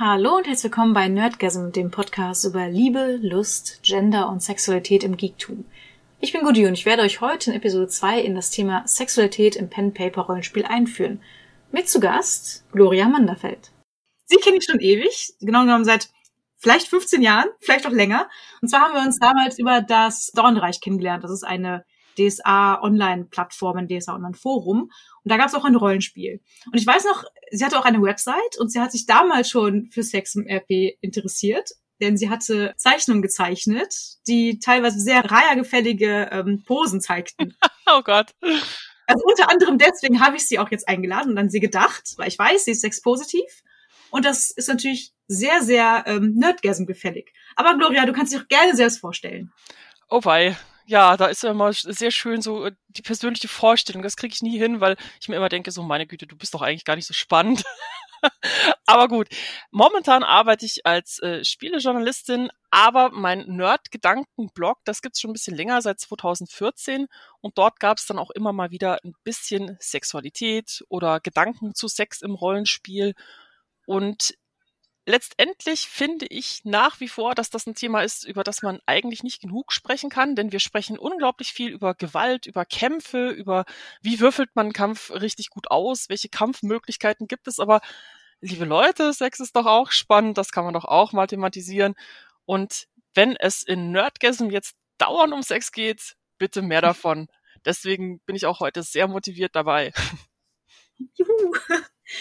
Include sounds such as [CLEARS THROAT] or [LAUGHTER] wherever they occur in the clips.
Hallo und herzlich willkommen bei Nerdgasm, dem Podcast über Liebe, Lust, Gender und Sexualität im Geektum. Ich bin Gudi und ich werde euch heute in Episode 2 in das Thema Sexualität im Pen-Paper-Rollenspiel einführen. Mit zu Gast Gloria Manderfeld. Sie kenne ich schon ewig, genau genommen seit vielleicht 15 Jahren, vielleicht auch länger. Und zwar haben wir uns damals über das Dornreich kennengelernt. Das ist eine DSA-Online-Plattform, ein DSA-Online-Forum. Und da gab es auch ein Rollenspiel. Und ich weiß noch, sie hatte auch eine Website und sie hat sich damals schon für Sex im RP interessiert. Denn sie hatte Zeichnungen gezeichnet, die teilweise sehr reihergefällige ähm, Posen zeigten. [LAUGHS] oh Gott. Also unter anderem deswegen habe ich sie auch jetzt eingeladen und an sie gedacht, weil ich weiß, sie ist sexpositiv. Und das ist natürlich sehr, sehr ähm, Nerdgasm gefällig. Aber Gloria, du kannst dich auch gerne selbst vorstellen. Oh wei, ja, da ist immer sehr schön so äh, die persönliche Vorstellung. Das kriege ich nie hin, weil ich mir immer denke, so meine Güte, du bist doch eigentlich gar nicht so spannend. [LAUGHS] aber gut, momentan arbeite ich als äh, Spielejournalistin, aber mein Nerd-Gedanken-Blog, das gibt's schon ein bisschen länger, seit 2014. Und dort gab's dann auch immer mal wieder ein bisschen Sexualität oder Gedanken zu Sex im Rollenspiel. Und letztendlich finde ich nach wie vor, dass das ein Thema ist, über das man eigentlich nicht genug sprechen kann, denn wir sprechen unglaublich viel über Gewalt, über Kämpfe, über wie würfelt man Kampf richtig gut aus, welche Kampfmöglichkeiten gibt es, aber liebe Leute, Sex ist doch auch spannend, das kann man doch auch mal thematisieren und wenn es in Nerdgasm jetzt dauernd um Sex geht, bitte mehr [LAUGHS] davon. Deswegen bin ich auch heute sehr motiviert dabei. Juhu.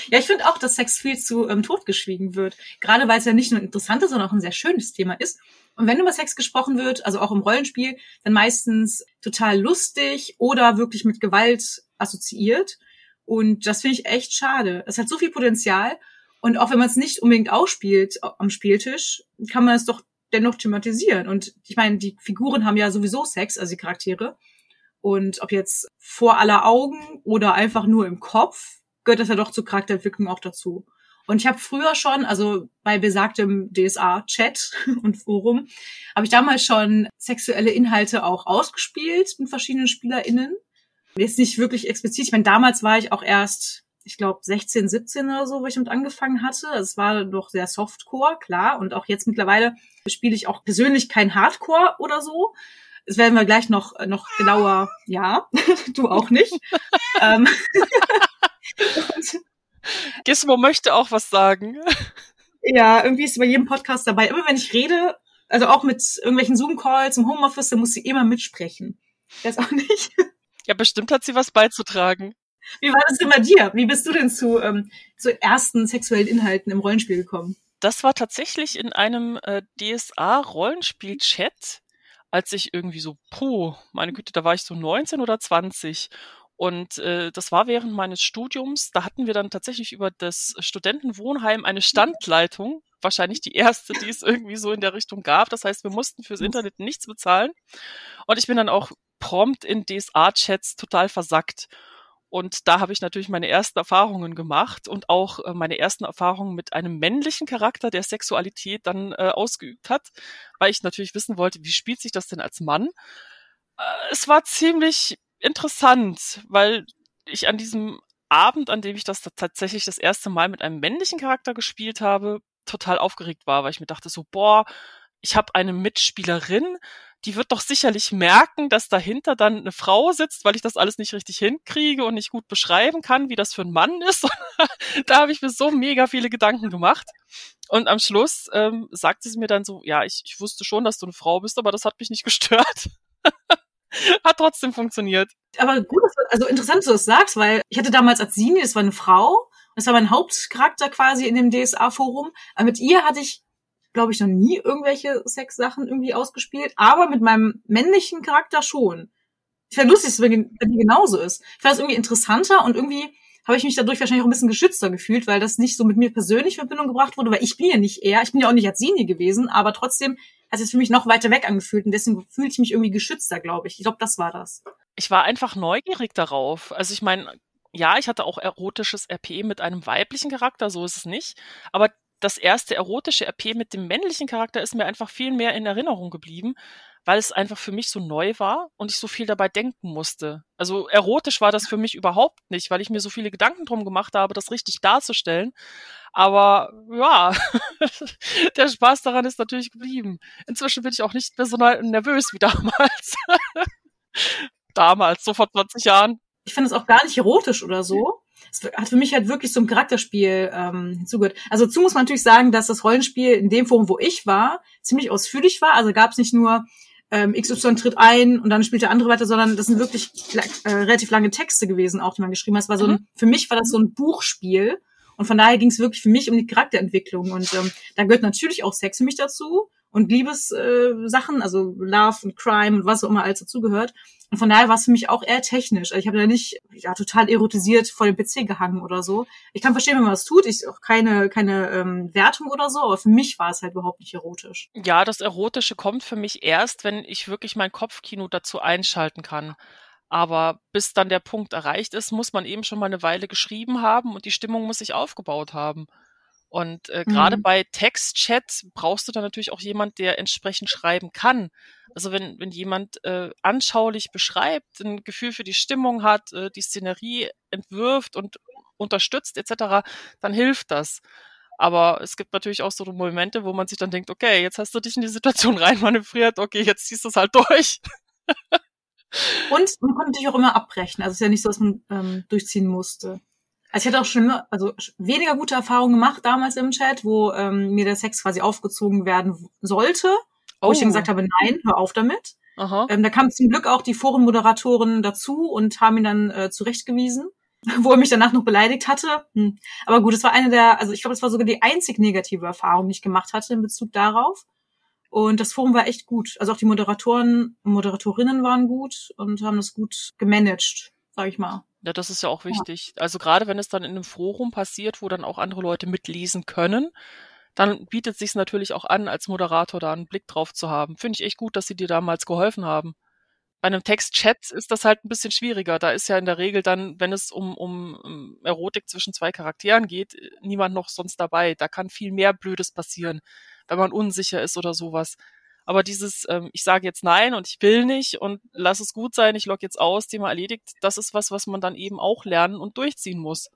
Ja, ich finde auch, dass Sex viel zu ähm, totgeschwiegen wird. Gerade weil es ja nicht nur ein interessantes, sondern auch ein sehr schönes Thema ist. Und wenn über Sex gesprochen wird, also auch im Rollenspiel, dann meistens total lustig oder wirklich mit Gewalt assoziiert. Und das finde ich echt schade. Es hat so viel Potenzial. Und auch wenn man es nicht unbedingt ausspielt am Spieltisch, kann man es doch dennoch thematisieren. Und ich meine, die Figuren haben ja sowieso Sex, also die Charaktere. Und ob jetzt vor aller Augen oder einfach nur im Kopf, gehört das ja doch zur Charakterentwicklung auch dazu. Und ich habe früher schon, also bei besagtem DSA-Chat [LAUGHS] und Forum, habe ich damals schon sexuelle Inhalte auch ausgespielt mit verschiedenen SpielerInnen. Jetzt nicht wirklich explizit. Ich meine, damals war ich auch erst, ich glaube, 16, 17 oder so, wo ich damit angefangen hatte. Es war doch sehr Softcore, klar. Und auch jetzt mittlerweile spiele ich auch persönlich kein Hardcore oder so. Das werden wir gleich noch, noch genauer, ja, [LAUGHS] du auch nicht. [LAUGHS] ähm, [LAUGHS] Gizmo möchte auch was sagen. Ja, irgendwie ist sie bei jedem Podcast dabei. Immer wenn ich rede, also auch mit irgendwelchen Zoom-Calls im Homeoffice, dann muss sie immer mitsprechen. Weiß auch nicht. Ja, bestimmt hat sie was beizutragen. Wie war das denn bei dir? Wie bist du denn zu, ähm, zu ersten sexuellen Inhalten im Rollenspiel gekommen? Das war tatsächlich in einem äh, DSA-Rollenspiel-Chat, als ich irgendwie so, puh, meine Güte, da war ich so 19 oder 20 und äh, das war während meines Studiums. Da hatten wir dann tatsächlich über das Studentenwohnheim eine Standleitung, wahrscheinlich die erste, die es irgendwie so in der Richtung gab. Das heißt, wir mussten fürs Internet nichts bezahlen. Und ich bin dann auch prompt in DSA-Chats total versackt. Und da habe ich natürlich meine ersten Erfahrungen gemacht und auch äh, meine ersten Erfahrungen mit einem männlichen Charakter, der Sexualität dann äh, ausgeübt hat, weil ich natürlich wissen wollte, wie spielt sich das denn als Mann? Äh, es war ziemlich interessant, weil ich an diesem Abend, an dem ich das tatsächlich das erste Mal mit einem männlichen Charakter gespielt habe, total aufgeregt war, weil ich mir dachte so, boah, ich habe eine Mitspielerin, die wird doch sicherlich merken, dass dahinter dann eine Frau sitzt, weil ich das alles nicht richtig hinkriege und nicht gut beschreiben kann, wie das für ein Mann ist. [LAUGHS] da habe ich mir so mega viele Gedanken gemacht. Und am Schluss ähm, sagte sie mir dann so, ja, ich, ich wusste schon, dass du eine Frau bist, aber das hat mich nicht gestört. [LAUGHS] Hat trotzdem funktioniert. Aber gut, also interessant, dass du das sagst, weil ich hatte damals Azini, das war eine Frau, das war mein Hauptcharakter quasi in dem DSA-Forum. Mit ihr hatte ich, glaube ich, noch nie irgendwelche Sex-Sachen irgendwie ausgespielt, aber mit meinem männlichen Charakter schon. Ich fände lustig, wenn die genauso ist. Ich fand das irgendwie interessanter und irgendwie habe ich mich dadurch wahrscheinlich auch ein bisschen geschützter gefühlt, weil das nicht so mit mir persönlich in Verbindung gebracht wurde, weil ich bin ja nicht er, ich bin ja auch nicht Azini gewesen, aber trotzdem hat es für mich noch weiter weg angefühlt und deswegen fühle ich mich irgendwie geschützter, glaube ich. Ich glaube, das war das. Ich war einfach neugierig darauf. Also ich meine, ja, ich hatte auch erotisches RP mit einem weiblichen Charakter, so ist es nicht. Aber das erste erotische RP mit dem männlichen Charakter ist mir einfach viel mehr in Erinnerung geblieben, weil es einfach für mich so neu war und ich so viel dabei denken musste. Also erotisch war das für mich überhaupt nicht, weil ich mir so viele Gedanken drum gemacht habe, das richtig darzustellen. Aber ja, [LAUGHS] der Spaß daran ist natürlich geblieben. Inzwischen bin ich auch nicht mehr so nervös wie [LAUGHS] damals. damals, so vor 20 Jahren. Ich finde es auch gar nicht erotisch oder so. Es hat für mich halt wirklich zum Charakterspiel ähm, hinzugehört. Also dazu muss man natürlich sagen, dass das Rollenspiel in dem Forum, wo ich war, ziemlich ausführlich war. Also gab es nicht nur ähm, XY tritt ein und dann spielt der andere weiter, sondern das sind wirklich äh, relativ lange Texte gewesen, auch die man geschrieben hat. Es war so ein, mhm. für mich war das so ein Buchspiel. Und von daher ging es wirklich für mich um die Charakterentwicklung. Und ähm, da gehört natürlich auch Sex für mich dazu und Liebessachen, äh, also Love und Crime und was auch immer alles dazugehört. Und von daher war es für mich auch eher technisch. Also ich habe da nicht ja, total erotisiert vor dem PC gehangen oder so. Ich kann verstehen, wenn man das tut. Ich auch keine keine ähm, Wertung oder so, aber für mich war es halt überhaupt nicht erotisch. Ja, das Erotische kommt für mich erst, wenn ich wirklich mein Kopfkino dazu einschalten kann. Aber bis dann der Punkt erreicht ist, muss man eben schon mal eine Weile geschrieben haben und die Stimmung muss sich aufgebaut haben. Und äh, gerade mhm. bei Textchat brauchst du dann natürlich auch jemand, der entsprechend schreiben kann. Also wenn, wenn jemand äh, anschaulich beschreibt, ein Gefühl für die Stimmung hat, äh, die Szenerie entwirft und unterstützt etc., dann hilft das. Aber es gibt natürlich auch so Momente, wo man sich dann denkt, okay, jetzt hast du dich in die Situation [LAUGHS] reinmanövriert, okay, jetzt ziehst du es halt durch. und man konnte natürlich auch immer abbrechen. Also es ist ja nicht so, dass man ähm, durchziehen musste. Also ich hatte auch schon immer, also weniger gute Erfahrungen gemacht damals im Chat, wo ähm, mir der Sex quasi aufgezogen werden sollte, wo ich dann oh. gesagt habe, nein, hör auf damit. Ähm, da kamen zum Glück auch die Forenmoderatoren dazu und haben ihn dann äh, zurechtgewiesen, [LAUGHS] wo er mich danach noch beleidigt hatte. Hm. Aber gut, es war eine der, also ich glaube, es war sogar die einzig negative Erfahrung, die ich gemacht hatte in Bezug darauf. Und das Forum war echt gut. Also auch die Moderatoren, Moderatorinnen waren gut und haben das gut gemanagt, sag ich mal. Ja, das ist ja auch wichtig. Ja. Also gerade wenn es dann in einem Forum passiert, wo dann auch andere Leute mitlesen können, dann bietet sich natürlich auch an, als Moderator da einen Blick drauf zu haben. Finde ich echt gut, dass sie dir damals geholfen haben. Bei einem Textchat ist das halt ein bisschen schwieriger. Da ist ja in der Regel dann, wenn es um, um Erotik zwischen zwei Charakteren geht, niemand noch sonst dabei. Da kann viel mehr Blödes passieren, wenn man unsicher ist oder sowas. Aber dieses, ähm, ich sage jetzt nein und ich will nicht und lass es gut sein, ich log jetzt aus, Thema erledigt, das ist was, was man dann eben auch lernen und durchziehen muss.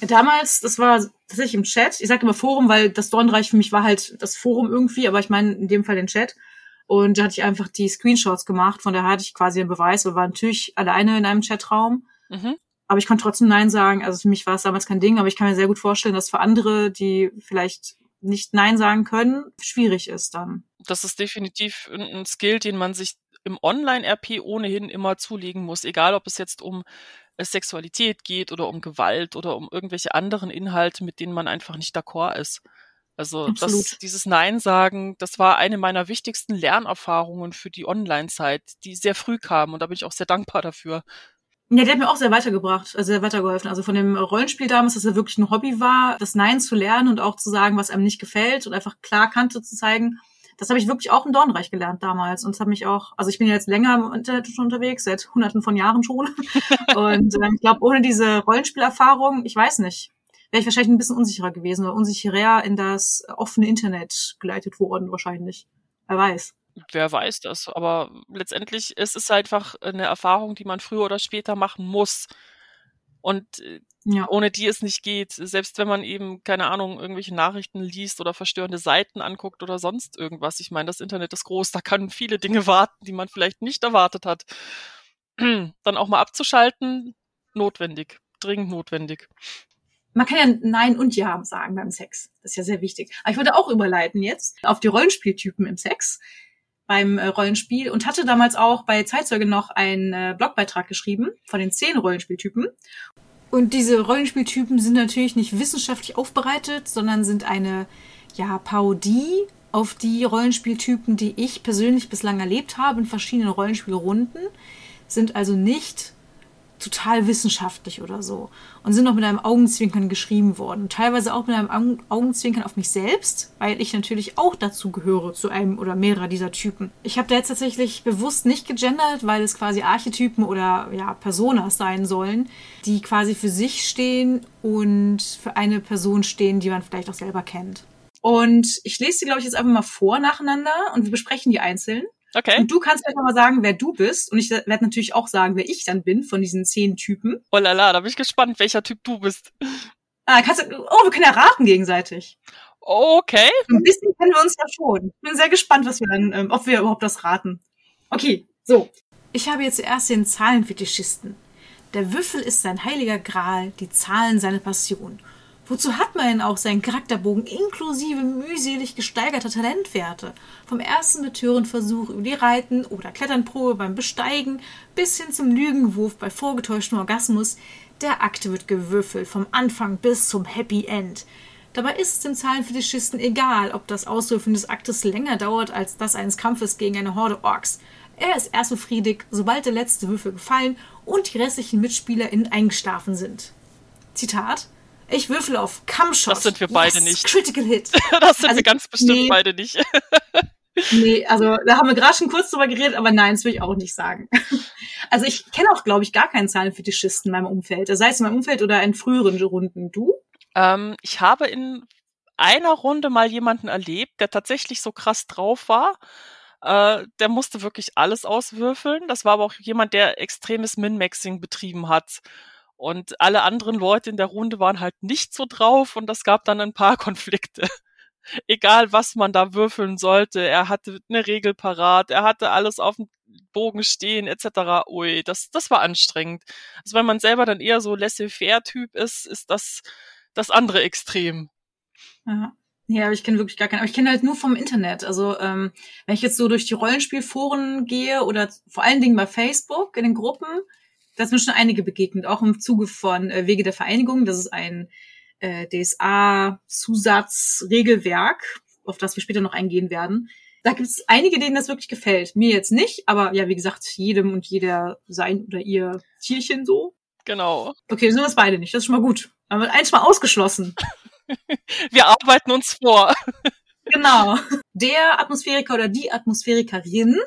Ja, damals, das war tatsächlich im Chat. Ich sage immer Forum, weil das Dornreich für mich war halt das Forum irgendwie, aber ich meine in dem Fall den Chat. Und da hatte ich einfach die Screenshots gemacht, von daher hatte ich quasi einen Beweis und war natürlich alleine in einem Chatraum. Mhm. Aber ich konnte trotzdem Nein sagen. Also für mich war es damals kein Ding, aber ich kann mir sehr gut vorstellen, dass für andere, die vielleicht nicht Nein sagen können, schwierig ist dann. Das ist definitiv ein Skill, den man sich im Online-RP ohnehin immer zulegen muss, egal ob es jetzt um äh, Sexualität geht oder um Gewalt oder um irgendwelche anderen Inhalte, mit denen man einfach nicht d'accord ist. Also das, dieses Nein sagen, das war eine meiner wichtigsten Lernerfahrungen für die Online-Zeit, die sehr früh kam und da bin ich auch sehr dankbar dafür. Ja, der hat mir auch sehr weitergebracht, also sehr weitergeholfen. Also von dem Rollenspiel damals, dass er wirklich ein Hobby war, das Nein zu lernen und auch zu sagen, was einem nicht gefällt und einfach klar Kante zu zeigen. Das habe ich wirklich auch in Dornreich gelernt damals und es hat mich auch, also ich bin ja jetzt länger im Internet schon unterwegs, seit hunderten von Jahren schon. [LAUGHS] und äh, ich glaube, ohne diese Rollenspielerfahrung, ich weiß nicht, wäre ich wahrscheinlich ein bisschen unsicherer gewesen oder unsicherer in das offene Internet geleitet worden wahrscheinlich. Wer weiß wer weiß das. Aber letztendlich ist es einfach eine Erfahrung, die man früher oder später machen muss. Und äh, ja. ohne die es nicht geht. Selbst wenn man eben, keine Ahnung, irgendwelche Nachrichten liest oder verstörende Seiten anguckt oder sonst irgendwas. Ich meine, das Internet ist groß, da können viele Dinge [LAUGHS] warten, die man vielleicht nicht erwartet hat. [CLEARS THROAT] Dann auch mal abzuschalten, notwendig, dringend notwendig. Man kann ja Nein und Ja sagen beim Sex. Das ist ja sehr wichtig. Aber ich würde auch überleiten jetzt auf die Rollenspieltypen im Sex beim äh, Rollenspiel und hatte damals auch bei Zeitzeuge noch einen äh, Blogbeitrag geschrieben von den zehn Rollenspieltypen. Und diese Rollenspieltypen sind natürlich nicht wissenschaftlich aufbereitet, sondern sind eine ja, Parodie auf die Rollenspieltypen, die ich persönlich bislang erlebt habe in verschiedenen Rollenspielrunden, sind also nicht total wissenschaftlich oder so und sind auch mit einem Augenzwinkern geschrieben worden. Teilweise auch mit einem Augenzwinkern auf mich selbst, weil ich natürlich auch dazu gehöre, zu einem oder mehrerer dieser Typen. Ich habe da jetzt tatsächlich bewusst nicht gegendert, weil es quasi Archetypen oder ja, Personas sein sollen, die quasi für sich stehen und für eine Person stehen, die man vielleicht auch selber kennt. Und ich lese sie, glaube ich, jetzt einfach mal vor nacheinander und wir besprechen die einzeln. Okay. Und du kannst einfach mal sagen, wer du bist. Und ich werde natürlich auch sagen, wer ich dann bin von diesen zehn Typen. Oh lala, da bin ich gespannt, welcher Typ du bist. Ah, kannst du, oh, wir können ja raten gegenseitig. Okay. Ein bisschen kennen wir uns ja schon. Bin sehr gespannt, was wir dann, ähm, ob wir überhaupt das raten. Okay, so. Ich habe jetzt zuerst den Zahlenfetischisten. Der Würfel ist sein heiliger Gral, die Zahlen seine Passion. Wozu hat man denn auch seinen Charakterbogen inklusive mühselig gesteigerter Talentwerte? Vom ersten Betörenversuch über die Reiten- oder Kletternprobe beim Besteigen bis hin zum Lügenwurf bei vorgetäuschtem Orgasmus. Der Akte wird gewürfelt, vom Anfang bis zum Happy End. Dabei ist es dem Zahlenfetischisten egal, ob das Auswürfen des Aktes länger dauert als das eines Kampfes gegen eine Horde Orks. Er ist erst befriedigt, sobald der letzte Würfel gefallen und die restlichen MitspielerInnen eingeschlafen sind. Zitat ich würfel auf Kampfshot. Das sind wir beide yes, nicht. Critical Hit. [LAUGHS] das sind also, wir ganz bestimmt nee, beide nicht. [LAUGHS] nee, also da haben wir gerade schon kurz drüber geredet, aber nein, das will ich auch nicht sagen. [LAUGHS] Also ich kenne auch, glaube ich, gar keinen Zahlenfetischisten in meinem Umfeld. Sei es in meinem Umfeld oder in früheren Runden. Du? Ähm, ich habe in einer Runde mal jemanden erlebt, der tatsächlich so krass drauf war. Äh, der musste wirklich alles auswürfeln. Das war aber auch jemand, der extremes Min-Maxing betrieben hat. Und alle anderen Leute in der Runde waren halt nicht so drauf und das gab dann ein paar [LAUGHS] Konflikte. Egal, was man da würfeln sollte, er hatte eine Regel parat, er hatte alles auf dem Bogen stehen, etc. Ui, das, das war anstrengend. Also wenn man selber dann eher so laissez-faire-Typ ist, ist das das andere Extrem. Ja. Ja, aber ich kenne wirklich gar keinen. Aber ich kenne halt nur vom Internet. Also ähm, wenn ich jetzt so durch die Rollenspielforen gehe oder vor allen Dingen bei Facebook in den Gruppen, da sind schon einige begegnet, auch im Zuge von äh, Wege der Vereinigung. Das ist ein äh, DSA-Zusatzregelwerk, auf das wir später noch eingehen werden. Da gibt es einige, denen das wirklich gefällt. Mir jetzt nicht, aber ja, wie gesagt, jedem und jeder sein oder ihr Tierchen so. Genau. Okay, sind wir es beide nicht. Das ist schon mal gut. Aber eins mal ausgeschlossen. [LAUGHS] wir arbeiten uns vor. genau. Der Atmosphäriker oder die Atmosphärikerin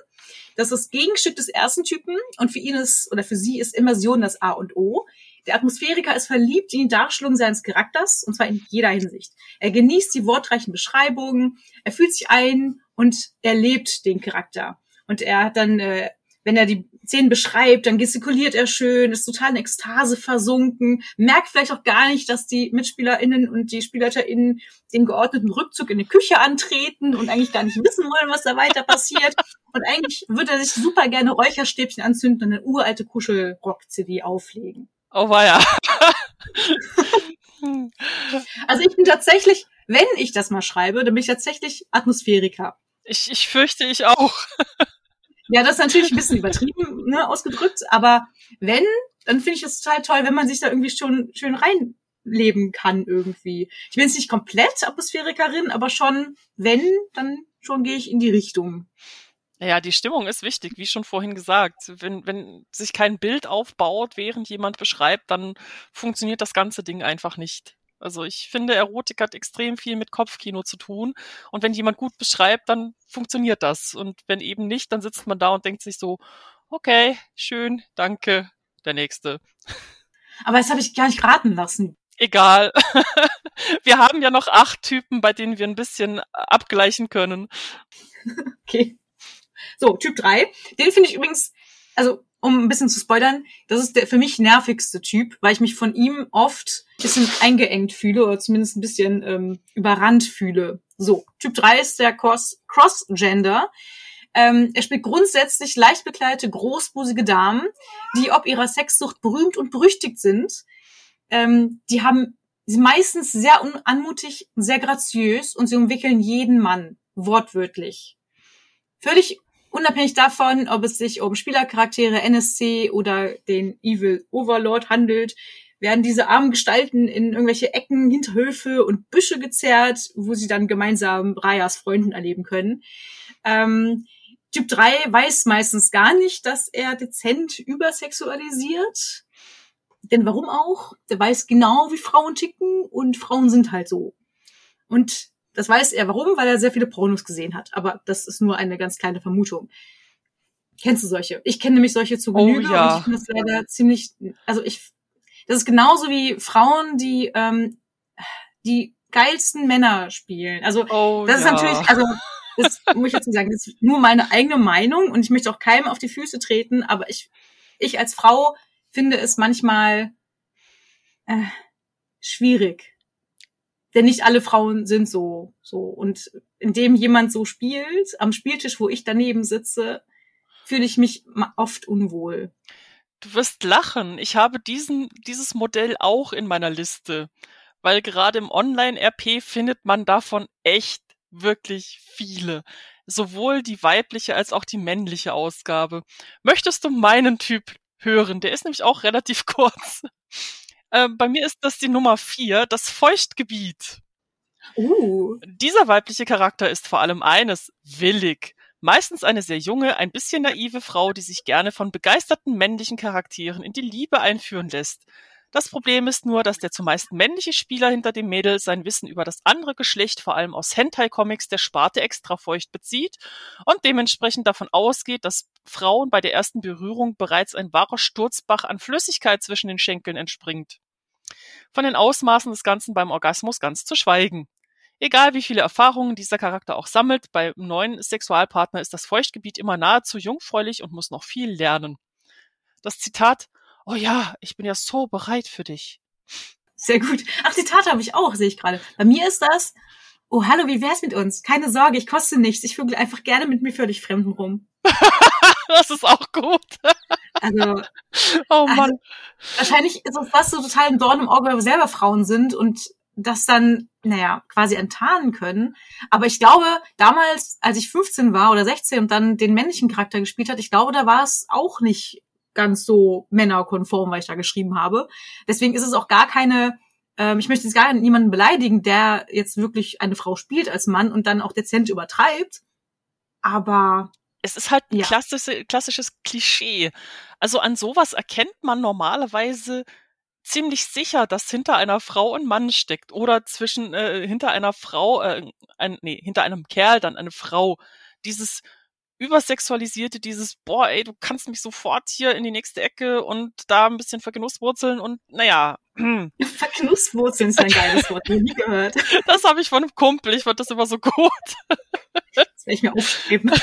das ist Gegenstück des ersten Typen und für ihn ist oder für sie ist Immersion das A und O. Der Atmosphäriker ist verliebt in die Darstellung seines Charakters und zwar in jeder Hinsicht. Er genießt die wortreichen Beschreibungen, er fühlt sich ein und er lebt den Charakter. Und er hat dann äh, wenn er die Szenen beschreibt, dann gestikuliert er schön, ist total in Ekstase versunken, merkt vielleicht auch gar nicht, dass die MitspielerInnen und die SpielerInnen den geordneten Rückzug in die Küche antreten und eigentlich gar nicht wissen wollen, was da weiter passiert. Und eigentlich würde er sich super gerne Räucherstäbchen anzünden und eine uralte Kuschelrock-CD auflegen. Oh weia. also ich bin tatsächlich, wenn ich das mal schreibe, dann bin ich tatsächlich Atmosphäriker. Ich, ich fürchte ich auch. Ja, das ist natürlich ein bisschen übertrieben ne, ausgedrückt, aber wenn, dann finde ich es total toll, wenn man sich da irgendwie schon schön reinleben kann irgendwie. Ich bin jetzt nicht komplett Atmosphärikerin, aber schon, wenn, dann schon gehe ich in die Richtung. Naja, die Stimmung ist wichtig, wie schon vorhin gesagt. Wenn, wenn sich kein Bild aufbaut, während jemand beschreibt, dann funktioniert das ganze Ding einfach nicht. Also ich finde, Erotik hat extrem viel mit Kopfkino zu tun. Und wenn jemand gut beschreibt, dann funktioniert das. Und wenn eben nicht, dann sitzt man da und denkt sich so, okay, schön, danke, der nächste. Aber das habe ich gar nicht raten lassen. Egal. [LAUGHS] wir haben ja noch acht Typen, bei denen wir ein bisschen abgleichen können. [LAUGHS] Okay. So, Typ 3. Den finde ich übrigens, also um ein bisschen zu spoilern, das ist der für mich nervigste Typ, weil ich mich von ihm oft ein bisschen eingeengt fühle oder zumindest ein bisschen ähm, überrannt fühle. So, Typ 3 ist der Cross-Gender. Ähm, er spielt grundsätzlich leicht bekleidete, großbusige Damen, die ob ihrer Sexsucht berühmt und berüchtigt sind. Ähm, die haben sie meistens sehr anmutig, sehr graziös und sie umwickeln jeden Mann, wortwörtlich. Völlig Unabhängig davon, ob es sich um Spielercharaktere, NSC oder den Evil Overlord handelt, werden diese armen Gestalten in irgendwelche Ecken, Hinterhöfe und Büsche gezerrt, wo sie dann gemeinsam Rayas Freunden erleben können. Ähm, typ 3 weiß meistens gar nicht, dass er dezent übersexualisiert. Denn warum auch? Der weiß genau, wie Frauen ticken und Frauen sind halt so. Und das weiß er warum, weil er sehr viele Pornos gesehen hat. Aber das ist nur eine ganz kleine Vermutung. Kennst du solche? Ich kenne nämlich solche zu Genüge oh, ja. und ich finde das leider ziemlich, also ich, das ist genauso wie Frauen, die ähm, die geilsten Männer spielen. Also oh, das ist ja. natürlich, also das muss ich jetzt sagen, das ist nur meine eigene Meinung und ich möchte auch keinem auf die Füße treten, aber ich, ich als Frau finde es manchmal äh, schwierig. Denn nicht alle Frauen sind so, so. Und indem jemand so spielt, am Spieltisch, wo ich daneben sitze, fühle ich mich oft unwohl. Du wirst lachen. Ich habe diesen, dieses Modell auch in meiner Liste. Weil gerade im Online-RP findet man davon echt wirklich viele. Sowohl die weibliche als auch die männliche Ausgabe. Möchtest du meinen Typ hören? Der ist nämlich auch [LAUGHS] relativ kurz. Äh, bei mir ist das die Nummer vier, das Feuchtgebiet. Uh. Dieser weibliche Charakter ist vor allem eines, willig. Meistens eine sehr junge, ein bisschen naive Frau, die sich gerne von begeisterten männlichen Charakteren in die Liebe einführen lässt. Das Problem ist nur, dass der zumeist männliche Spieler hinter dem Mädel sein Wissen über das andere Geschlecht vor allem aus Hentai-Comics der Sparte extra feucht bezieht und dementsprechend davon ausgeht, dass Frauen bei der ersten Berührung bereits ein wahrer Sturzbach an Flüssigkeit zwischen den Schenkeln entspringt. Von den Ausmaßen des Ganzen beim Orgasmus ganz zu schweigen. Egal wie viele Erfahrungen dieser Charakter auch sammelt, beim neuen Sexualpartner ist das Feuchtgebiet immer nahezu jungfräulich und muss noch viel lernen. Das Zitat oh ja, ich bin ja so bereit für dich. Sehr gut. Ach, Zitate habe ich auch, sehe ich gerade. Bei mir ist das, oh hallo, wie wär's mit uns? Keine Sorge, ich koste nichts. Ich vögel einfach gerne mit mir völlig Fremden rum. [LAUGHS] das ist auch gut. Also, [LAUGHS] oh Mann. Also, wahrscheinlich ist es fast so total ein Dorn im Auge, weil wir selber Frauen sind und das dann, naja, quasi enttarnen können. Aber ich glaube, damals, als ich 15 war oder 16 und dann den männlichen Charakter gespielt hat, ich glaube, da war es auch nicht ganz so männerkonform, weil ich da geschrieben habe. Deswegen ist es auch gar keine, ähm, ich möchte jetzt gar niemanden beleidigen, der jetzt wirklich eine Frau spielt als Mann und dann auch dezent übertreibt. Aber es ist halt ein ja. klassische, klassisches Klischee. Also an sowas erkennt man normalerweise ziemlich sicher, dass hinter einer Frau ein Mann steckt oder zwischen äh, hinter einer Frau, äh, ein, nee, hinter einem Kerl dann eine Frau. Dieses übersexualisierte, dieses, boah, ey, du kannst mich sofort hier in die nächste Ecke und da ein bisschen vergenusswurzeln und naja. [CLEARS THROAT] Vergenusswurzeln ist ein geiles Wort, nie gehört. [LAUGHS] Das habe ich von einem Kumpel, ich fand das immer so gut. Das werde ich mir aufschreiben. [LAUGHS]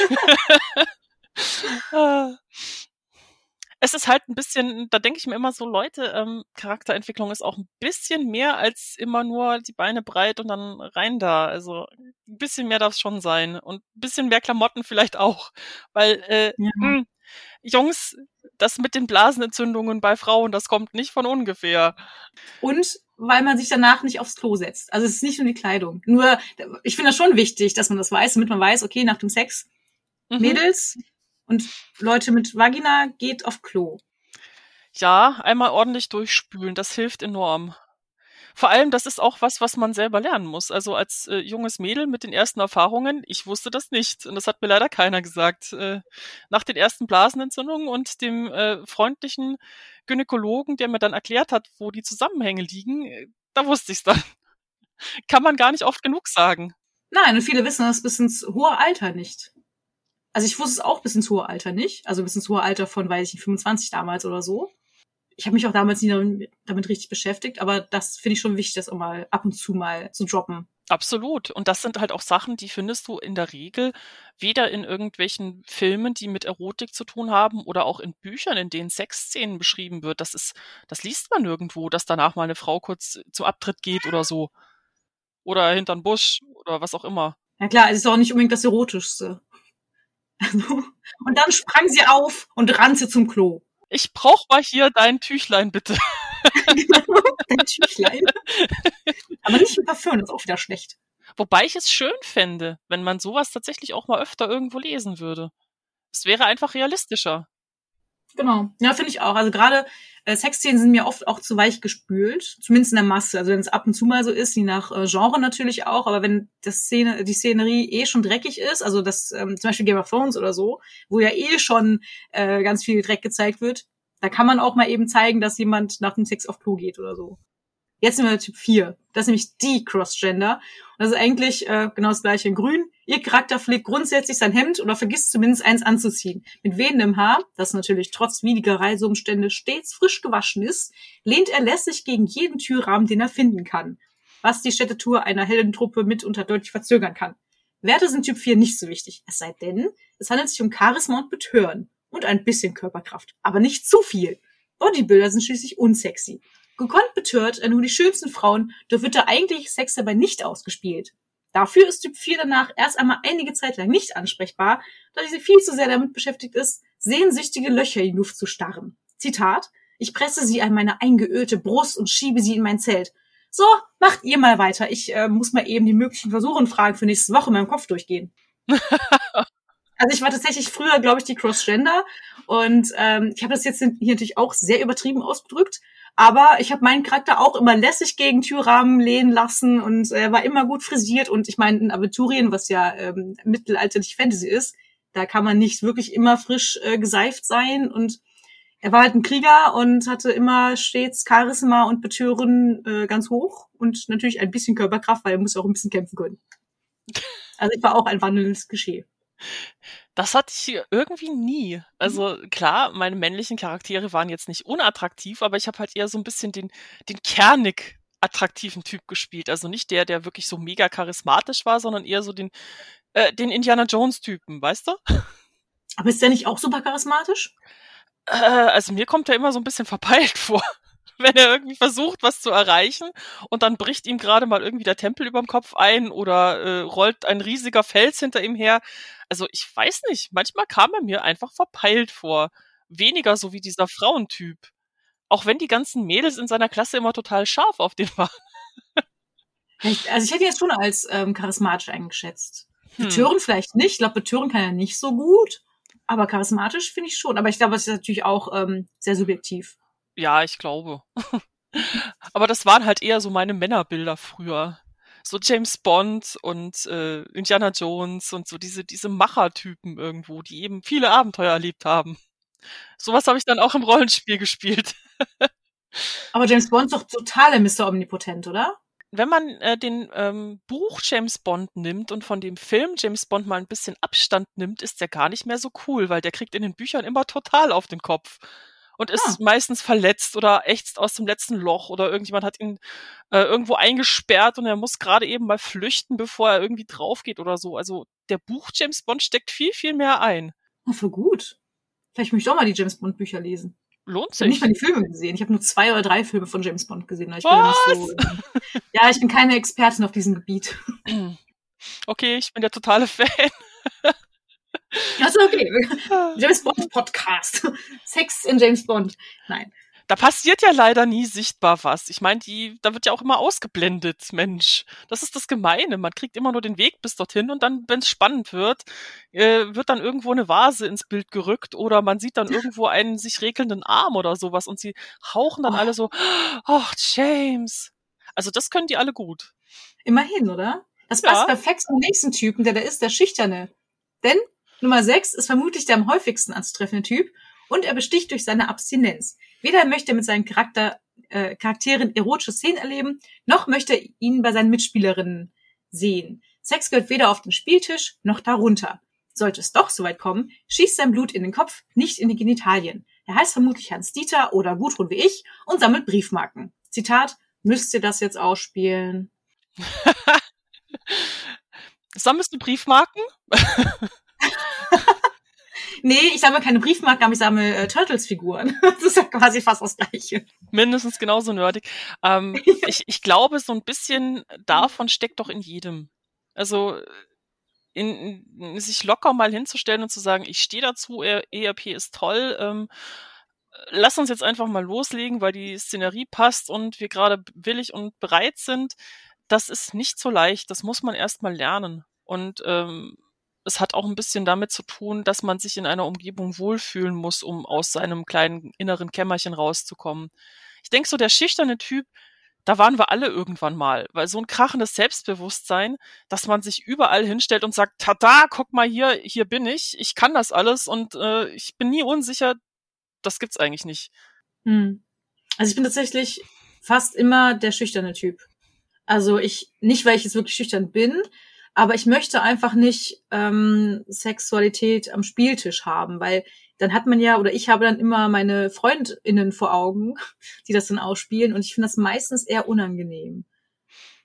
[LAUGHS] Es ist halt ein bisschen, da denke ich mir immer so, Leute, ähm, Charakterentwicklung ist auch ein bisschen mehr als immer nur die Beine breit und dann rein da. Also ein bisschen mehr darf es schon sein. Und ein bisschen mehr Klamotten vielleicht auch. Weil, äh, ja. mh, hm, Jungs, das mit den Blasenentzündungen bei Frauen, das kommt nicht von ungefähr. Und weil man sich danach nicht aufs Klo setzt. Also es ist nicht nur die Kleidung. Nur, ich finde das schon wichtig, dass man das weiß, damit man weiß, okay, nach dem Sex, mhm. Mädels, und Leute mit Vagina geht auf Klo. Ja, einmal ordentlich durchspülen, das hilft enorm. Vor allem, das ist auch was, was man selber lernen muss. Also als äh, junges Mädel mit den ersten Erfahrungen, ich wusste das nicht. Und das hat mir leider keiner gesagt. Äh, nach den ersten Blasenentzündungen und dem äh, freundlichen Gynäkologen, der mir dann erklärt hat, wo die Zusammenhänge liegen, äh, da wusste ich's dann. [LAUGHS] Kann man gar nicht oft genug sagen. Nein, und viele wissen das bis ins hohe Alter nicht also ich wusste es auch bis ins hohe Alter nicht, also bis ins hohe Alter von, weiß ich nicht, 25 damals oder so. Ich habe mich auch damals nie damit, damit richtig beschäftigt, aber das finde ich schon wichtig, das auch mal ab und zu mal zu droppen. Absolut. Und das sind halt auch Sachen, die findest du in der Regel weder in irgendwelchen Filmen, die mit Erotik zu tun haben, oder auch in Büchern, in denen Sexszenen beschrieben wird. Das ist, das liest man nirgendwo, dass danach mal eine Frau kurz zum Abtritt geht oder so. Oder hinter'n Busch oder was auch immer. Ja klar, es ist auch nicht unbedingt das Erotischste. Also, und dann sprang sie auf und rannte zum Klo. Ich brauch mal hier dein Tüchlein, bitte. genau, [LAUGHS] dein Tüchlein. Aber nicht ein Parfüm, das ist auch wieder schlecht. Wobei ich es schön fände, wenn man sowas tatsächlich auch mal öfter irgendwo lesen würde. Es wäre einfach realistischer. Genau. Ja, finde ich auch. Also gerade Sexszenen sind mir oft auch zu weich gespült, zumindest in der Masse. Also wenn es ab und zu mal so ist, je nach äh, Genre natürlich auch, aber wenn das Szene, die Szenerie eh schon dreckig ist, also das ähm, zum Beispiel Game of Thrones oder so, wo ja eh schon äh, ganz viel Dreck gezeigt wird, da kann man auch mal eben zeigen, dass jemand nach dem Sex auf Klo geht oder so. Jetzt sind wir Typ 4. Das ist nämlich die Crossgender. Und das ist eigentlich äh, genau das gleiche in grün. Ihr Charakter pflegt grundsätzlich sein Hemd oder vergisst zumindest eins anzuziehen. Mit wehendem Haar, das natürlich trotz widriger Reiseumstände stets frisch gewaschen ist, lehnt er lässig gegen jeden Türrahmen, den er finden kann. Was die Städtetour einer Heldentruppe mitunter deutlich verzögern kann. Werte sind Typ 4 nicht so wichtig. Es sei denn, es handelt sich um Charisma und Betören und ein bisschen Körperkraft, aber nicht zu viel. Bodybuilder sind schließlich unsexy. Gekonnt betört er nur die schönsten Frauen, doch wird der eigentliche Sex dabei nicht ausgespielt. Dafür ist Typ 4 danach erst einmal einige Zeit lang nicht ansprechbar, da sie viel zu sehr damit beschäftigt ist, sehnsüchtige Löcher in die Luft zu starren. Zitat, ich presse sie an meine eingeölte Brust und schiebe sie in mein Zelt. So, macht ihr mal weiter. Ich äh, muss mal eben die möglichen Versuchenfragen für nächste Woche in meinem Kopf durchgehen. [LAUGHS] also ich war tatsächlich früher, glaube ich, die Crossgender und ähm, ich habe das jetzt hier natürlich auch sehr übertrieben ausgedrückt, aber ich habe meinen Charakter auch immer lässig gegen Türrahmen lehnen lassen und er äh, war immer gut frisiert. Und ich meine, in Abiturien, was ja ähm, mittelalterlich Fantasy ist, da kann man nicht wirklich immer frisch äh, geseift sein. Und er war halt ein Krieger und hatte immer stets Charisma und Betören äh, ganz hoch und natürlich ein bisschen Körperkraft, weil er muss auch ein bisschen kämpfen können. Also ich war auch ein wandelndes Geschehen. Das hatte ich irgendwie nie. Mhm. Also klar, meine männlichen Charaktere waren jetzt nicht unattraktiv, aber ich habe halt eher so ein bisschen den, den kernig attraktiven Typ gespielt. Also nicht der, der wirklich so mega charismatisch war, sondern eher so den, äh, den Indiana Jones-Typen, weißt du? Aber ist der nicht auch super charismatisch? Äh, also mir kommt er immer so ein bisschen verpeilt [LAUGHS] vor [LAUGHS] wenn er irgendwie versucht, was zu erreichen und dann bricht ihm gerade mal irgendwie der Tempel überm Kopf ein oder äh, rollt ein riesiger Fels hinter ihm her. Also ich weiß nicht, manchmal kam er mir einfach verpeilt vor. Weniger so wie dieser Frauentyp. Auch wenn die ganzen Mädels in seiner Klasse immer total scharf auf den waren. [LAUGHS] Also ich hätte ihn jetzt schon als ähm, charismatisch eingeschätzt. Hm. Betören vielleicht nicht. Ich glaube, betören kann er nicht so gut. Aber charismatisch finde ich schon. Aber ich glaube, es ist natürlich auch ähm, sehr subjektiv. Ja, ich glaube. [LAUGHS] Aber das waren halt eher so meine Männerbilder früher. So James Bond und äh, Indiana Jones und so diese, diese Machertypen irgendwo, die eben viele Abenteuer erlebt haben. Sowas habe ich dann auch im Rollenspiel gespielt. [LAUGHS] Aber James Bond ist doch total Mr. Omnipotent, oder? Wenn man äh, den ähm, Buch James Bond nimmt und von dem Film James Bond mal ein bisschen Abstand nimmt, ist der gar nicht mehr so cool, weil der kriegt in den Büchern immer total auf den Kopf und ist ah. meistens verletzt oder ächzt aus dem letzten Loch oder irgendjemand hat ihn äh, irgendwo eingesperrt und er muss gerade eben mal flüchten, bevor er irgendwie drauf geht oder so. Also der Buch James Bond steckt viel, viel mehr ein. Oh, für gut. Vielleicht möchte ich auch mal die James Bond Bücher lesen. Lohnt sich. Ich habe nicht mal die Filme gesehen. Ich habe nur zwei oder drei Filme von James Bond gesehen. Ich Was? So, ja, ich bin keine Expertin auf diesem Gebiet. [LAUGHS] Okay, ich bin der totale Fan. Also okay. James Bond Podcast. Sex in James Bond. Nein. Da passiert ja leider nie sichtbar was. Ich meine, die, da wird ja auch immer ausgeblendet, Mensch. Das ist das Gemeine. Man kriegt immer nur den Weg bis dorthin und dann, wenn es spannend wird, äh, wird dann irgendwo eine Vase ins Bild gerückt oder man sieht dann irgendwo einen sich regelnden Arm oder sowas und sie hauchen dann oh. alle so, ach, James. Also das können die alle gut. Immerhin, oder? Das passt ja. perfekt zum nächsten Typen, der da ist, der Schüchterne. Denn Nummer 6 ist vermutlich der am häufigsten anzutreffende Typ und er besticht durch seine Abstinenz. Weder möchte er mit seinen Charakter, äh, Charakteren erotische Szenen erleben, noch möchte er ihn bei seinen Mitspielerinnen sehen. Sex gehört weder auf den Spieltisch noch darunter. Sollte es doch soweit kommen, schießt sein Blut in den Kopf, nicht in die Genitalien. Er heißt vermutlich Hans Dieter oder Gudrun wie ich und sammelt Briefmarken. Zitat, müsst ihr das jetzt ausspielen? [LAUGHS] Sammelst du Briefmarken? [LAUGHS] nee, ich sammle keine Briefmarken, aber ich sammle äh, Turtles-Figuren. [LAUGHS] Das ist ja quasi fast das Gleiche. Mindestens genauso nerdig. Ähm, [LAUGHS] ich, ich glaube, so ein bisschen davon steckt doch in jedem. Also in, in, sich locker mal hinzustellen und zu sagen, ich stehe dazu, ERP ist toll, ähm, lass uns jetzt einfach mal loslegen, weil die Szenerie passt und wir gerade willig und bereit sind. Das ist nicht so leicht, das muss man erst mal lernen. Und ähm, es hat auch ein bisschen damit zu tun, dass man sich in einer Umgebung wohlfühlen muss, um aus seinem kleinen inneren Kämmerchen rauszukommen. Ich denke so, der schüchterne Typ, da waren wir alle irgendwann mal, weil so ein krachendes Selbstbewusstsein, dass man sich überall hinstellt und sagt, tada, guck mal hier, hier bin ich, ich kann das alles und äh, ich bin nie unsicher, das gibt's eigentlich nicht. Hm. Also ich bin tatsächlich fast immer der schüchterne Typ. Also ich, nicht weil ich jetzt wirklich schüchtern bin, aber ich möchte einfach nicht ähm, Sexualität am Spieltisch haben, weil dann hat man ja, oder ich habe dann immer meine FreundInnen vor Augen, [LAUGHS] die das dann ausspielen und ich finde das meistens eher unangenehm.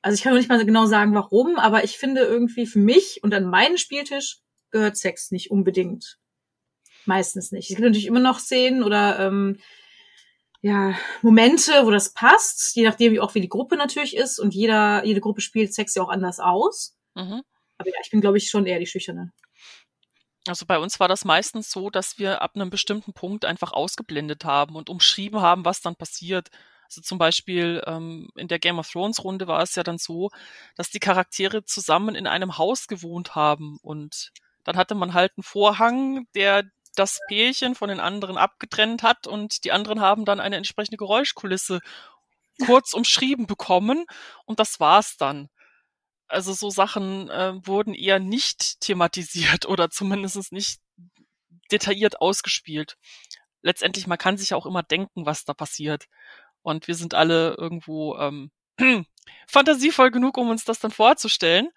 Also ich kann noch nicht mal genau sagen, warum, aber ich finde irgendwie für mich und an meinen Spieltisch gehört Sex nicht unbedingt. Meistens nicht. Es gibt natürlich immer noch Szenen oder ähm, ja, Momente, wo das passt, je nachdem, wie auch wie die Gruppe natürlich ist. Und jeder, jede Gruppe spielt Sex ja auch anders aus. Mhm. Aber ja, ich bin, glaube ich, schon eher die Schüchterne. Also bei uns war das meistens so, dass wir ab einem bestimmten Punkt einfach ausgeblendet haben und umschrieben haben, was dann passiert. Also zum Beispiel ähm, in der Game of Thrones Runde war es ja dann so, dass die Charaktere zusammen in einem Haus gewohnt haben und dann hatte man halt einen Vorhang, der das Pärchen von den anderen abgetrennt hat und die anderen haben dann eine entsprechende Geräuschkulisse kurz umschrieben bekommen und das war's dann. Also so Sachen äh, wurden eher nicht thematisiert oder zumindest nicht detailliert ausgespielt. Letztendlich, man kann sich auch immer denken, was da passiert. Und wir sind alle irgendwo ähm, [CLEARS THROAT] fantasievoll genug, um uns das dann vorzustellen.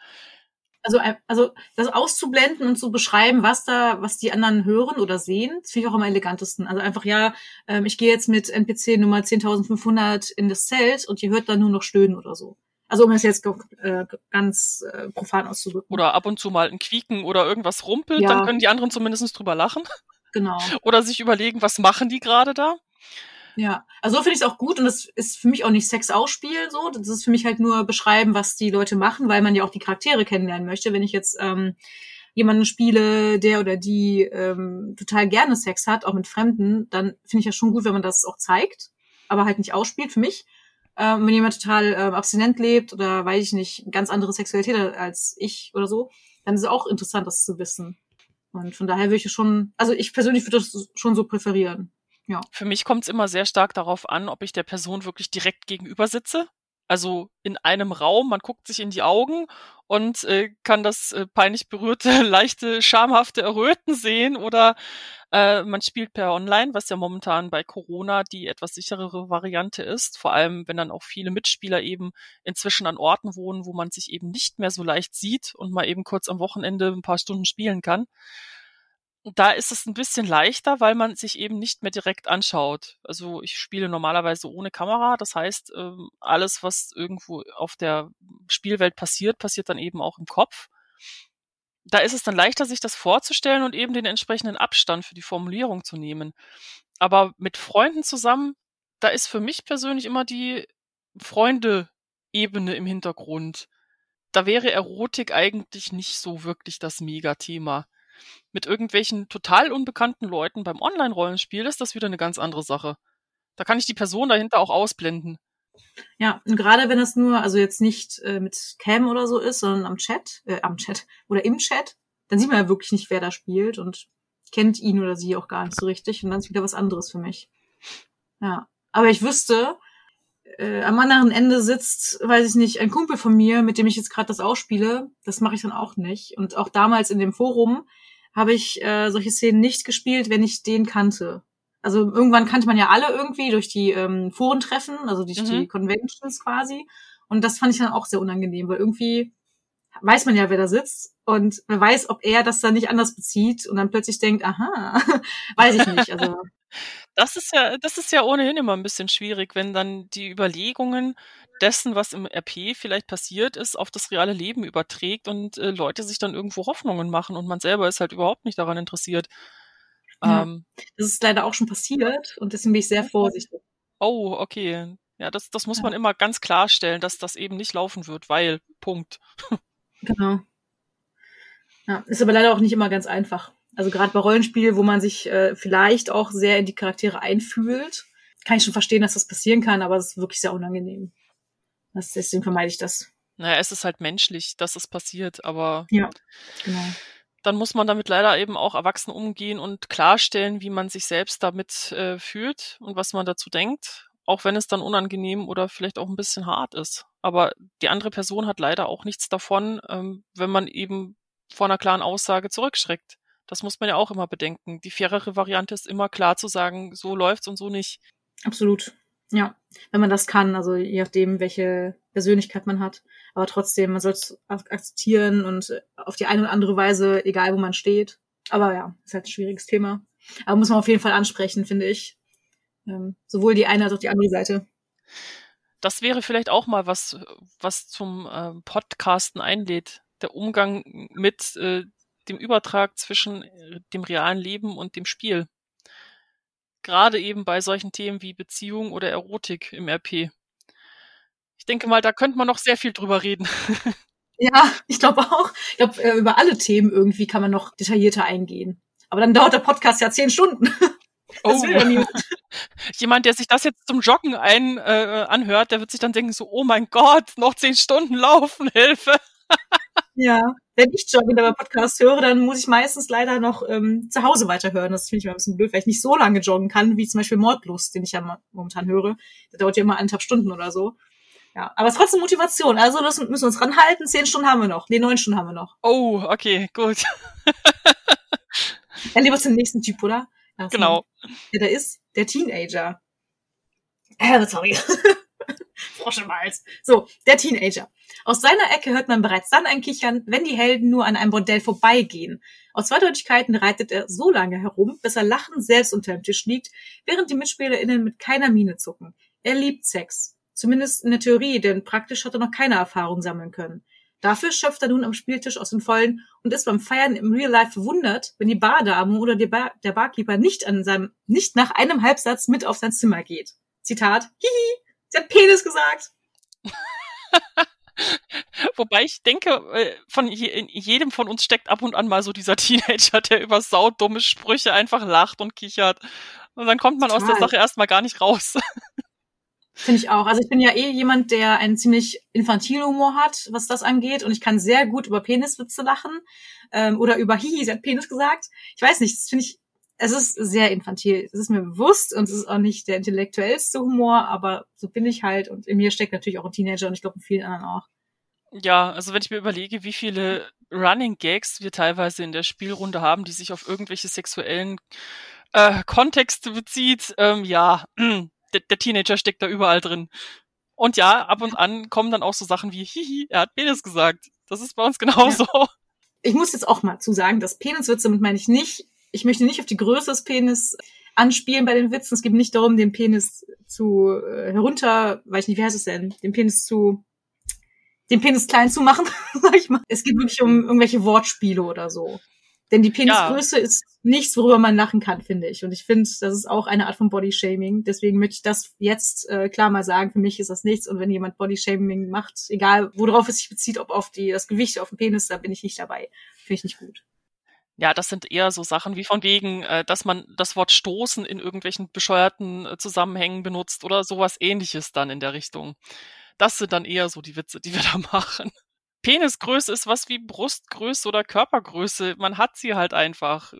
Also, also das auszublenden und zu beschreiben, was da, was die anderen hören oder sehen, finde ich auch am elegantesten. Also einfach, ja, ähm, ich gehe jetzt mit NPC Nummer 10.500 in das Zelt und ihr hört dann nur noch stöhnen oder so. Also um es jetzt äh, ganz äh, profan auszudrücken. Oder ab und zu mal ein Quieken oder irgendwas rumpelt, ja. dann können die anderen zumindest drüber lachen. Genau. [LAUGHS] Oder sich überlegen, was machen die gerade da? Ja, also so finde ich es auch gut und das ist für mich auch nicht Sex ausspielen so. Das ist für mich halt nur beschreiben, was die Leute machen, weil man ja auch die Charaktere kennenlernen möchte. Wenn ich jetzt ähm, jemanden spiele, der oder die ähm, total gerne Sex hat, auch mit Fremden, dann finde ich ja schon gut, wenn man das auch zeigt, aber halt nicht ausspielt für mich. Ähm, wenn jemand total äh, abstinent lebt oder weiß ich nicht, ganz andere Sexualität als ich oder so, dann ist es auch interessant, das zu wissen. Und von daher würde ich schon, also ich persönlich würde das schon so präferieren. Ja. Für mich kommt es immer sehr stark darauf an, ob ich der Person wirklich direkt gegenüber sitze. Also in einem Raum, man guckt sich in die Augen und äh, kann das äh, peinlich berührte, [LAUGHS] leichte, schamhafte Erröten sehen oder äh, man spielt per Online, was ja momentan bei Corona die etwas sicherere Variante ist. Vor allem, wenn dann auch viele Mitspieler eben inzwischen an Orten wohnen, wo man sich eben nicht mehr so leicht sieht und mal eben kurz am Wochenende ein paar Stunden spielen kann da ist es ein bisschen leichter, weil man sich eben nicht mehr direkt anschaut. Also ich spiele normalerweise ohne Kamera, das heißt, ähm, alles, was irgendwo auf der Spielwelt passiert, passiert dann eben auch im Kopf. Da ist es dann leichter, sich das vorzustellen und eben den entsprechenden Abstand für die Formulierung zu nehmen. Aber mit Freunden zusammen, da ist für mich persönlich immer die Freunde-Ebene im Hintergrund. Da wäre Erotik eigentlich nicht so wirklich das Megathema mit irgendwelchen total unbekannten Leuten beim Online-Rollenspiel ist das wieder eine ganz andere Sache. Da kann ich die Person dahinter auch ausblenden. Ja, und gerade wenn es nur, also jetzt nicht äh, mit Cam oder so ist, sondern am Chat, äh, am Chat [LAUGHS] oder im Chat, dann sieht man ja wirklich nicht, wer da spielt und kennt ihn oder sie auch gar nicht so richtig und dann ist wieder was anderes für mich. Ja, aber ich wüsste, äh, am anderen Ende sitzt, weiß ich nicht, ein Kumpel von mir, mit dem ich jetzt gerade das ausspiele. Das mache ich dann auch nicht. Und auch damals in dem Forum habe ich äh, solche Szenen nicht gespielt, wenn ich den kannte. Also irgendwann kannte man ja alle irgendwie durch die ähm, Forentreffen, also durch mhm. die Conventions quasi. Und das fand ich dann auch sehr unangenehm, weil irgendwie weiß man ja, wer da sitzt und wer weiß, ob er das dann nicht anders bezieht und dann plötzlich denkt, aha, [LAUGHS] weiß ich nicht. Also [LAUGHS] das ist ja, das ist ja ohnehin immer ein bisschen schwierig, wenn dann die Überlegungen dessen, was im RP vielleicht passiert ist, auf das reale Leben überträgt und äh, Leute sich dann irgendwo Hoffnungen machen und man selber ist halt überhaupt nicht daran interessiert. Ja, ähm, das ist leider auch schon passiert und deswegen bin ich sehr vorsichtig. Oh, okay. Ja, das, das muss ja. man immer ganz klarstellen, dass das eben nicht laufen wird, weil, Punkt. [LAUGHS] Genau. Ja, ist aber leider auch nicht immer ganz einfach. Also gerade bei Rollenspielen, wo man sich äh, vielleicht auch sehr in die Charaktere einfühlt, kann ich schon verstehen, dass das passieren kann, aber es ist wirklich sehr unangenehm. Das, deswegen vermeide ich das. Naja, es ist halt menschlich, dass es passiert, aber ja, genau. dann muss man damit leider eben auch erwachsen umgehen und klarstellen, wie man sich selbst damit äh, fühlt und was man dazu denkt, auch wenn es dann unangenehm oder vielleicht auch ein bisschen hart ist. Aber die andere Person hat leider auch nichts davon, ähm, wenn man eben vor einer klaren Aussage zurückschreckt. Das muss man ja auch immer bedenken. Die fairere Variante ist immer klar zu sagen, so läuft's und so nicht. Absolut. Ja, wenn man das kann, also je nachdem, welche Persönlichkeit man hat. Aber trotzdem, man soll es akzeptieren und auf die eine oder andere Weise, egal wo man steht. Aber ja, ist halt ein schwieriges Thema. Aber muss man auf jeden Fall ansprechen, finde ich. Ähm, sowohl die eine als auch die andere Seite. Das wäre vielleicht auch mal was, was zum äh, Podcasten einlädt. Der Umgang mit äh, dem Übertrag zwischen äh, dem realen Leben und dem Spiel. Gerade eben bei solchen Themen wie Beziehung oder Erotik im RP. Ich denke mal, da könnte man noch sehr viel drüber reden. [LAUGHS] Ja, ich glaube auch. Ich glaube, äh, über alle Themen irgendwie kann man noch detaillierter eingehen. Aber dann dauert der Podcast ja zehn Stunden. [LAUGHS] Oh. will [LAUGHS] Jemand, der sich das jetzt zum Joggen ein, äh, anhört, der wird sich dann denken so, oh mein Gott, noch zehn Stunden laufen, Hilfe. Ja, wenn ich jogge und aber Podcast höre, dann muss ich meistens leider noch ähm, zu Hause weiterhören. Das finde ich mal ein bisschen blöd, weil ich nicht so lange joggen kann, wie zum Beispiel Mordlust, den ich ja momentan höre. Der dauert ja immer eineinhalb Stunden oder so. Ja, aber es ist trotzdem Motivation. Also das müssen wir uns ranhalten. Zehn Stunden haben wir noch. Nee, neun Stunden haben wir noch. Oh, okay, gut. Dann lieber zum nächsten Typ, oder? Das genau. Der da ist der Teenager. Äh, sorry. [LAUGHS] [LAUGHS] Frosch. So, der Teenager. Aus seiner Ecke hört man bereits dann ein Kichern, wenn die Helden nur an einem Bordell vorbeigehen. Aus Zweideutigkeiten reitet er so lange herum, bis er lachend selbst unter dem Tisch liegt, während die MitspielerInnen mit keiner Miene zucken. Er liebt Sex. Zumindest in der Theorie, denn praktisch hat er noch keine Erfahrung sammeln können. Dafür schöpft er nun am Spieltisch aus den Vollen und ist beim Feiern im Real Life verwundert, wenn die Bardame oder der, Bar der Barkeeper nicht an seinem, nicht nach einem Halbsatz mit auf sein Zimmer geht. Zitat, hihi, sie hat Penis gesagt. [LAUGHS] Wobei ich denke, äh, von je, in jedem von uns steckt ab und an mal so dieser [LAUGHS] Teenager, der über saudumme Sprüche einfach lacht und kichert. Und dann kommt man Total. aus der Sache erstmal gar nicht raus. [LAUGHS] Finde ich auch. Also ich bin ja eh jemand, der einen ziemlich infantilen Humor hat, was das angeht. Und ich kann sehr gut über Peniswitze lachen. Ähm, oder über Hihi, sie hat Penis gesagt. Ich weiß nicht, das finde ich, es ist sehr infantil. Es ist mir bewusst und es ist auch nicht der intellektuellste Humor, aber so bin ich halt. Und in mir steckt natürlich auch ein Teenager und ich glaube in vielen anderen auch. Ja, also wenn ich mir überlege, wie viele Running Gags wir teilweise in der Spielrunde haben, die sich auf irgendwelche sexuellen äh, Kontexte bezieht, ähm, ja, [CLEARS THROAT] der, der Teenager steckt da überall drin. Und ja, ab und an kommen dann auch so Sachen wie, hihi, er hat Penis gesagt. Das ist bei uns genauso. Ja. Ich muss jetzt auch mal zu sagen, dass Peniswitze, damit meine ich nicht, ich möchte nicht auf die Größe des Penis anspielen bei den Witzen. Es geht nicht darum, den Penis zu äh, herunter, weiß ich nicht, wie heißt es denn, den Penis zu, den Penis klein zu machen, [LAUGHS] sag ich mal. Es geht wirklich um irgendwelche Wortspiele oder so. Denn die Penisgröße ja. ist nichts, worüber man lachen kann, finde ich. Und ich finde, das ist auch eine Art von Bodyshaming. Deswegen möchte ich das jetzt äh, klar mal sagen. Für mich ist das nichts. Und wenn jemand Bodyshaming macht, egal worauf es sich bezieht, ob auf die, das Gewicht auf den Penis, da bin ich nicht dabei. Finde ich nicht gut. Ja, das sind eher so Sachen wie von wegen, äh, dass man das Wort stoßen in irgendwelchen bescheuerten äh, Zusammenhängen benutzt oder sowas ähnliches dann in der Richtung. Das sind dann eher so die Witze, die wir [LAUGHS] da machen. Penisgröße ist was wie Brustgröße oder Körpergröße. Man hat sie halt einfach.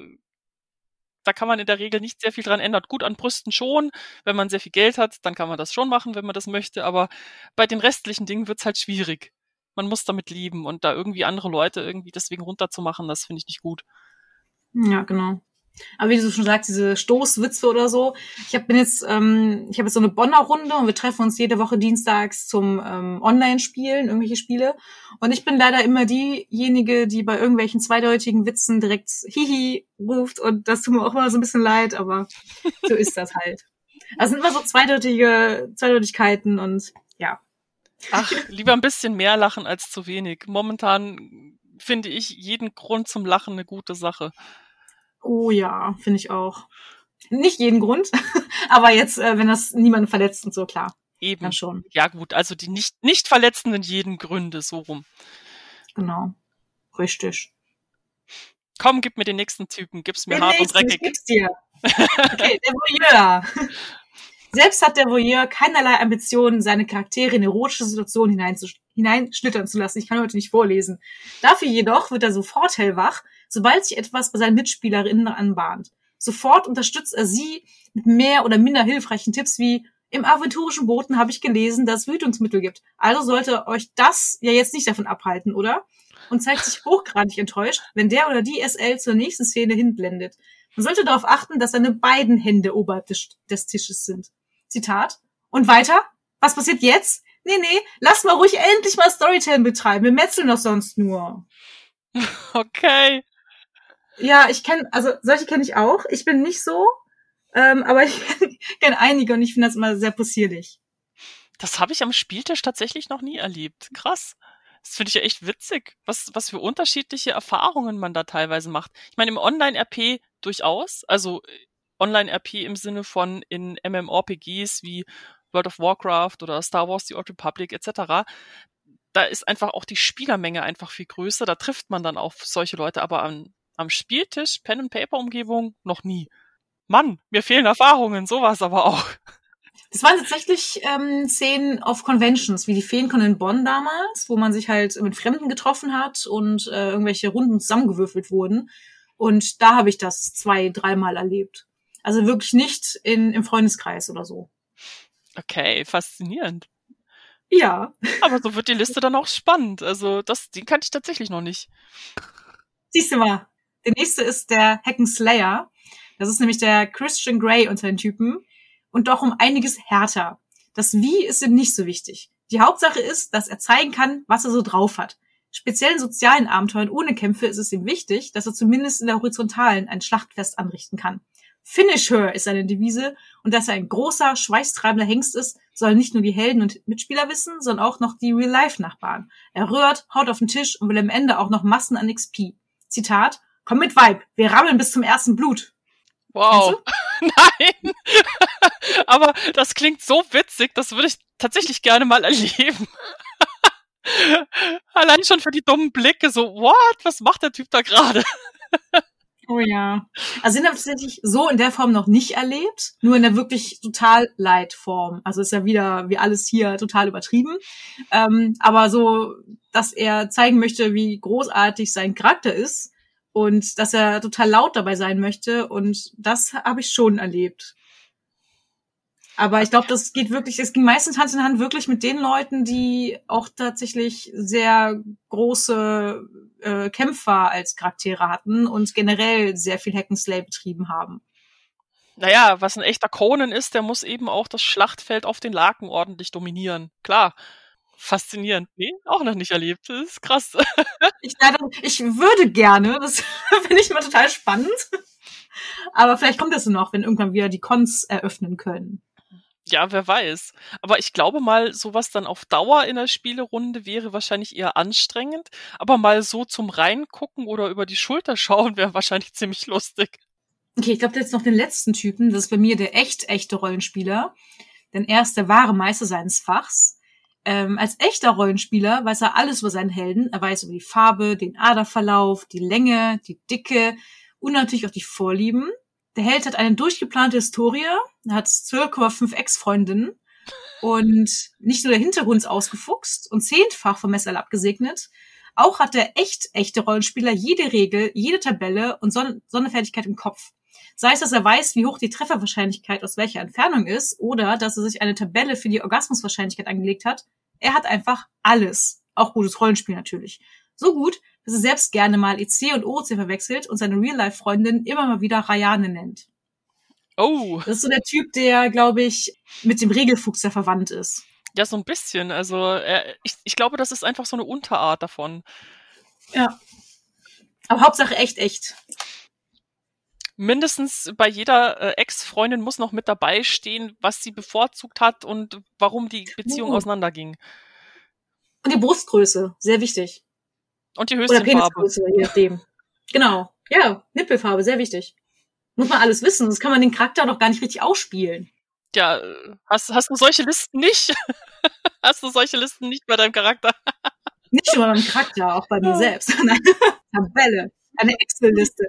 Da kann man in der Regel nicht sehr viel dran ändern. Gut, an Brüsten schon. Wenn man sehr viel Geld hat, dann kann man das schon machen, wenn man das möchte. Aber bei den restlichen Dingen wird's halt schwierig. Man muss damit lieben und da irgendwie andere Leute irgendwie deswegen runterzumachen, das finde ich nicht gut. Ja, genau. Aber wie du schon sagst, diese Stoßwitze oder so. Ich hab, bin jetzt, ähm, ich habe jetzt so eine Bonner Runde und wir treffen uns jede Woche dienstags zum ähm, Online-Spielen, irgendwelche Spiele. Und ich bin leider immer diejenige, die bei irgendwelchen zweideutigen Witzen direkt Hihi ruft und das tut mir auch immer so ein bisschen leid, aber so ist das halt. Also sind immer so zweideutige Zweideutigkeiten und ja. Ach, lieber ein bisschen mehr lachen als zu wenig. Momentan finde ich jeden Grund zum Lachen eine gute Sache. Oh ja, finde ich auch. Nicht jeden Grund, [LAUGHS] aber jetzt, äh, wenn das niemanden verletzt und so, klar. Eben. Dann schon. Ja, gut, also die nicht, nicht verletzenden jeden Gründe, so rum. Genau. Richtig. Komm, gib mir den nächsten Typen, gib's mir den hart und dreckig. Gib's dir. Okay, der Voyeur. [LAUGHS] Selbst hat der Voyeur keinerlei Ambitionen, seine Charaktere in erotische Situationen hineinschlittern zu lassen. Ich kann heute nicht vorlesen. Dafür jedoch wird er sofort hellwach, sobald sich etwas bei seinen Mitspielerinnen anbahnt. Sofort unterstützt er sie mit mehr oder minder hilfreichen Tipps wie im aventurischen Boten habe ich gelesen, dass es Wütungsmittel gibt. Also sollte euch das ja jetzt nicht davon abhalten, oder? Und zeigt sich hochgradig enttäuscht, wenn der oder die SL zur nächsten Szene hinblendet. Man sollte darauf achten, dass seine beiden Hände oberhalb des, des Tisches sind. Zitat. Und weiter? Was passiert jetzt? Nee, nee, lass mal ruhig endlich mal Storytelling betreiben. Wir metzeln doch sonst nur. [LAUGHS] Okay. Ja, ich kenne, also solche kenne ich auch. Ich bin nicht so, ähm, aber ich [LAUGHS] kenne einige und ich finde das immer sehr possierlich. Das habe ich am Spieltisch tatsächlich noch nie erlebt. Krass. Das finde ich ja echt witzig, was, was für unterschiedliche Erfahrungen man da teilweise macht. Ich meine, im Online-RP durchaus, also äh, Online-RP im Sinne von in MMORPGs wie World of Warcraft oder Star Wars The Old Republic etc. Da ist einfach auch die Spielermenge einfach viel größer. Da trifft man dann auf solche Leute, aber am, am Spieltisch, Pen and Paper Umgebung noch nie. Mann, mir fehlen Erfahrungen, sowas aber auch. Das waren tatsächlich ähm, Szenen auf Conventions, wie die Feencon in Bonn damals, wo man sich halt mit Fremden getroffen hat und äh, irgendwelche Runden zusammengewürfelt wurden. Und da habe ich das zwei, dreimal erlebt. Also wirklich nicht in, im Freundeskreis oder so. Okay, faszinierend. Ja. Aber so wird die Liste dann auch spannend. Also das, den kannte ich tatsächlich noch nicht. Siehst du mal. Der nächste ist der Hacken Slayer. Das ist nämlich der Christian Grey unter den Typen und doch um einiges härter. Das Wie ist ihm nicht so wichtig. Die Hauptsache ist, dass er zeigen kann, was er so drauf hat. Speziell in sozialen Abenteuern ohne Kämpfe ist es ihm wichtig, dass er zumindest in der Horizontalen ein Schlachtfest anrichten kann. Finish her ist seine Devise und dass er ein großer, schweißtreibender Hengst ist, soll nicht nur die Helden und Mitspieler wissen, sondern auch noch die Real-Life-Nachbarn. Er rührt, haut auf den Tisch und will am Ende auch noch Massen an XP. Zitat, komm mit Vibe, wir rammeln bis zum ersten Blut. Wow. [LAUGHS] Nein. [LAUGHS] Aber das klingt so witzig, das würde ich tatsächlich gerne mal erleben. [LAUGHS] Allein schon für die dummen Blicke, so, what? Was macht der Typ da gerade? Oh ja. Also sind tatsächlich so in der Form noch nicht erlebt, nur in der wirklich total Light-Form. Also ist ja wieder wie alles hier total übertrieben. Ähm, aber so, dass er zeigen möchte, wie großartig sein Charakter ist, und dass er total laut dabei sein möchte und das habe ich schon erlebt. Aber ich glaube, das geht wirklich, es ging meistens Hand in Hand wirklich mit den Leuten, die auch tatsächlich sehr große äh, Kämpfer als Charaktere hatten und generell sehr viel Hack'n'Slay betrieben haben. Naja, was ein echter Conan ist, der muss eben auch das Schlachtfeld auf den Laken ordentlich dominieren. Klar. Faszinierend. Nee, auch noch nicht erlebt. Das ist krass. ich, leider, ich würde gerne, das [LAUGHS] finde ich immer total spannend. Aber vielleicht kommt das noch, wenn irgendwann wieder die Cons eröffnen können. Ja, wer weiß. Aber ich glaube mal, sowas dann auf Dauer in der Spielerunde wäre wahrscheinlich eher anstrengend. Aber mal so zum Reingucken oder über die Schulter schauen wäre wahrscheinlich ziemlich lustig. Okay, ich glaube jetzt noch den letzten Typen. Das ist bei mir der echt echte Rollenspieler. Denn er ist der wahre Meister seines Fachs ähm, als echter Rollenspieler weiß er alles über seinen Helden. Er weiß über die Farbe, den Aderverlauf, die Länge, die Dicke und natürlich auch die Vorlieben. Der Held hat eine durchgeplante Historie, er hat 12,5 Ex-Freundinnen und nicht nur der Hintergrund ist ausgefuchst und zehntfach vom Messer abgesegnet, auch hat der echt echte Rollenspieler jede Regel, jede Tabelle und Son Sonderfertigkeit im Kopf. Sei es, dass er weiß, wie hoch die Trefferwahrscheinlichkeit aus welcher Entfernung ist, oder dass er sich eine Tabelle für die Orgasmuswahrscheinlichkeit angelegt hat, er hat einfach alles. Auch gutes Rollenspiel natürlich. So gut, dass er selbst gerne mal EC und OC verwechselt und seine Real-Life-Freundin immer mal wieder Rayane nennt. Oh. Das ist so der Typ, der, glaube ich, mit dem Regelfuchs ja verwandt ist. Ja, so ein bisschen. Also äh, ich, ich glaube, das ist einfach so eine Unterart davon. Ja. Aber Hauptsache echt, echt mindestens bei jeder äh, Ex-Freundin muss noch mit dabei stehen, was sie bevorzugt hat und warum die Beziehung uh. auseinanderging. Und die Brustgröße, sehr wichtig. Und die höchste Oder Penisgröße, je nachdem. Genau. Ja, Nippelfarbe, sehr wichtig. Muss man alles wissen, sonst kann man den Charakter noch gar nicht richtig ausspielen. Ja, hast, hast du solche Listen nicht? [LAUGHS] hast du solche Listen nicht bei deinem Charakter? nicht nur bei meinem Charakter, auch bei mir selbst. [LAUGHS] Tabelle. Eine Excel-Liste.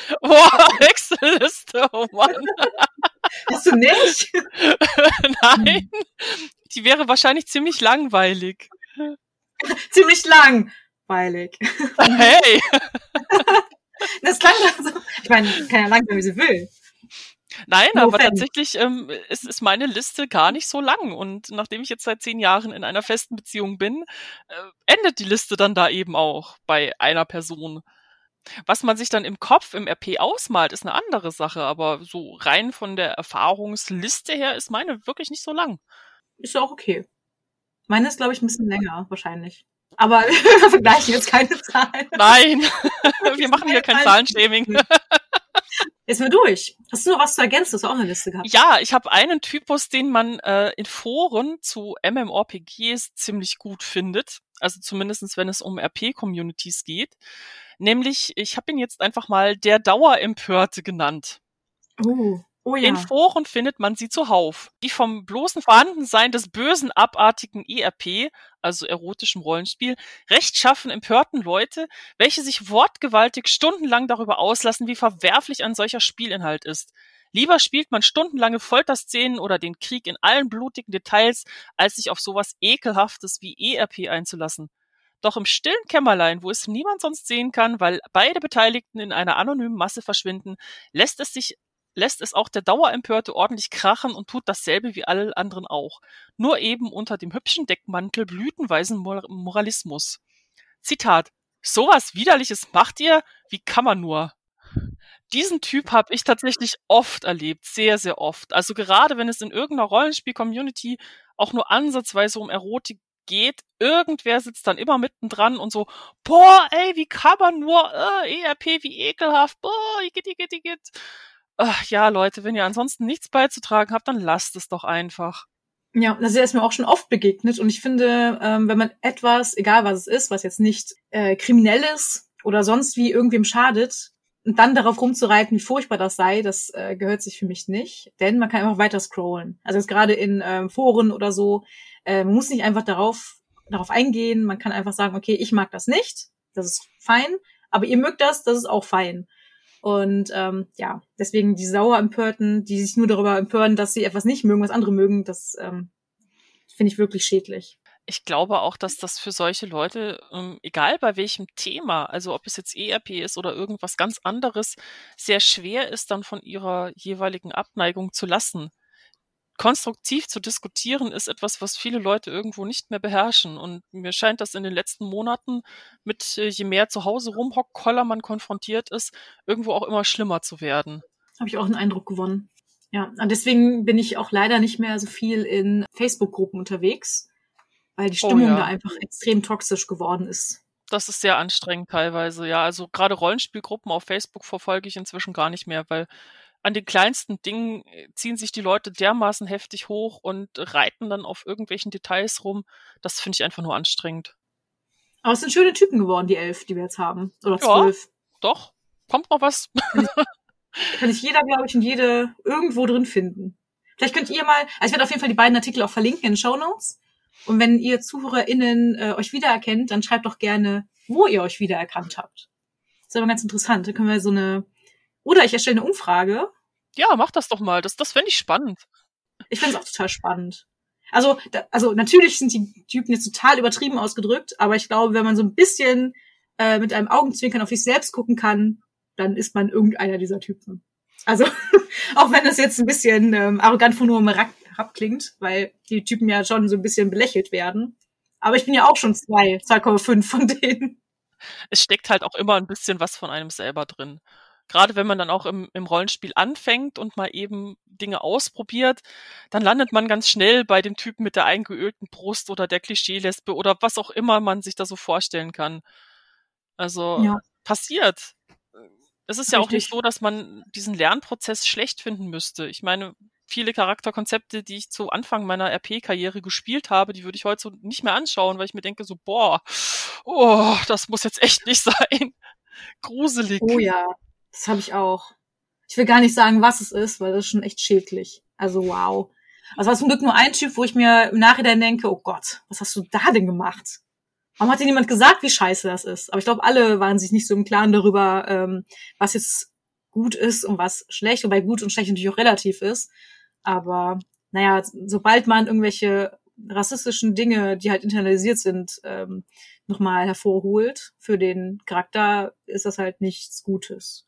[LAUGHS] Boah, Excel-Liste, oh Mann. Hast du nicht? [LAUGHS] Nein. Die wäre wahrscheinlich ziemlich langweilig. ziemlich langweilig. Hey! [LAUGHS] Das klang so. Ich meine, kann ja lang sein, wie sie will. Nein, no aber fan. tatsächlich ähm, ist, ist meine Liste gar nicht so lang. Und nachdem ich jetzt seit zehn Jahren in einer festen Beziehung bin, äh, endet die Liste dann da eben auch bei einer Person. Was man sich dann im Kopf im RP ausmalt, ist eine andere Sache, aber so rein von der Erfahrungsliste her ist meine wirklich nicht so lang. Ist ja auch okay. Meine ist, glaube ich, ein bisschen länger, wahrscheinlich. Aber [LAUGHS] wir vergleichen jetzt keine Zahlen. Nein, [LAUGHS] wir machen hier kein Zahlenshaming. [LAUGHS] Jetzt mal durch. Hast du noch was zu ergänzen? Hast du auch eine Liste gehabt? Ja, ich habe einen Typus, den man äh, in Foren zu MMORPGs ziemlich gut findet. Also zumindestens, wenn es um RP-Communities geht. Nämlich, ich habe ihn jetzt einfach mal der Dauerempörte genannt. Oh. Oh ja. In Foren findet man sie zuhauf. Die vom bloßen Vorhandensein des bösen, abartigen ERP, also erotischem Rollenspiel, rechtschaffen empörten Leute, welche sich wortgewaltig stundenlang darüber auslassen, wie verwerflich ein solcher Spielinhalt ist. Lieber spielt man stundenlange Folterszenen oder den Krieg in allen blutigen Details, als sich auf sowas ekelhaftes wie ERP einzulassen. Doch im stillen Kämmerlein, wo es niemand sonst sehen kann, weil beide Beteiligten in einer anonymen Masse verschwinden, lässt es sich lässt es auch der Dauerempörte ordentlich krachen und tut dasselbe wie alle anderen auch. Nur eben unter dem hübschen Deckmantel blütenweisen Moralismus. Zitat. Sowas Widerliches macht ihr? Wie kann man nur? Diesen Typ habe ich tatsächlich oft erlebt, sehr, sehr oft. Also gerade wenn es in irgendeiner Rollenspiel-Community auch nur ansatzweise um Erotik geht, irgendwer sitzt dann immer mittendran und so, boah, ey, wie kann man nur, äh, ERP, wie ekelhaft, boah, igitt, igitt, igitt. Ach, ja, Leute, wenn ihr ansonsten nichts beizutragen habt, dann lasst es doch einfach. Ja, das ist mir auch schon oft begegnet und ich finde, ähm, wenn man etwas, egal was es ist, was jetzt nicht äh, kriminell ist oder sonst wie irgendwem schadet, und dann darauf rumzureiten, wie furchtbar das sei, das äh, gehört sich für mich nicht, denn man kann einfach weiter scrollen. Also jetzt gerade in ähm, Foren oder so, äh, man muss nicht einfach darauf darauf eingehen, man kann einfach sagen, okay, ich mag das nicht, das ist fein, aber ihr mögt das, das ist auch fein. Und ähm, ja, deswegen die sauer Empörten, die sich nur darüber empören, dass sie etwas nicht mögen, was andere mögen, das ähm, finde ich wirklich schädlich. Ich glaube auch, dass das für solche Leute, ähm, egal bei welchem Thema, also ob es jetzt ERP ist oder irgendwas ganz anderes, sehr schwer ist, dann von ihrer jeweiligen Abneigung zu lassen konstruktiv zu diskutieren ist etwas, was viele Leute irgendwo nicht mehr beherrschen. Und mir scheint das in den letzten Monaten mit, äh, je mehr zu Hause rumhockkoller man konfrontiert ist, irgendwo auch immer schlimmer zu werden. Habe ich auch einen Eindruck gewonnen. Ja, und deswegen bin ich auch leider nicht mehr so viel in Facebook-Gruppen unterwegs, weil die oh Stimmung oh ja. da einfach extrem toxisch geworden ist. Das ist sehr anstrengend teilweise, ja. Also gerade Rollenspielgruppen auf Facebook verfolge ich inzwischen gar nicht mehr, weil an den kleinsten Dingen äh, ziehen sich die Leute dermaßen heftig hoch und reiten dann auf irgendwelchen Details rum. Das finde ich einfach nur anstrengend. Aber es sind schöne Typen geworden, die elf, die wir jetzt haben. Oder zwölf. Ja, doch. Kommt noch was. Kann, ich, [LAUGHS] kann sich jeder, glaube ich, und jede irgendwo drin finden. Vielleicht könnt ihr mal, also ich werde auf jeden Fall die beiden Artikel auch verlinken in den Show Notes. Und wenn ihr ZuhörerInnen äh, euch wiedererkennt, dann schreibt doch gerne, wo ihr euch wiedererkannt habt. Das ist aber ganz interessant. Da können wir so eine oder ich erstelle eine Umfrage. Ja, mach das doch mal. Das, das fände ich spannend. Ich finde es auch total spannend. Also, da, also natürlich sind die Typen jetzt total übertrieben ausgedrückt, aber ich glaube, wenn man so ein bisschen äh, mit einem Augenzwinkern auf sich selbst gucken kann, dann ist man irgendeiner dieser Typen. Also, [LAUGHS] auch wenn das jetzt ein bisschen ähm, arrogant von nur herab klingt, weil die Typen ja schon so ein bisschen belächelt werden. Aber ich bin ja auch schon zwei, 2,5 von denen. Es steckt halt auch immer ein bisschen was von einem selber drin gerade wenn man dann auch im, im Rollenspiel anfängt und mal eben Dinge ausprobiert, dann landet man ganz schnell bei dem Typen mit der eingeölten Brust oder der Klischeelesbe oder was auch immer man sich da so vorstellen kann. Also ja. passiert. Es ist ja auch nicht so, dass man diesen Lernprozess schlecht finden müsste. Ich meine, viele Charakterkonzepte, die ich zu Anfang meiner RP-Karriere gespielt habe, die würde ich heute so nicht mehr anschauen, weil ich mir denke so, boah, oh, das muss jetzt echt nicht [LAUGHS] sein. Gruselig. Oh ja, das habe ich auch. Ich will gar nicht sagen, was es ist, weil das ist schon echt schädlich. Also wow. Also war zum Glück nur ein Typ, wo ich mir im Nachhinein denke, oh Gott, was hast du da denn gemacht? Warum hat dir niemand gesagt, wie scheiße das ist? Aber ich glaube, alle waren sich nicht so im Klaren darüber, ähm, was jetzt gut ist und was schlecht, wobei gut und schlecht natürlich auch relativ ist. Aber naja, sobald man irgendwelche rassistischen Dinge, die halt internalisiert sind, ähm, nochmal hervorholt für den Charakter, ist das halt nichts Gutes.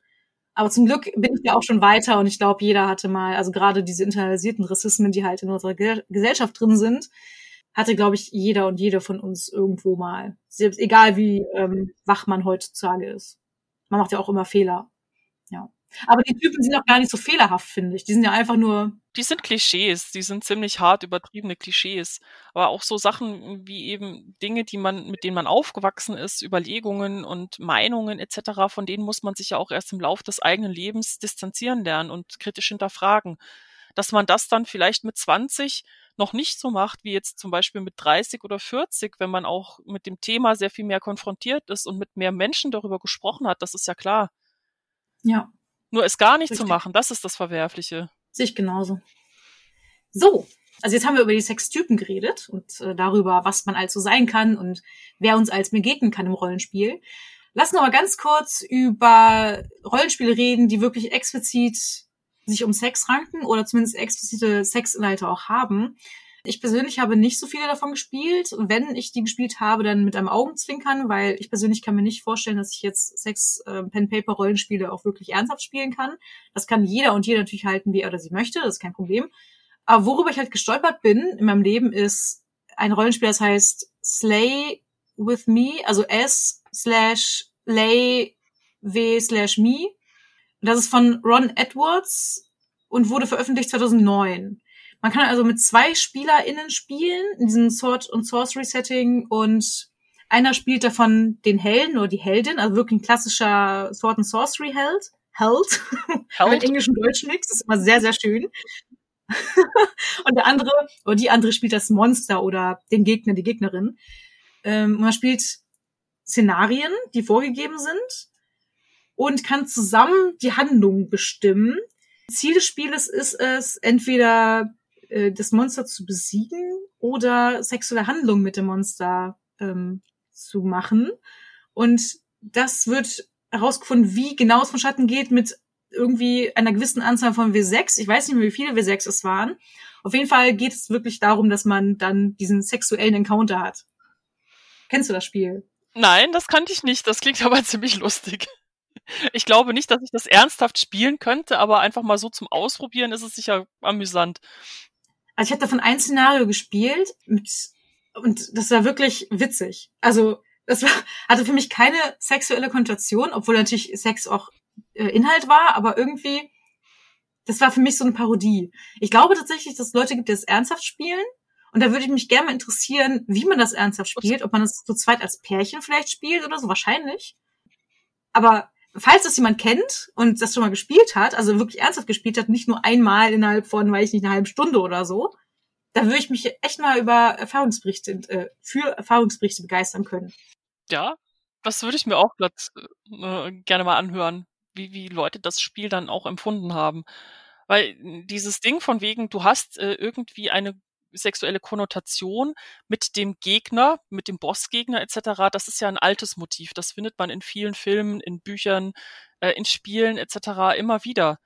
Aber zum Glück bin ich ja auch schon weiter und ich glaube, jeder hatte mal, also gerade diese internalisierten Rassismen, die halt in unserer Ge Gesellschaft drin sind, hatte, glaube ich, jeder und jede von uns irgendwo mal. Selbst egal wie ähm, wach man heutzutage ist. Man macht ja auch immer Fehler. Ja. Aber die Typen sind auch gar nicht so fehlerhaft, finde ich. Die sind ja einfach nur. Die sind Klischees, die sind ziemlich hart übertriebene Klischees. Aber auch so Sachen wie eben Dinge, die man, mit denen man aufgewachsen ist, Überlegungen und Meinungen etc., von denen muss man sich ja auch erst im Lauf des eigenen Lebens distanzieren lernen und kritisch hinterfragen. Dass man das dann vielleicht mit 20 noch nicht so macht, wie jetzt zum Beispiel mit 30 oder 40, wenn man auch mit dem Thema sehr viel mehr konfrontiert ist und mit mehr Menschen darüber gesprochen hat, das ist ja klar. Ja. Nur es gar nicht Richtig. zu machen, das ist das Verwerfliche. Sehe ich genauso. So, also jetzt haben wir über die Sextypen geredet und äh, darüber, was man also sein kann und wer uns als begegnen kann im Rollenspiel. Lass noch mal ganz kurz über Rollenspiele reden, die wirklich explizit sich um Sex ranken oder zumindest explizite Sexinhalte auch haben. Ich persönlich habe nicht so viele davon gespielt. Wenn ich die gespielt habe, dann mit einem Augenzwinkern, weil ich persönlich kann mir nicht vorstellen, dass ich jetzt Sex äh, Pen Paper Rollenspiele auch wirklich ernsthaft spielen kann. Das kann jeder und jeder natürlich halten, wie er oder sie möchte, das ist kein Problem. Aber worüber ich halt gestolpert bin in meinem Leben ist ein Rollenspiel, das heißt Slay with Me, also S slash Lay W slash Me. Das ist von Ron Edwards und wurde veröffentlicht 2009. Man kann also mit zwei SpielerInnen spielen in diesem Sword und Sorcery Setting und einer spielt davon den Helden oder die Heldin, also wirklich ein klassischer Sword and Sorcery Held. [LAUGHS] Held. Held. Mit Englisch und Deutsch Mix. Das ist immer sehr, sehr schön. [LAUGHS] und der andere, oder die andere spielt das Monster oder den Gegner, die Gegnerin. Ähm, man spielt Szenarien, die vorgegeben sind und kann zusammen die Handlung bestimmen. Ziel des Spieles ist es, entweder äh, das Monster zu besiegen oder sexuelle Handlungen mit dem Monster ähm, zu machen. Und das wird herausgefunden, wie genau es von Schatten geht mit irgendwie einer gewissen Anzahl von W6. Ich weiß nicht mehr, wie viele W6 es waren. Auf jeden Fall geht es wirklich darum, dass man dann diesen sexuellen Encounter hat. Kennst du das Spiel? Nein, das kannte ich nicht. Das klingt [LAUGHS] aber ziemlich lustig. Ich glaube nicht, dass ich das ernsthaft spielen könnte, aber einfach mal so zum Ausprobieren ist es sicher amüsant. Also ich habe davon ein Szenario gespielt mit, und das war wirklich witzig. Also das war, [LAUGHS] hatte für mich keine sexuelle Konnotation, obwohl natürlich Sex auch äh, Inhalt war, aber irgendwie, das war für mich so eine Parodie. Ich glaube tatsächlich, dass es Leute gibt, die das ernsthaft spielen. Und da würde ich mich gerne mal interessieren, wie man das ernsthaft spielt, ob man das zu zweit als Pärchen vielleicht spielt oder so, wahrscheinlich. Aber falls das jemand kennt und das schon mal gespielt hat, also wirklich ernsthaft gespielt hat, nicht nur einmal innerhalb von, weiß ich nicht, eine halbe Stunde oder so, da würde ich mich echt mal über Erfahrungsberichte, äh, für Erfahrungsberichte begeistern können. Ja, das würde ich mir auch grad, äh, gerne mal anhören, wie, wie Leute das Spiel dann auch empfunden haben. Weil dieses Ding von wegen, du hast äh, irgendwie eine sexuelle Konnotation mit dem Gegner, mit dem Bossgegner etc., das ist ja ein altes Motiv. Das findet man in vielen Filmen, in Büchern, äh, in Spielen etc. immer wieder.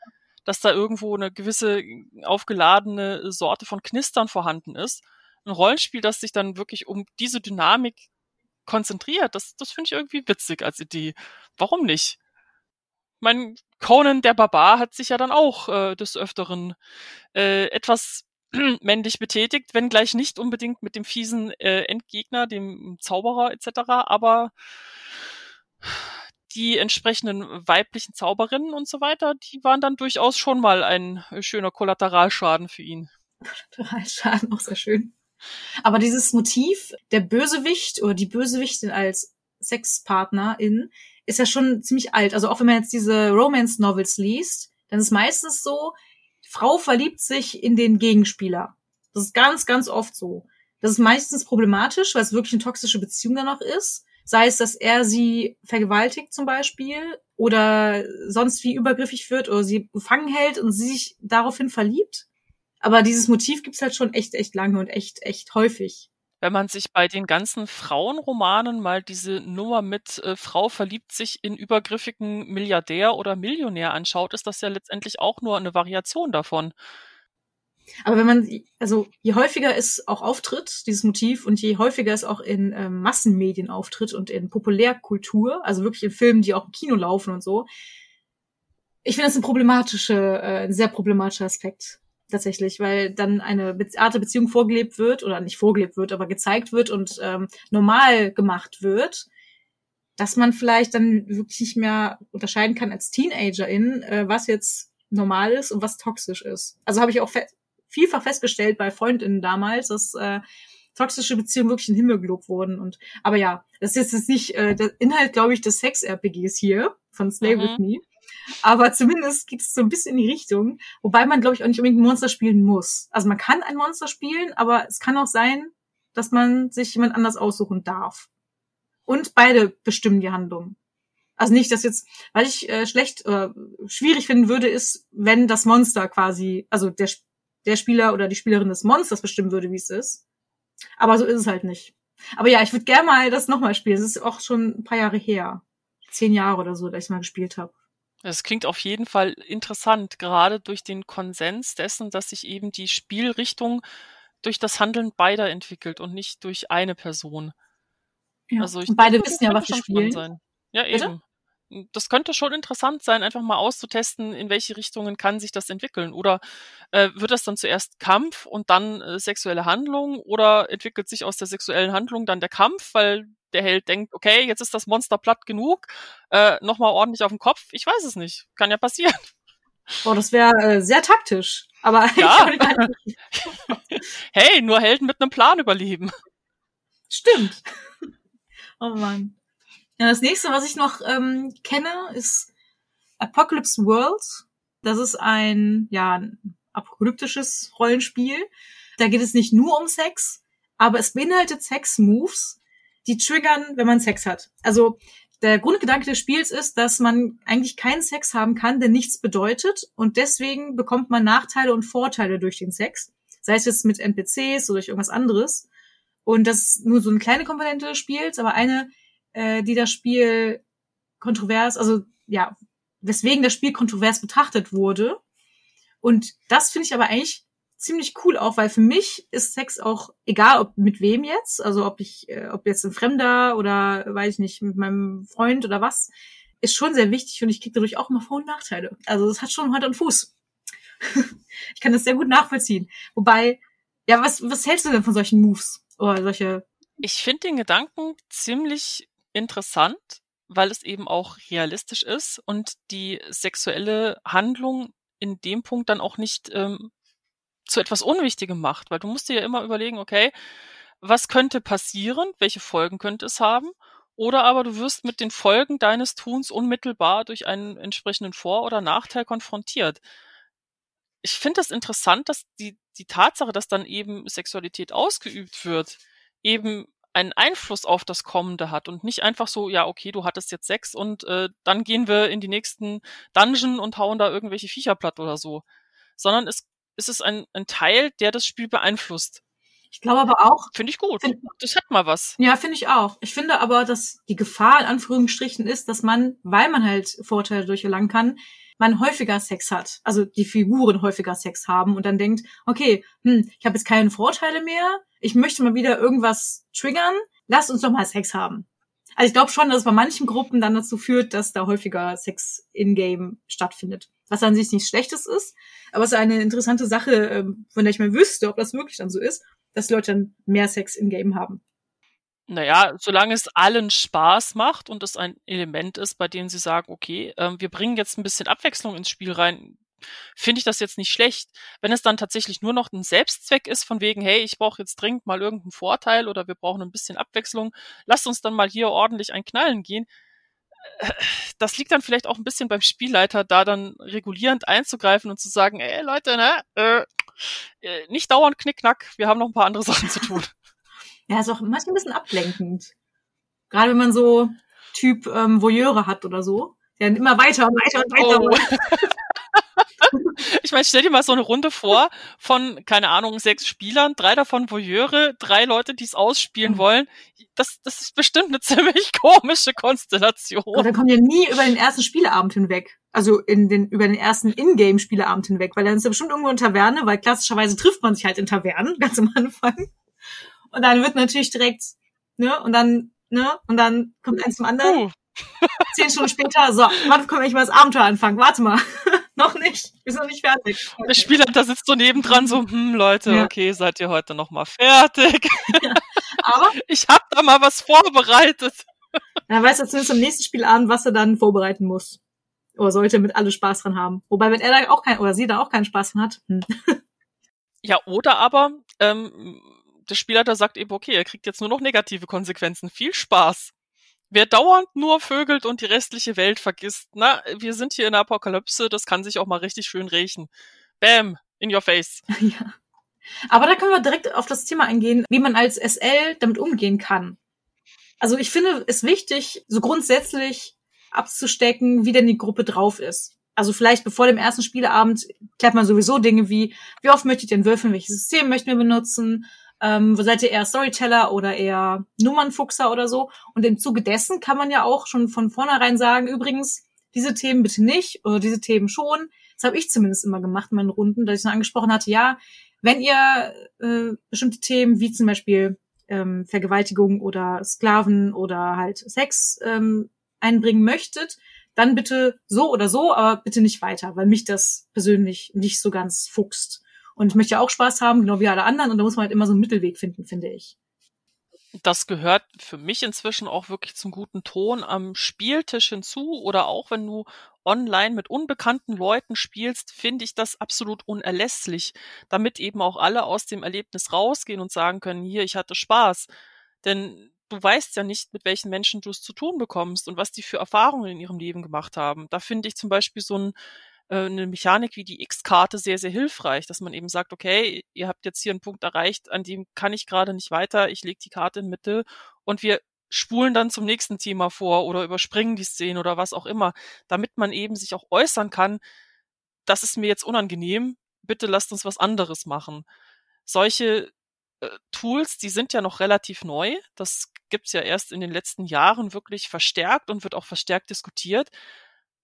Dass da irgendwo eine gewisse aufgeladene Sorte von Knistern vorhanden ist. Ein Rollenspiel, das sich dann wirklich um diese Dynamik konzentriert, das, das finde ich irgendwie witzig als Idee. Warum nicht? Mein Conan der Barbar hat sich ja dann auch äh, des Öfteren äh, etwas [CLEARS THROAT] männlich betätigt, wenn gleich nicht unbedingt mit dem fiesen äh, Endgegner, dem Zauberer etc., aber die entsprechenden weiblichen Zauberinnen und so weiter, die waren dann durchaus schon mal ein schöner Kollateralschaden für ihn. Kollateralschaden, auch sehr schön. Aber dieses Motiv, der Bösewicht oder die Bösewichtin als Sexpartnerin, ist ja schon ziemlich alt. Also auch wenn man jetzt diese Romance-Novels liest, dann ist meistens so, Frau verliebt sich in den Gegenspieler. Das ist ganz, ganz oft so. Das ist meistens problematisch, weil es wirklich eine toxische Beziehung dann noch ist. Sei es, dass er sie vergewaltigt zum Beispiel oder sonst wie übergriffig wird oder sie gefangen hält und sie sich daraufhin verliebt. Aber dieses Motiv gibt's halt schon echt, echt lange und echt, echt häufig wenn man sich bei den ganzen Frauenromanen mal diese Nummer mit äh, Frau verliebt sich in übergriffigen Milliardär oder Millionär anschaut, ist das ja letztendlich auch nur eine Variation davon. Aber wenn man, also je häufiger es auch auftritt, dieses Motiv, und je häufiger es auch in ähm, Massenmedien auftritt und in Populärkultur, also wirklich in Filmen, die auch im Kino laufen und so, ich finde das ein problematische, äh, ein sehr problematischer Aspekt tatsächlich, weil dann eine Be Art der Beziehung vorgelebt wird oder nicht vorgelebt wird, aber gezeigt wird und ähm, normal gemacht wird, dass man vielleicht dann wirklich nicht mehr unterscheiden kann als Teenagerin, äh, was jetzt normal ist und was toxisch ist. Also habe ich auch fe vielfach festgestellt bei Freundinnen damals, dass äh, toxische Beziehungen wirklich in den Himmel gelobt wurden. Und aber ja, das ist jetzt nicht äh, der Inhalt, glaube ich, des Sex-RPGs hier von Slay mhm. With Me. Aber zumindest geht es so ein bisschen in die Richtung, wobei man, glaube ich, auch nicht unbedingt ein Monster spielen muss. Also man kann ein Monster spielen, aber es kann auch sein, dass man sich jemand anders aussuchen darf. Und beide bestimmen die Handlung. Also nicht, dass jetzt, weil ich äh, schlecht, äh, schwierig finden würde, ist, wenn das Monster quasi, also der, der Spieler oder die Spielerin des Monsters bestimmen würde, wie es ist. Aber so ist es halt nicht. Aber ja, ich würde gerne mal das nochmal spielen. Es ist auch schon ein paar Jahre her. Zehn Jahre oder so, dass ich mal gespielt habe. Es klingt auf jeden Fall interessant, gerade durch den Konsens dessen, dass sich eben die Spielrichtung durch das Handeln beider entwickelt und nicht durch eine Person. Ja. Also ich beide wissen ja, was sie spielen. Sein. Ja, Bitte? eben. Das könnte schon interessant sein, einfach mal auszutesten, in welche Richtungen kann sich das entwickeln. Oder äh, wird das dann zuerst Kampf und dann äh, sexuelle Handlung? Oder entwickelt sich aus der sexuellen Handlung dann der Kampf, weil der Held denkt, okay, jetzt ist das Monster platt genug, äh, nochmal ordentlich auf den Kopf? Ich weiß es nicht. Kann ja passieren. Boah, das wäre äh, sehr taktisch. Aber [LAUGHS] ja. [LAUGHS] hey, nur Helden mit einem Plan überleben. Stimmt. [LAUGHS] Oh Mann. Ja, das nächste, was ich noch ähm, kenne, ist Apocalypse World. Das ist ein, ja, ein apokalyptisches Rollenspiel. Da geht es nicht nur um Sex, aber es beinhaltet Sex-Moves, die triggern, wenn man Sex hat. Also der Grundgedanke des Spiels ist, dass man eigentlich keinen Sex haben kann, der nichts bedeutet und deswegen bekommt man Nachteile und Vorteile durch den Sex, sei es jetzt mit NPCs oder durch irgendwas anderes. Und das ist nur so eine kleine Komponente des Spiels, aber eine, äh, die das Spiel kontrovers, also ja, weswegen das Spiel kontrovers betrachtet wurde. Und das finde ich aber eigentlich ziemlich cool auch, weil für mich ist Sex auch egal, ob mit wem jetzt, also ob ich, äh, ob jetzt ein Fremder oder weiß ich nicht, mit meinem Freund oder was, ist schon sehr wichtig und ich kriege dadurch auch immer Vor- und Nachteile. Also es hat schon Hand und Fuß. [LAUGHS] ich kann das sehr gut nachvollziehen. Wobei, ja, was, was hältst du denn von solchen Moves oder solche? Ich finde den Gedanken ziemlich interessant, weil es eben auch realistisch ist und die sexuelle Handlung in dem Punkt dann auch nicht ähm, zu etwas Unwichtigem macht, weil du musst dir ja immer überlegen, okay, was könnte passieren, welche Folgen könnte es haben, oder aber du wirst mit den Folgen deines Tuns unmittelbar durch einen entsprechenden Vor- oder Nachteil konfrontiert. Ich finde es das interessant, dass die, die Tatsache, dass dann eben Sexualität ausgeübt wird, eben einen Einfluss auf das Kommende hat und nicht einfach so, ja, okay, du hattest jetzt Sex und äh, dann gehen wir in die nächsten Dungeon und hauen da irgendwelche Viecher platt oder so. Sondern es ist es ein, ein Teil, der das Spiel beeinflusst. Ich glaube aber auch. Finde ich gut. Find, das hat mal was. Ja, finde ich auch. Ich finde aber, dass die Gefahr in Anführungsstrichen ist, dass man, weil man halt Vorteile durch erlangen kann, man häufiger Sex hat. Also die Figuren häufiger Sex haben und dann denkt, okay, hm, ich habe jetzt keine Vorteile mehr, ich möchte mal wieder irgendwas triggern, lasst uns doch mal Sex haben. Also ich glaube schon, dass es bei manchen Gruppen dann dazu führt, dass da häufiger Sex in-game stattfindet. Was an sich nichts Schlechtes ist, aber es ist eine interessante Sache, ähm, von der ich mal wüsste, ob das wirklich dann so ist, dass Leute dann mehr Sex in-game haben. Naja, solange es allen Spaß macht und es ein Element ist, bei dem sie sagen, okay, ähm, wir bringen jetzt ein bisschen Abwechslung ins Spiel rein, finde ich das jetzt nicht schlecht. Wenn es dann tatsächlich nur noch ein Selbstzweck ist, von wegen, hey, ich brauche jetzt dringend mal irgendeinen Vorteil oder wir brauchen ein bisschen Abwechslung, lasst uns dann mal hier ordentlich ein Knallen gehen. Das liegt dann vielleicht auch ein bisschen beim Spielleiter, da dann regulierend einzugreifen und zu sagen, ey Leute, ne, äh, äh nicht dauernd Knickknack, wir haben noch ein paar andere [LAUGHS] Sachen zu tun. Ja, ist auch manchmal ein bisschen ablenkend. Gerade wenn man so Typ ähm, Voyeure hat oder so, der dann immer weiter und weiter und weiter. Oh. [LAUGHS] [LAUGHS] ich meine, stell dir mal so eine Runde vor von, keine Ahnung, sechs Spielern, drei davon Voyeure, drei Leute, die es ausspielen mhm. wollen. Das, das ist bestimmt eine [LAUGHS] ziemlich komische Konstellation. Und dann kommen ja nie über den ersten Spieleabend hinweg. Also in den, über den ersten Ingame-Spieleabend hinweg, weil dann ist ja bestimmt irgendwo eine Taverne, weil klassischerweise trifft man sich halt in Tavernen, [LAUGHS] ganz am Anfang. Und dann wird natürlich direkt, ne, und dann, ne, und dann kommt eins zum anderen. Uh. Zehn Stunden später, so, warte, komm, ich mal das Abenteuer anfangen. Warte mal. Noch nicht. Wir sind noch nicht fertig. Der Spieler, da sitzt so nebendran so, hm, Leute, ja. okay, seid ihr heute noch mal fertig? Ja. [LAUGHS] Aber [LAUGHS] ich hab da mal was vorbereitet. Dann weiß er zumindest am nächsten Spielabend, was er dann vorbereiten muss. Oder sollte mit alle Spaß dran haben. Wobei, wenn er da auch kein, oder sie da auch keinen Spaß dran hat. Hm. [LAUGHS] Ja, oder aber ähm, der Spielleiter sagt eben, okay, er kriegt jetzt nur noch negative Konsequenzen. Viel Spaß. Wer dauernd nur vögelt und die restliche Welt vergisst, na, wir sind hier in der Apokalypse, das kann sich auch mal richtig schön rächen. Bam, in your face. [LAUGHS] Ja. Aber da können wir direkt auf das Thema eingehen, wie man als SL damit umgehen kann. Also ich finde es wichtig, so grundsätzlich abzustecken, wie denn die Gruppe drauf ist. Also vielleicht bevor dem ersten Spieleabend klärt man sowieso Dinge wie, wie oft möchtet ihr denn würfeln, welches System möchten wir benutzen, ähm, seid ihr eher Storyteller oder eher Nummernfuchser oder so. Und im Zuge dessen kann man ja auch schon von vornherein sagen, übrigens, diese Themen bitte nicht oder diese Themen schon. Das habe ich zumindest immer gemacht in meinen Runden, dass ich dann angesprochen hatte, ja, wenn ihr äh, bestimmte Themen wie zum Beispiel ähm, Vergewaltigung oder Sklaven oder halt Sex ähm, einbringen möchtet, dann bitte so oder so, aber bitte nicht weiter, weil mich das persönlich nicht so ganz fuchst. Und ich möchte ja auch Spaß haben, genau wie alle anderen, und da muss man halt immer so einen Mittelweg finden, finde ich. Das gehört für mich inzwischen auch wirklich zum guten Ton am Spieltisch hinzu oder auch wenn du online mit unbekannten Leuten spielst, finde ich das absolut unerlässlich, damit eben auch alle aus dem Erlebnis rausgehen und sagen können, hier, ich hatte Spaß. Denn du weißt ja nicht, mit welchen Menschen du es zu tun bekommst und was die für Erfahrungen in ihrem Leben gemacht haben. Da finde ich zum Beispiel so ein, äh, eine Mechanik wie die X-Karte sehr, sehr hilfreich, dass man eben sagt, okay, ihr habt jetzt hier einen Punkt erreicht, an dem kann ich gerade nicht weiter, ich lege die Karte in Mitte und wir spulen dann zum nächsten Thema vor oder überspringen die Szene oder was auch immer, damit man eben sich auch äußern kann, das ist mir jetzt unangenehm, bitte lasst uns was anderes machen. Solche äh, Tools, die sind ja noch relativ neu. Das gibt's ja erst in den letzten Jahren wirklich verstärkt und wird auch verstärkt diskutiert.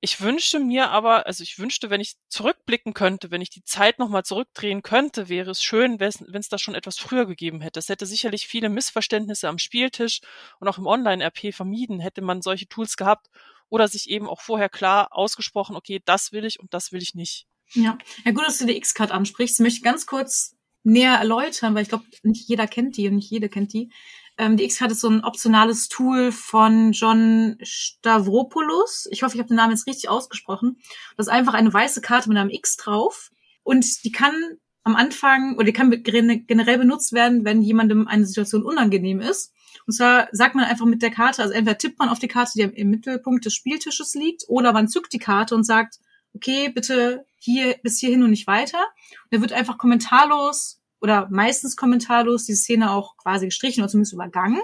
Ich wünschte mir aber, also ich wünschte, wenn ich zurückblicken könnte, wenn ich die Zeit nochmal zurückdrehen könnte, wäre es schön, wenn es da schon etwas früher gegeben hätte. Es hätte sicherlich viele Missverständnisse am Spieltisch und auch im Online-RP vermieden, hätte man solche Tools gehabt oder sich eben auch vorher klar ausgesprochen, okay, das will ich und das will ich nicht. Ja, ja gut, dass du die X-Card ansprichst. Ich möchte ganz kurz näher erläutern, weil ich glaube, nicht jeder kennt die und nicht jede kennt die. Ähm, die X-Card ist so ein optionales Tool von John Stavropoulos. Ich hoffe, ich habe den Namen jetzt richtig ausgesprochen. Das ist einfach eine weiße Karte mit einem X drauf. Und die kann am Anfang oder die kann generell benutzt werden, wenn jemandem eine Situation unangenehm ist. Und zwar sagt man einfach mit der Karte, also entweder tippt man auf die Karte, die im Mittelpunkt des Spieltisches liegt, oder man zückt die Karte und sagt, okay, bitte hier bis hierhin und nicht weiter. Und er wird einfach kommentarlos oder meistens kommentarlos die Szene auch quasi gestrichen oder zumindest übergangen.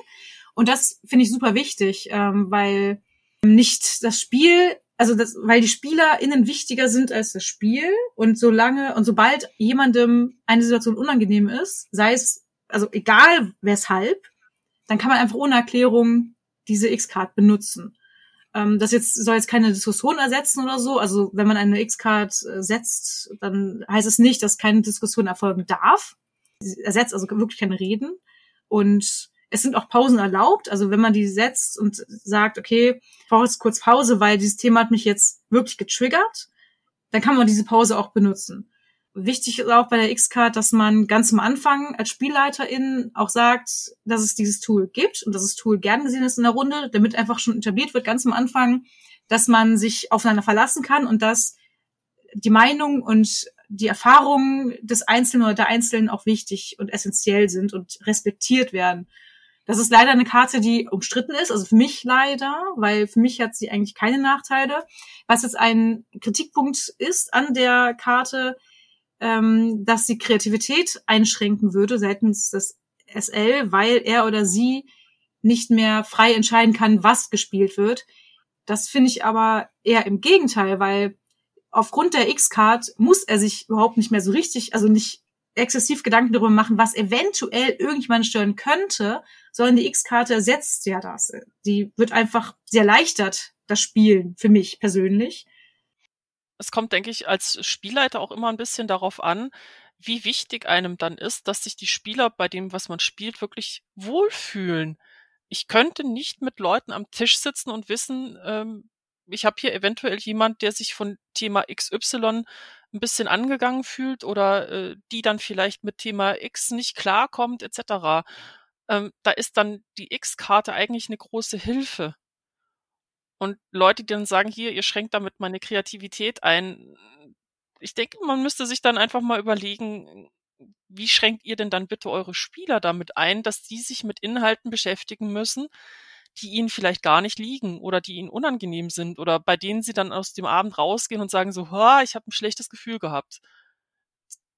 Und das finde ich super wichtig, ähm, weil nicht das Spiel, also das, weil die SpielerInnen wichtiger sind als das Spiel und solange und sobald jemandem eine Situation unangenehm ist, sei es, also egal weshalb, dann kann man einfach ohne Erklärung diese X-Card benutzen. Ähm, das jetzt soll jetzt keine Diskussion ersetzen oder so. Also wenn man eine X-Card äh, setzt, dann heißt es nicht, dass keine Diskussion erfolgen darf. Ersetzt also wirklich keine Reden. Und es sind auch Pausen erlaubt. Also wenn man die setzt und sagt, okay, ich brauche jetzt kurz Pause, weil dieses Thema hat mich jetzt wirklich getriggert, dann kann man diese Pause auch benutzen. Wichtig ist auch bei der X-Card, dass man ganz am Anfang als Spielleiterin auch sagt, dass es dieses Tool gibt und dass das Tool gern gesehen ist in der Runde, damit einfach schon etabliert wird, ganz am Anfang, dass man sich aufeinander verlassen kann und dass die Meinung und die Erfahrungen des Einzelnen oder der Einzelnen auch wichtig und essentiell sind und respektiert werden. Das ist leider eine Karte, die umstritten ist, also für mich leider, weil für mich hat sie eigentlich keine Nachteile. Was jetzt ein Kritikpunkt ist an der Karte, ähm, dass sie Kreativität einschränken würde seitens des SL, weil er oder sie nicht mehr frei entscheiden kann, was gespielt wird. Das finde ich aber eher im Gegenteil, weil aufgrund der X-Card muss er sich überhaupt nicht mehr so richtig, also nicht exzessiv Gedanken darüber machen, was eventuell irgendjemand stören könnte, sondern die X-Karte ersetzt ja das. Die wird einfach sehr erleichtert, das Spielen, für mich persönlich es kommt, denke ich, als Spielleiter auch immer ein bisschen darauf an, wie wichtig einem dann ist, dass sich die Spieler bei dem, was man spielt, wirklich wohlfühlen. Ich könnte nicht mit Leuten am Tisch sitzen und wissen, ähm, ich habe hier eventuell jemand, der sich von Thema XY ein bisschen angegangen fühlt oder äh, die dann vielleicht mit Thema X nicht klarkommt, etc. Ähm, da ist dann die X-Karte eigentlich eine große Hilfe. Und Leute, die dann sagen, hier, ihr schränkt damit meine Kreativität ein. Ich denke, man müsste sich dann einfach mal überlegen, wie schränkt ihr denn dann bitte eure Spieler damit ein, dass die sich mit Inhalten beschäftigen müssen, die ihnen vielleicht gar nicht liegen oder die ihnen unangenehm sind oder bei denen sie dann aus dem Abend rausgehen und sagen so, ich habe ein schlechtes Gefühl gehabt.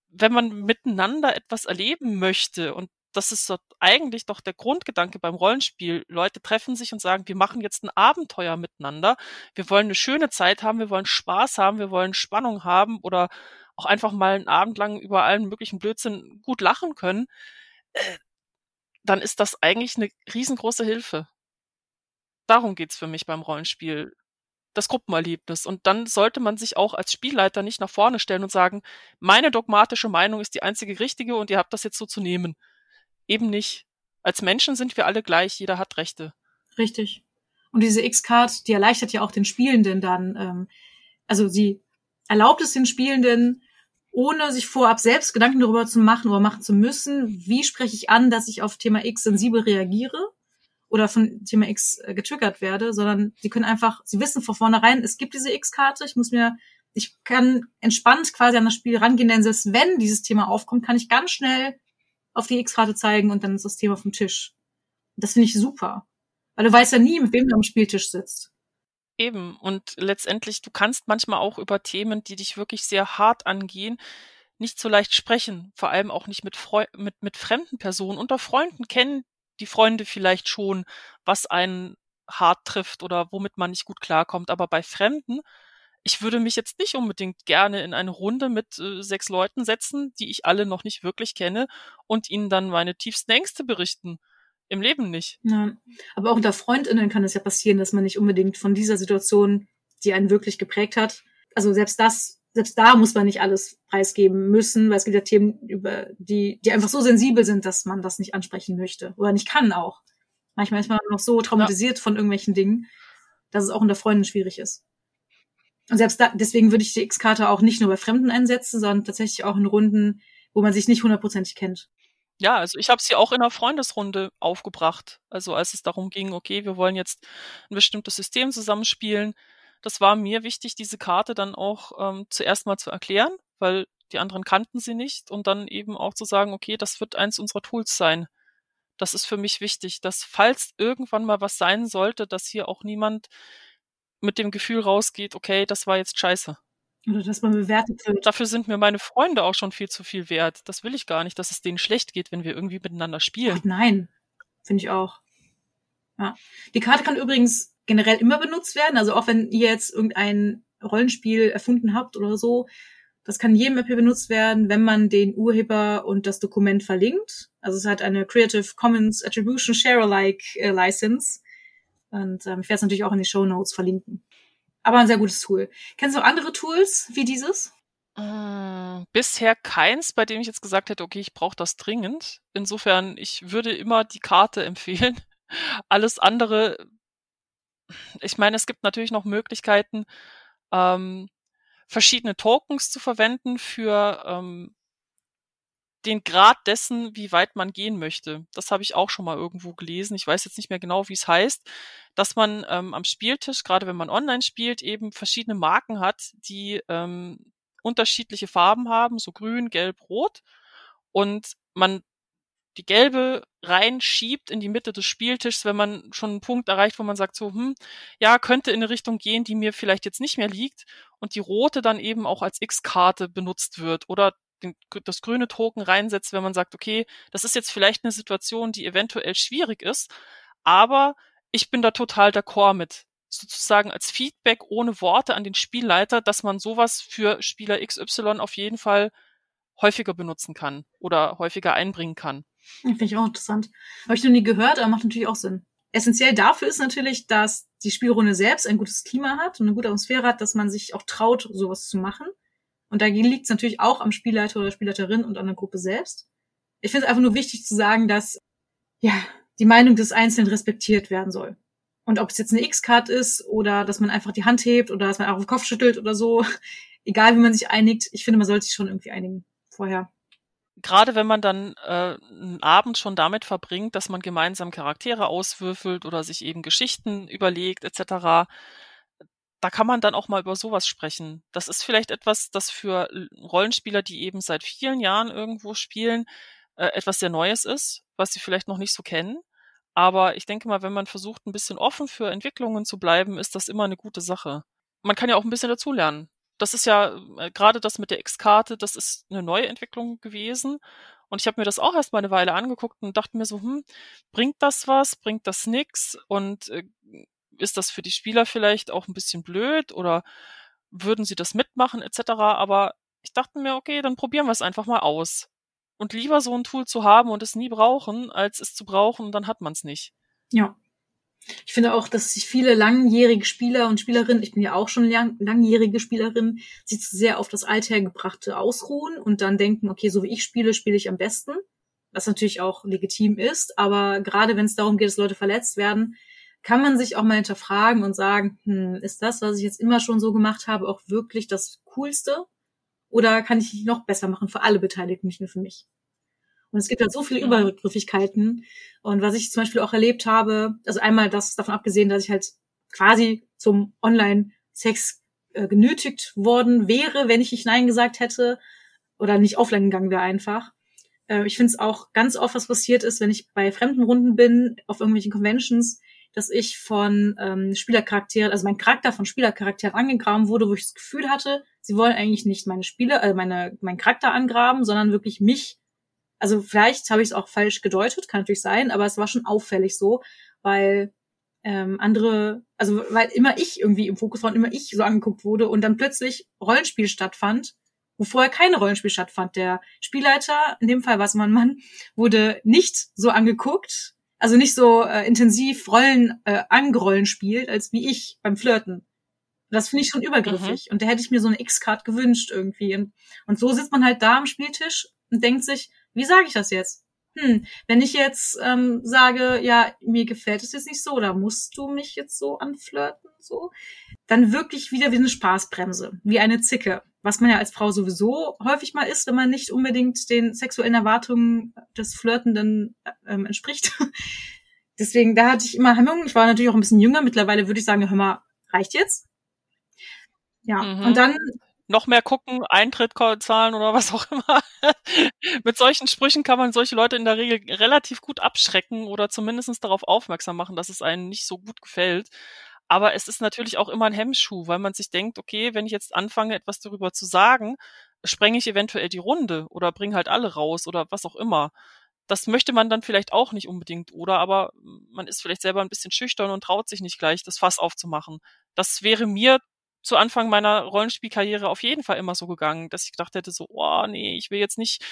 Wenn man miteinander etwas erleben möchte und das ist so eigentlich doch der Grundgedanke beim Rollenspiel. Leute treffen sich und sagen, wir machen jetzt ein Abenteuer miteinander. Wir wollen eine schöne Zeit haben, wir wollen Spaß haben, wir wollen Spannung haben oder auch einfach mal einen Abend lang über allen möglichen Blödsinn gut lachen können. Äh, dann ist das eigentlich eine riesengroße Hilfe. Darum geht's für mich beim Rollenspiel. Das Gruppenerlebnis. Und dann sollte man sich auch als Spielleiter nicht nach vorne stellen und sagen, meine dogmatische Meinung ist die einzige richtige und ihr habt das jetzt so zu nehmen eben nicht. Als Menschen sind wir alle gleich, jeder hat Rechte. Richtig. Und diese X-Card, die erleichtert ja auch den Spielenden dann, ähm, also sie erlaubt es den Spielenden, ohne sich vorab selbst Gedanken darüber zu machen oder machen zu müssen, wie spreche ich an, dass ich auf Thema X sensibel reagiere oder von Thema X äh, getriggert werde, sondern sie können einfach, sie wissen von vornherein, es gibt diese X-Karte, ich muss mir, ich kann entspannt quasi an das Spiel rangehen, denn selbst wenn dieses Thema aufkommt, kann ich ganz schnell auf die X-Karte zeigen und dann ist das Thema vom Tisch. Das finde ich super. Weil du weißt ja nie, mit wem du am Spieltisch sitzt. Eben. Und letztendlich, du kannst manchmal auch über Themen, die dich wirklich sehr hart angehen, nicht so leicht sprechen. Vor allem auch nicht mit, Freu mit, mit fremden Personen. Unter Freunden kennen die Freunde vielleicht schon, was einen hart trifft oder womit man nicht gut klarkommt. Aber bei Fremden ich würde mich jetzt nicht unbedingt gerne in eine Runde mit äh, sechs Leuten setzen, die ich alle noch nicht wirklich kenne und ihnen dann meine tiefsten Ängste berichten. Im Leben nicht. Ja. Aber auch unter Freundinnen kann es ja passieren, dass man nicht unbedingt von dieser Situation, die einen wirklich geprägt hat, also selbst das, selbst da muss man nicht alles preisgeben müssen, weil es gibt ja Themen, über die, die einfach so sensibel sind, dass man das nicht ansprechen möchte oder nicht kann auch. Manchmal ist man noch so traumatisiert ja. von irgendwelchen Dingen, dass es auch unter Freunden schwierig ist. Und selbst da, deswegen würde ich die X-Karte auch nicht nur bei Fremden einsetzen, sondern tatsächlich auch in Runden, wo man sich nicht hundertprozentig kennt. Ja, also ich habe sie auch in einer Freundesrunde aufgebracht. Also als es darum ging, okay, wir wollen jetzt ein bestimmtes System zusammenspielen. Das war mir wichtig, diese Karte dann auch ähm, zuerst mal zu erklären, weil die anderen kannten sie nicht und dann eben auch zu sagen, okay, das wird eins unserer Tools sein. Das ist für mich wichtig, dass falls irgendwann mal was sein sollte, dass hier auch niemand mit dem Gefühl rausgeht, okay, das war jetzt scheiße. Oder dass man bewertet wird. Dafür sind mir meine Freunde auch schon viel zu viel wert. Das will ich gar nicht, dass es denen schlecht geht, wenn wir irgendwie miteinander spielen. Ach nein, finde ich auch. Ja. Die Karte kann übrigens generell immer benutzt werden. Also auch wenn ihr jetzt irgendein Rollenspiel erfunden habt oder so, das kann jedem App benutzt werden, wenn man den Urheber und das Dokument verlinkt. Also es hat eine Creative Commons Attribution Share Alike äh, License. Und ähm, ich werde es natürlich auch in die Show Notes verlinken. Aber ein sehr gutes Tool. Kennst du andere Tools wie dieses? Äh, bisher keins, bei dem ich jetzt gesagt hätte, okay, ich brauche das dringend. Insofern, ich würde immer die Karte [LAUGHS] empfehlen. Alles andere, ich meine, es gibt natürlich noch Möglichkeiten, ähm, verschiedene Tokens zu verwenden für ähm, den Grad dessen, wie weit man gehen möchte. Das habe ich auch schon mal irgendwo gelesen. Ich weiß jetzt nicht mehr genau, wie es heißt, dass man ähm, am Spieltisch, gerade wenn man online spielt, eben verschiedene Marken hat, die ähm, unterschiedliche Farben haben, so grün, gelb, rot. Und man die gelbe reinschiebt in die Mitte des Spieltischs, wenn man schon einen Punkt erreicht, wo man sagt so, hm, ja, könnte in eine Richtung gehen, die mir vielleicht jetzt nicht mehr liegt und die rote dann eben auch als X-Karte benutzt wird oder den, das grüne Token reinsetzt, wenn man sagt, okay, das ist jetzt vielleicht eine Situation, die eventuell schwierig ist, aber ich bin da total d'accord mit. Sozusagen als Feedback ohne Worte an den Spielleiter, dass man sowas für Spieler XY auf jeden Fall häufiger benutzen kann oder häufiger einbringen kann. Finde ich auch interessant. Habe ich noch nie gehört, aber macht natürlich auch Sinn. Essentiell dafür ist natürlich, dass die Spielrunde selbst ein gutes Klima hat und eine gute Atmosphäre hat, dass man sich auch traut, sowas zu machen. Und dagegen liegt es natürlich auch am Spielleiter oder Spielleiterin und an der Gruppe selbst. Ich finde es einfach nur wichtig zu sagen, dass ja die Meinung des Einzelnen respektiert werden soll. Und ob es jetzt eine X-Card ist oder dass man einfach die Hand hebt oder dass man auch den Kopf schüttelt oder so, [LAUGHS] egal wie man sich einigt, ich finde, man sollte sich schon irgendwie einigen vorher. Gerade wenn man dann äh, einen Abend schon damit verbringt, dass man gemeinsam Charaktere auswürfelt oder sich eben Geschichten überlegt etc., da kann man dann auch mal über sowas sprechen. Das ist vielleicht etwas, das für Rollenspieler, die eben seit vielen Jahren irgendwo spielen, äh, etwas sehr Neues ist, was sie vielleicht noch nicht so kennen. Aber ich denke mal, wenn man versucht, ein bisschen offen für Entwicklungen zu bleiben, ist das immer eine gute Sache. Man kann ja auch ein bisschen dazulernen. Das ist ja äh, gerade das mit der X-Karte, das ist eine neue Entwicklung gewesen. Und ich habe mir das auch erst mal eine Weile angeguckt und dachte mir so, hm, bringt das was, bringt das nix? Und äh, ist das für die Spieler vielleicht auch ein bisschen blöd oder würden sie das mitmachen etc. Aber ich dachte mir, okay, dann probieren wir es einfach mal aus. Und lieber so ein Tool zu haben und es nie brauchen, als es zu brauchen dann hat man es nicht. Ja. Ich finde auch, dass sich viele langjährige Spieler und Spielerinnen, ich bin ja auch schon lang, langjährige Spielerin, sich zu sehr auf das Althergebrachte ausruhen und dann denken, okay, so wie ich spiele, spiele ich am besten. Was natürlich auch legitim ist, aber gerade wenn es darum geht, dass Leute verletzt werden, kann man sich auch mal hinterfragen und sagen, hm, ist das, was ich jetzt immer schon so gemacht habe, auch wirklich das Coolste? Oder kann ich noch besser machen für alle Beteiligten, nicht nur für mich? Und es gibt halt so viele ja. Übergriffigkeiten. Und was ich zum Beispiel auch erlebt habe, also einmal das davon abgesehen, dass ich halt quasi zum Online-Sex äh, genötigt worden wäre, wenn ich nicht Nein gesagt hätte oder nicht offline gegangen wäre einfach. Äh, ich finde es auch ganz oft, was passiert ist, wenn ich bei fremden Runden bin, auf irgendwelchen Conventions, dass ich von ähm, Spielercharakteren, also mein Charakter von Spielercharakteren angegraben wurde, wo ich das Gefühl hatte, sie wollen eigentlich nicht meine Spiele, äh, meine, meinen Charakter angraben, sondern wirklich mich. Also vielleicht habe ich es auch falsch gedeutet, kann natürlich sein, aber es war schon auffällig so, weil ähm, andere, also weil immer ich irgendwie im Fokus war und immer ich so angeguckt wurde und dann plötzlich Rollenspiel stattfand, wo vorher keine Rollenspiel stattfand. Der Spielleiter, in dem Fall war es mein Mann, wurde nicht so angeguckt, also nicht so äh, intensiv Rollen äh, angerollen spielt, als wie ich beim Flirten. Das finde ich schon übergriffig. Mhm. Und da hätte ich mir so eine X-Card gewünscht irgendwie. Und, und so sitzt man halt da am Spieltisch und denkt sich, wie sage ich das jetzt? Hm, wenn ich jetzt ähm, sage, ja, mir gefällt es jetzt nicht so, oder musst du mich jetzt so anflirten, so, dann wirklich wieder wie eine Spaßbremse, wie eine Zicke, was man ja als Frau sowieso häufig mal ist, wenn man nicht unbedingt den sexuellen Erwartungen des Flirtenden ähm, entspricht. [LAUGHS] Deswegen, da hatte ich immer Hemmungen. Ich war natürlich auch ein bisschen jünger. Mittlerweile würde ich sagen, hör mal, reicht jetzt. Ja, mhm. und dann noch mehr gucken, Eintritt zahlen oder was auch immer. [LAUGHS] Mit solchen Sprüchen kann man solche Leute in der Regel relativ gut abschrecken oder zumindest darauf aufmerksam machen, dass es einem nicht so gut gefällt. Aber es ist natürlich auch immer ein Hemmschuh, weil man sich denkt, okay, wenn ich jetzt anfange, etwas darüber zu sagen, sprenge ich eventuell die Runde oder bringe halt alle raus oder was auch immer. Das möchte man dann vielleicht auch nicht unbedingt, oder aber man ist vielleicht selber ein bisschen schüchtern und traut sich nicht gleich, das Fass aufzumachen. Das wäre mir zu Anfang meiner Rollenspielkarriere auf jeden Fall immer so gegangen, dass ich gedacht hätte, so, oh nee, ich will jetzt nicht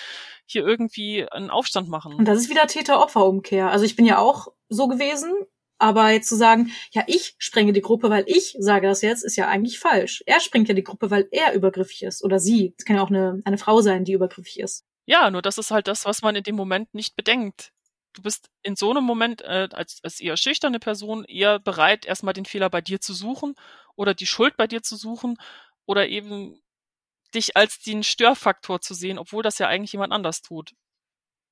hier irgendwie einen Aufstand machen. Und das ist wieder Täter-Opfer-Umkehr. Also ich bin ja auch so gewesen, aber jetzt zu sagen, ja, ich sprenge die Gruppe, weil ich sage das jetzt, ist ja eigentlich falsch. Er sprengt ja die Gruppe, weil er übergriffig ist. Oder sie. Es kann ja auch eine, eine Frau sein, die übergriffig ist. Ja, nur das ist halt das, was man in dem Moment nicht bedenkt. Du bist in so einem Moment äh, als, als eher schüchterne Person eher bereit, erstmal den Fehler bei dir zu suchen oder die Schuld bei dir zu suchen oder eben dich als den Störfaktor zu sehen, obwohl das ja eigentlich jemand anders tut.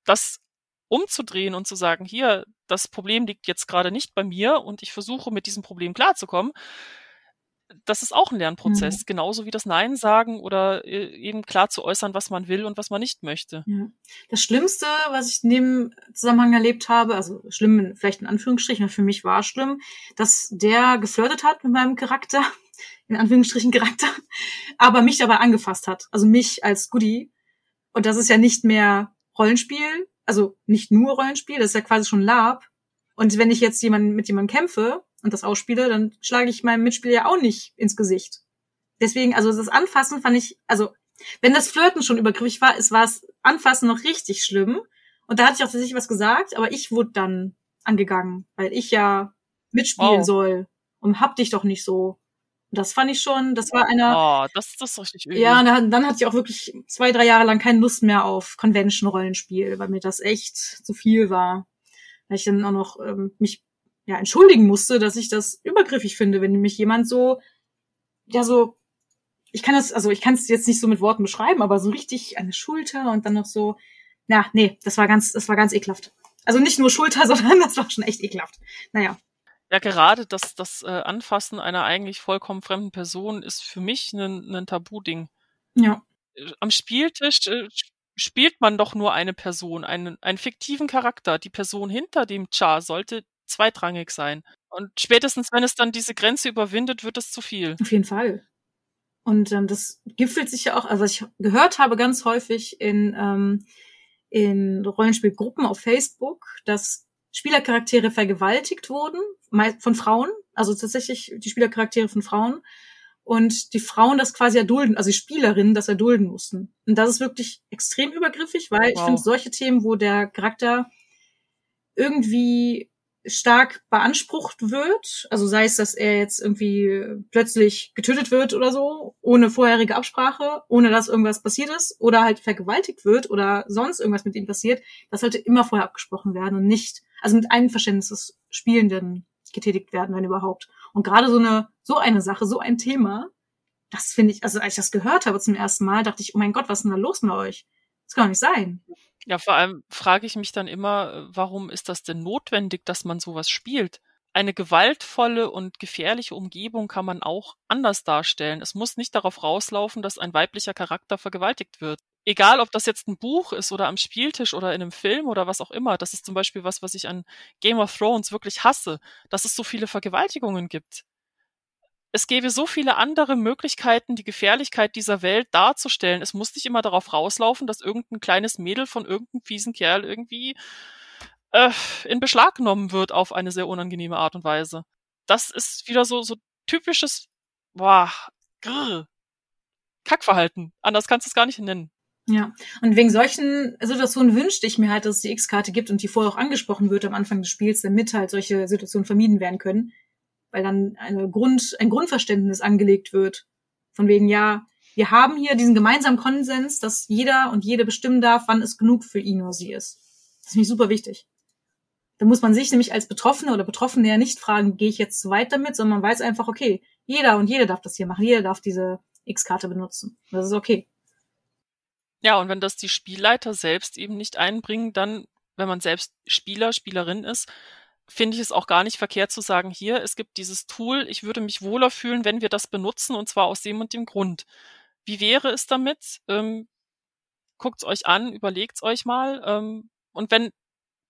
Das umzudrehen und zu sagen, hier, das Problem liegt jetzt gerade nicht bei mir und ich versuche mit diesem Problem klarzukommen, das ist auch ein Lernprozess, mhm. genauso wie das Nein sagen oder äh, eben klar zu äußern, was man will und was man nicht möchte. Ja. Das Schlimmste, was ich in dem Zusammenhang erlebt habe, also schlimm vielleicht in Anführungsstrichen, für mich war schlimm, dass der geflirtet hat mit meinem Charakter, [LAUGHS] in Anführungsstrichen Charakter, [LAUGHS] aber mich dabei angefasst hat, also mich als Goodie. Und das ist ja nicht mehr Rollenspiel, also nicht nur Rollenspiel, das ist ja quasi schon Lab. Und wenn ich jetzt jemand, mit jemandem kämpfe, und das ausspiele, dann schlage ich meinem Mitspieler ja auch nicht ins Gesicht. Deswegen, also das Anfassen fand ich, also wenn das Flirten schon übergriffig war, es war das Anfassen noch richtig schlimm. Und da hatte ich auch tatsächlich was gesagt, aber ich wurde dann angegangen, weil ich ja mitspielen wow. soll und hab dich doch nicht so. Und das fand ich schon, das war einer. Oh, das, das ist richtig übel. Ja, dann, dann hatte ich auch wirklich zwei, drei Jahre lang keine Lust mehr auf Convention-Rollenspiel, weil mir das echt zu viel war. Weil ich dann auch noch ähm, mich ja, entschuldigen musste, dass ich das übergriffig finde, wenn mich jemand so, ja, so, ich kann das, also ich kann es jetzt nicht so mit Worten beschreiben, aber so richtig an der Schulter und dann noch so, ja, nee, das war ganz, das war ganz ekelhaft. Also nicht nur Schulter, [LAUGHS] sondern das war schon echt ekelhaft. Naja. Ja, gerade das, das äh, Anfassen einer eigentlich vollkommen fremden Person ist für mich ein, ein Tabu-Ding. Ja. Äh, am Spieltisch äh, spielt man doch nur eine Person, einen, einen fiktiven Charakter. Die Person hinter dem Char sollte zweitrangig sein. Und spätestens, wenn es dann diese Grenze überwindet, wird es zu viel. Auf jeden Fall. Und ähm, das gipfelt sich ja auch, also was ich gehört habe ganz häufig in, ähm, in Rollenspielgruppen auf Facebook, dass Spielercharaktere vergewaltigt wurden von Frauen, also tatsächlich die Spielercharaktere von Frauen und die Frauen das quasi erdulden, also die Spielerinnen das erdulden mussten. Und das ist wirklich extrem übergriffig, weil wow. ich finde solche Themen, wo der Charakter irgendwie stark beansprucht wird, also sei es, dass er jetzt irgendwie plötzlich getötet wird oder so, ohne vorherige Absprache, ohne dass irgendwas passiert ist, oder halt vergewaltigt wird oder sonst irgendwas mit ihm passiert, das sollte immer vorher abgesprochen werden und nicht, also mit Einverständnis des Spielenden getätigt werden, wenn überhaupt. Und gerade so eine, so eine Sache, so ein Thema, das finde ich, also als ich das gehört habe zum ersten Mal, dachte ich, oh mein Gott, was ist denn da los mit euch? Das kann doch nicht sein. Ja, vor allem frage ich mich dann immer, äh, warum ist das denn notwendig, dass man sowas spielt? Eine gewaltvolle und gefährliche Umgebung kann man auch anders darstellen. Es muss nicht darauf rauslaufen, dass ein weiblicher Charakter vergewaltigt wird. Egal, ob das jetzt ein Buch ist oder am Spieltisch oder in einem Film oder was auch immer. Das ist zum Beispiel was, was ich an Game of Thrones wirklich hasse, dass es so viele Vergewaltigungen gibt es gäbe so viele andere Möglichkeiten, die Gefährlichkeit dieser Welt darzustellen. Es muss nicht immer darauf rauslaufen, dass irgendein kleines Mädel von irgendeinem fiesen Kerl irgendwie äh, in Beschlag genommen wird auf eine sehr unangenehme Art und Weise. Das ist wieder so, so typisches, boah, grrr, Kackverhalten. Anders kannst du es gar nicht nennen. Ja, und wegen solchen Situationen wünschte ich mir halt, dass es die X-Karte gibt und die vorher auch angesprochen wird am Anfang des Spiels, damit halt solche Situationen vermieden werden können weil dann eine Grund, ein Grundverständnis angelegt wird. Von wegen, ja, wir haben hier diesen gemeinsamen Konsens, dass jeder und jede bestimmen darf, wann es genug für ihn oder sie ist. Das ist nämlich super wichtig. Da muss man sich nämlich als Betroffene oder Betroffene ja nicht fragen, gehe ich jetzt zu weit damit, sondern man weiß einfach, okay, jeder und jede darf das hier machen, jeder darf diese X-Karte benutzen. Das ist okay. Ja, und wenn das die Spielleiter selbst eben nicht einbringen, dann, wenn man selbst Spieler, Spielerin ist, finde ich es auch gar nicht verkehrt zu sagen, hier, es gibt dieses Tool, ich würde mich wohler fühlen, wenn wir das benutzen, und zwar aus dem und dem Grund. Wie wäre es damit? Ähm, Guckt's euch an, überlegt's euch mal. Ähm, und wenn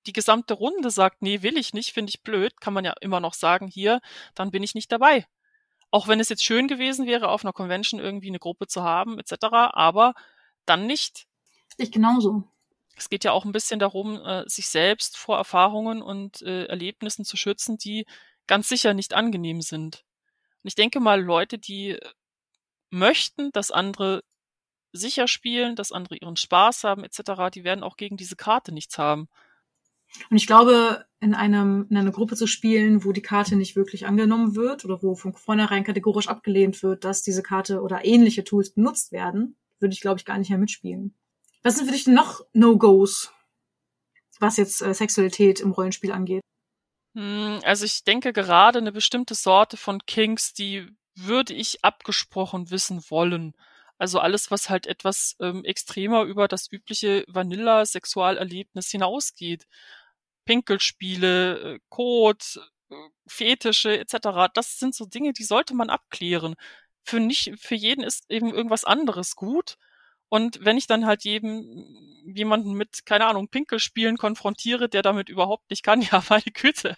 die gesamte Runde sagt, nee, will ich nicht, finde ich blöd, kann man ja immer noch sagen, hier, dann bin ich nicht dabei. Auch wenn es jetzt schön gewesen wäre, auf einer Convention irgendwie eine Gruppe zu haben, etc., aber dann nicht. Ich genauso. Es geht ja auch ein bisschen darum, äh, sich selbst vor Erfahrungen und äh, Erlebnissen zu schützen, die ganz sicher nicht angenehm sind. Und ich denke mal, Leute, die möchten, dass andere sicher spielen, dass andere ihren Spaß haben, etc., die werden auch gegen diese Karte nichts haben. Und ich glaube, in einem, in einer Gruppe zu spielen, wo die Karte nicht wirklich angenommen wird oder wo von vornherein kategorisch abgelehnt wird, dass diese Karte oder ähnliche Tools benutzt werden, würde ich, glaube ich, gar nicht mehr mitspielen. Was sind für dich noch No-Gos, was jetzt äh, Sexualität im Rollenspiel angeht? Hm, also ich denke gerade eine bestimmte Sorte von Kinks, die würde ich abgesprochen wissen wollen. Also alles, was halt etwas ähm, extremer über das übliche Vanilla-Sexualerlebnis hinausgeht. Pinkelspiele, äh, Code, äh, Fetische etc. Das sind so Dinge, die sollte man abklären. Für nicht, für jeden ist eben irgendwas anderes gut. Und wenn ich dann halt jedem, jemanden mit, keine Ahnung, Pinkelspielen konfrontiere, der damit überhaupt nicht kann, [LAUGHS] ja, meine Güte,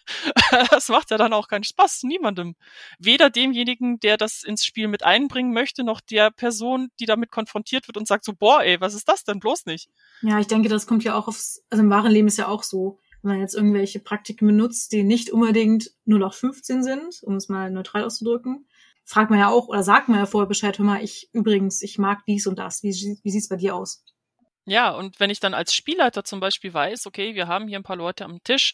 das macht ja dann auch keinen Spaß, niemandem. Weder demjenigen, der das ins Spiel mit einbringen möchte, noch der Person, die damit konfrontiert wird und sagt so, boah, ey, was ist das denn bloß nicht? Ja, ich denke, das kommt ja auch aufs, also im wahren Leben ist ja auch so, wenn man jetzt irgendwelche Praktiken benutzt, die nicht unbedingt nur noch 15 sind, um es mal neutral auszudrücken, fragt man ja auch oder sagt man ja vorher Bescheid, hör mal, ich übrigens, ich mag dies und das. Wie, wie sieht's bei dir aus? Ja, und wenn ich dann als Spielleiter zum Beispiel weiß, okay, wir haben hier ein paar Leute am Tisch,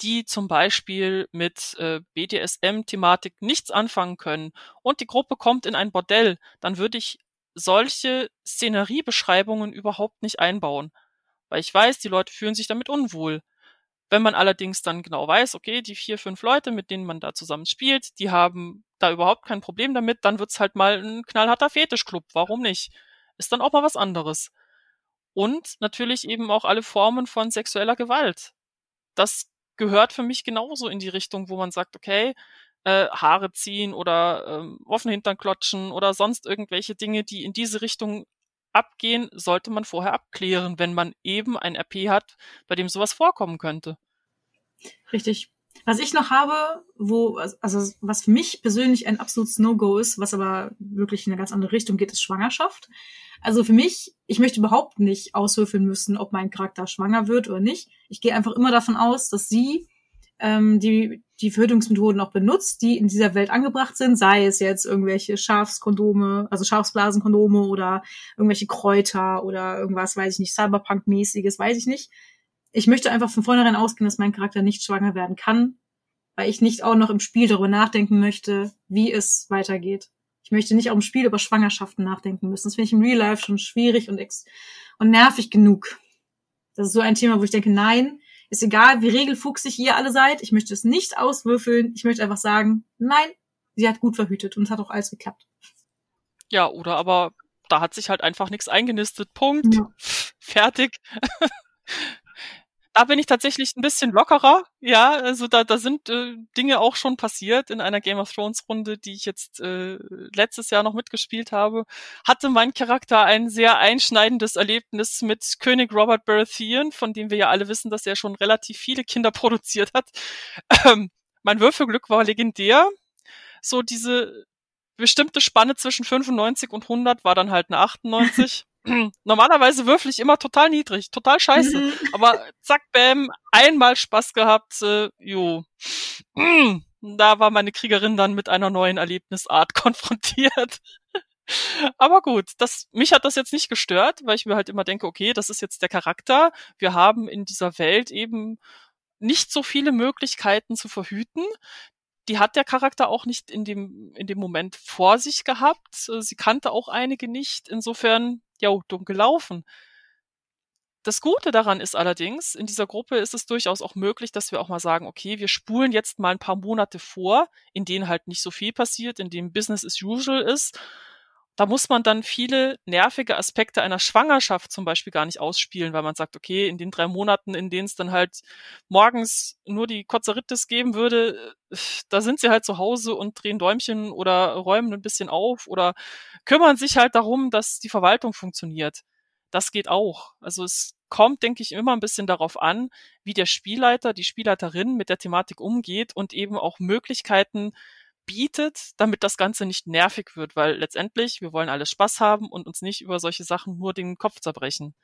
die zum Beispiel mit äh, BDSM-Thematik nichts anfangen können und die Gruppe kommt in ein Bordell, dann würde ich solche Szeneriebeschreibungen überhaupt nicht einbauen. Weil ich weiß, die Leute fühlen sich damit unwohl. Wenn man allerdings dann genau weiß, okay, die vier, fünf Leute, mit denen man da zusammen spielt, die haben da überhaupt kein Problem damit, dann wird's halt mal ein knallharter Fetischclub. Warum nicht? Ist dann auch mal was anderes. Und natürlich eben auch alle Formen von sexueller Gewalt. Das gehört für mich genauso in die Richtung, wo man sagt, okay, äh, Haare ziehen oder ähm, offen Hintern klotschen oder sonst irgendwelche Dinge, die in diese Richtung abgehen, sollte man vorher abklären, wenn man eben ein RP hat, bei dem sowas vorkommen könnte. Richtig. Was ich noch habe, wo, also was für mich persönlich ein absolutes No-Go ist, was aber wirklich in eine ganz andere Richtung geht, ist Schwangerschaft. Also für mich, ich möchte überhaupt nicht auswürfeln müssen, ob mein Charakter schwanger wird oder nicht. Ich gehe einfach immer davon aus, dass sie ähm, die, die Verhütungsmethoden auch benutzt, die in dieser Welt angebracht sind, sei es jetzt irgendwelche Schafskondome, also Schafsblasenkondome oder irgendwelche Kräuter oder irgendwas, weiß ich nicht, Cyberpunk-mäßiges, weiß ich nicht. Ich möchte einfach von vornherein ausgehen, dass mein Charakter nicht schwanger werden kann, weil ich nicht auch noch im Spiel darüber nachdenken möchte, wie es weitergeht. Ich möchte nicht auch im Spiel über Schwangerschaften nachdenken müssen. Das finde ich im Real Life schon schwierig und, ex und nervig genug. Das ist so ein Thema, wo ich denke, nein, ist egal, wie regelfuchsig ihr alle seid. Ich möchte es nicht auswürfeln. Ich möchte einfach sagen, nein, sie hat gut verhütet und es hat auch alles geklappt. Ja, oder aber da hat sich halt einfach nichts eingenistet. Punkt. Ja. Fertig. [LAUGHS] da bin ich tatsächlich ein bisschen lockerer. Ja, also da, da sind äh, Dinge auch schon passiert in einer Game of Thrones Runde, die ich jetzt äh, letztes Jahr noch mitgespielt habe. Hatte mein Charakter ein sehr einschneidendes Erlebnis mit König Robert Baratheon, von dem wir ja alle wissen, dass er schon relativ viele Kinder [LAUGHS] produziert hat. Ähm, mein Würfelglück war legendär. So diese bestimmte Spanne zwischen 95 und 100 war dann halt eine 98. normalerweise würfel ich immer total niedrig, total scheiße. Mhm. [LAUGHS] Aber zack, bam, einmal Spaß gehabt, äh, jo. [CLEARS THROAT] da war meine Kriegerin dann mit einer neuen Erlebnisart [LAUGHS] konfrontiert. Aber gut, das, mich hat das jetzt nicht gestört, weil ich mir halt immer denke, okay, das ist jetzt der Charakter. Wir haben in dieser Welt eben nicht so viele Möglichkeiten zu verhüten die hat der Charakter auch nicht in dem, in dem Moment vor sich gehabt. Sie kannte auch einige nicht. Insofern, ja, dumm gelaufen. Das Gute daran ist allerdings, in dieser Gruppe ist es durchaus auch möglich, dass wir auch mal sagen, okay, wir spulen jetzt mal ein paar Monate vor, in denen halt nicht so viel passiert, in dem Business as usual ist da muss man dann viele nervige Aspekte einer Schwangerschaft zum Beispiel gar nicht ausspielen, weil man sagt, okay, in den drei Monaten, in denen es dann halt morgens nur die Kozeritis geben würde, äh, da sind sie halt zu Hause und drehen Däumchen oder räumen ein bisschen auf oder kümmern sich halt darum, dass die Verwaltung funktioniert. Das geht auch. Also es kommt, denke ich, immer ein bisschen darauf an, wie der Spielleiter, die Spielleiterin mit der Thematik umgeht und eben auch Möglichkeiten bietet, damit das Ganze nicht nervig wird, weil letztendlich, wir wollen alles Spaß haben und uns nicht über solche Sachen nur den Kopf zerbrechen.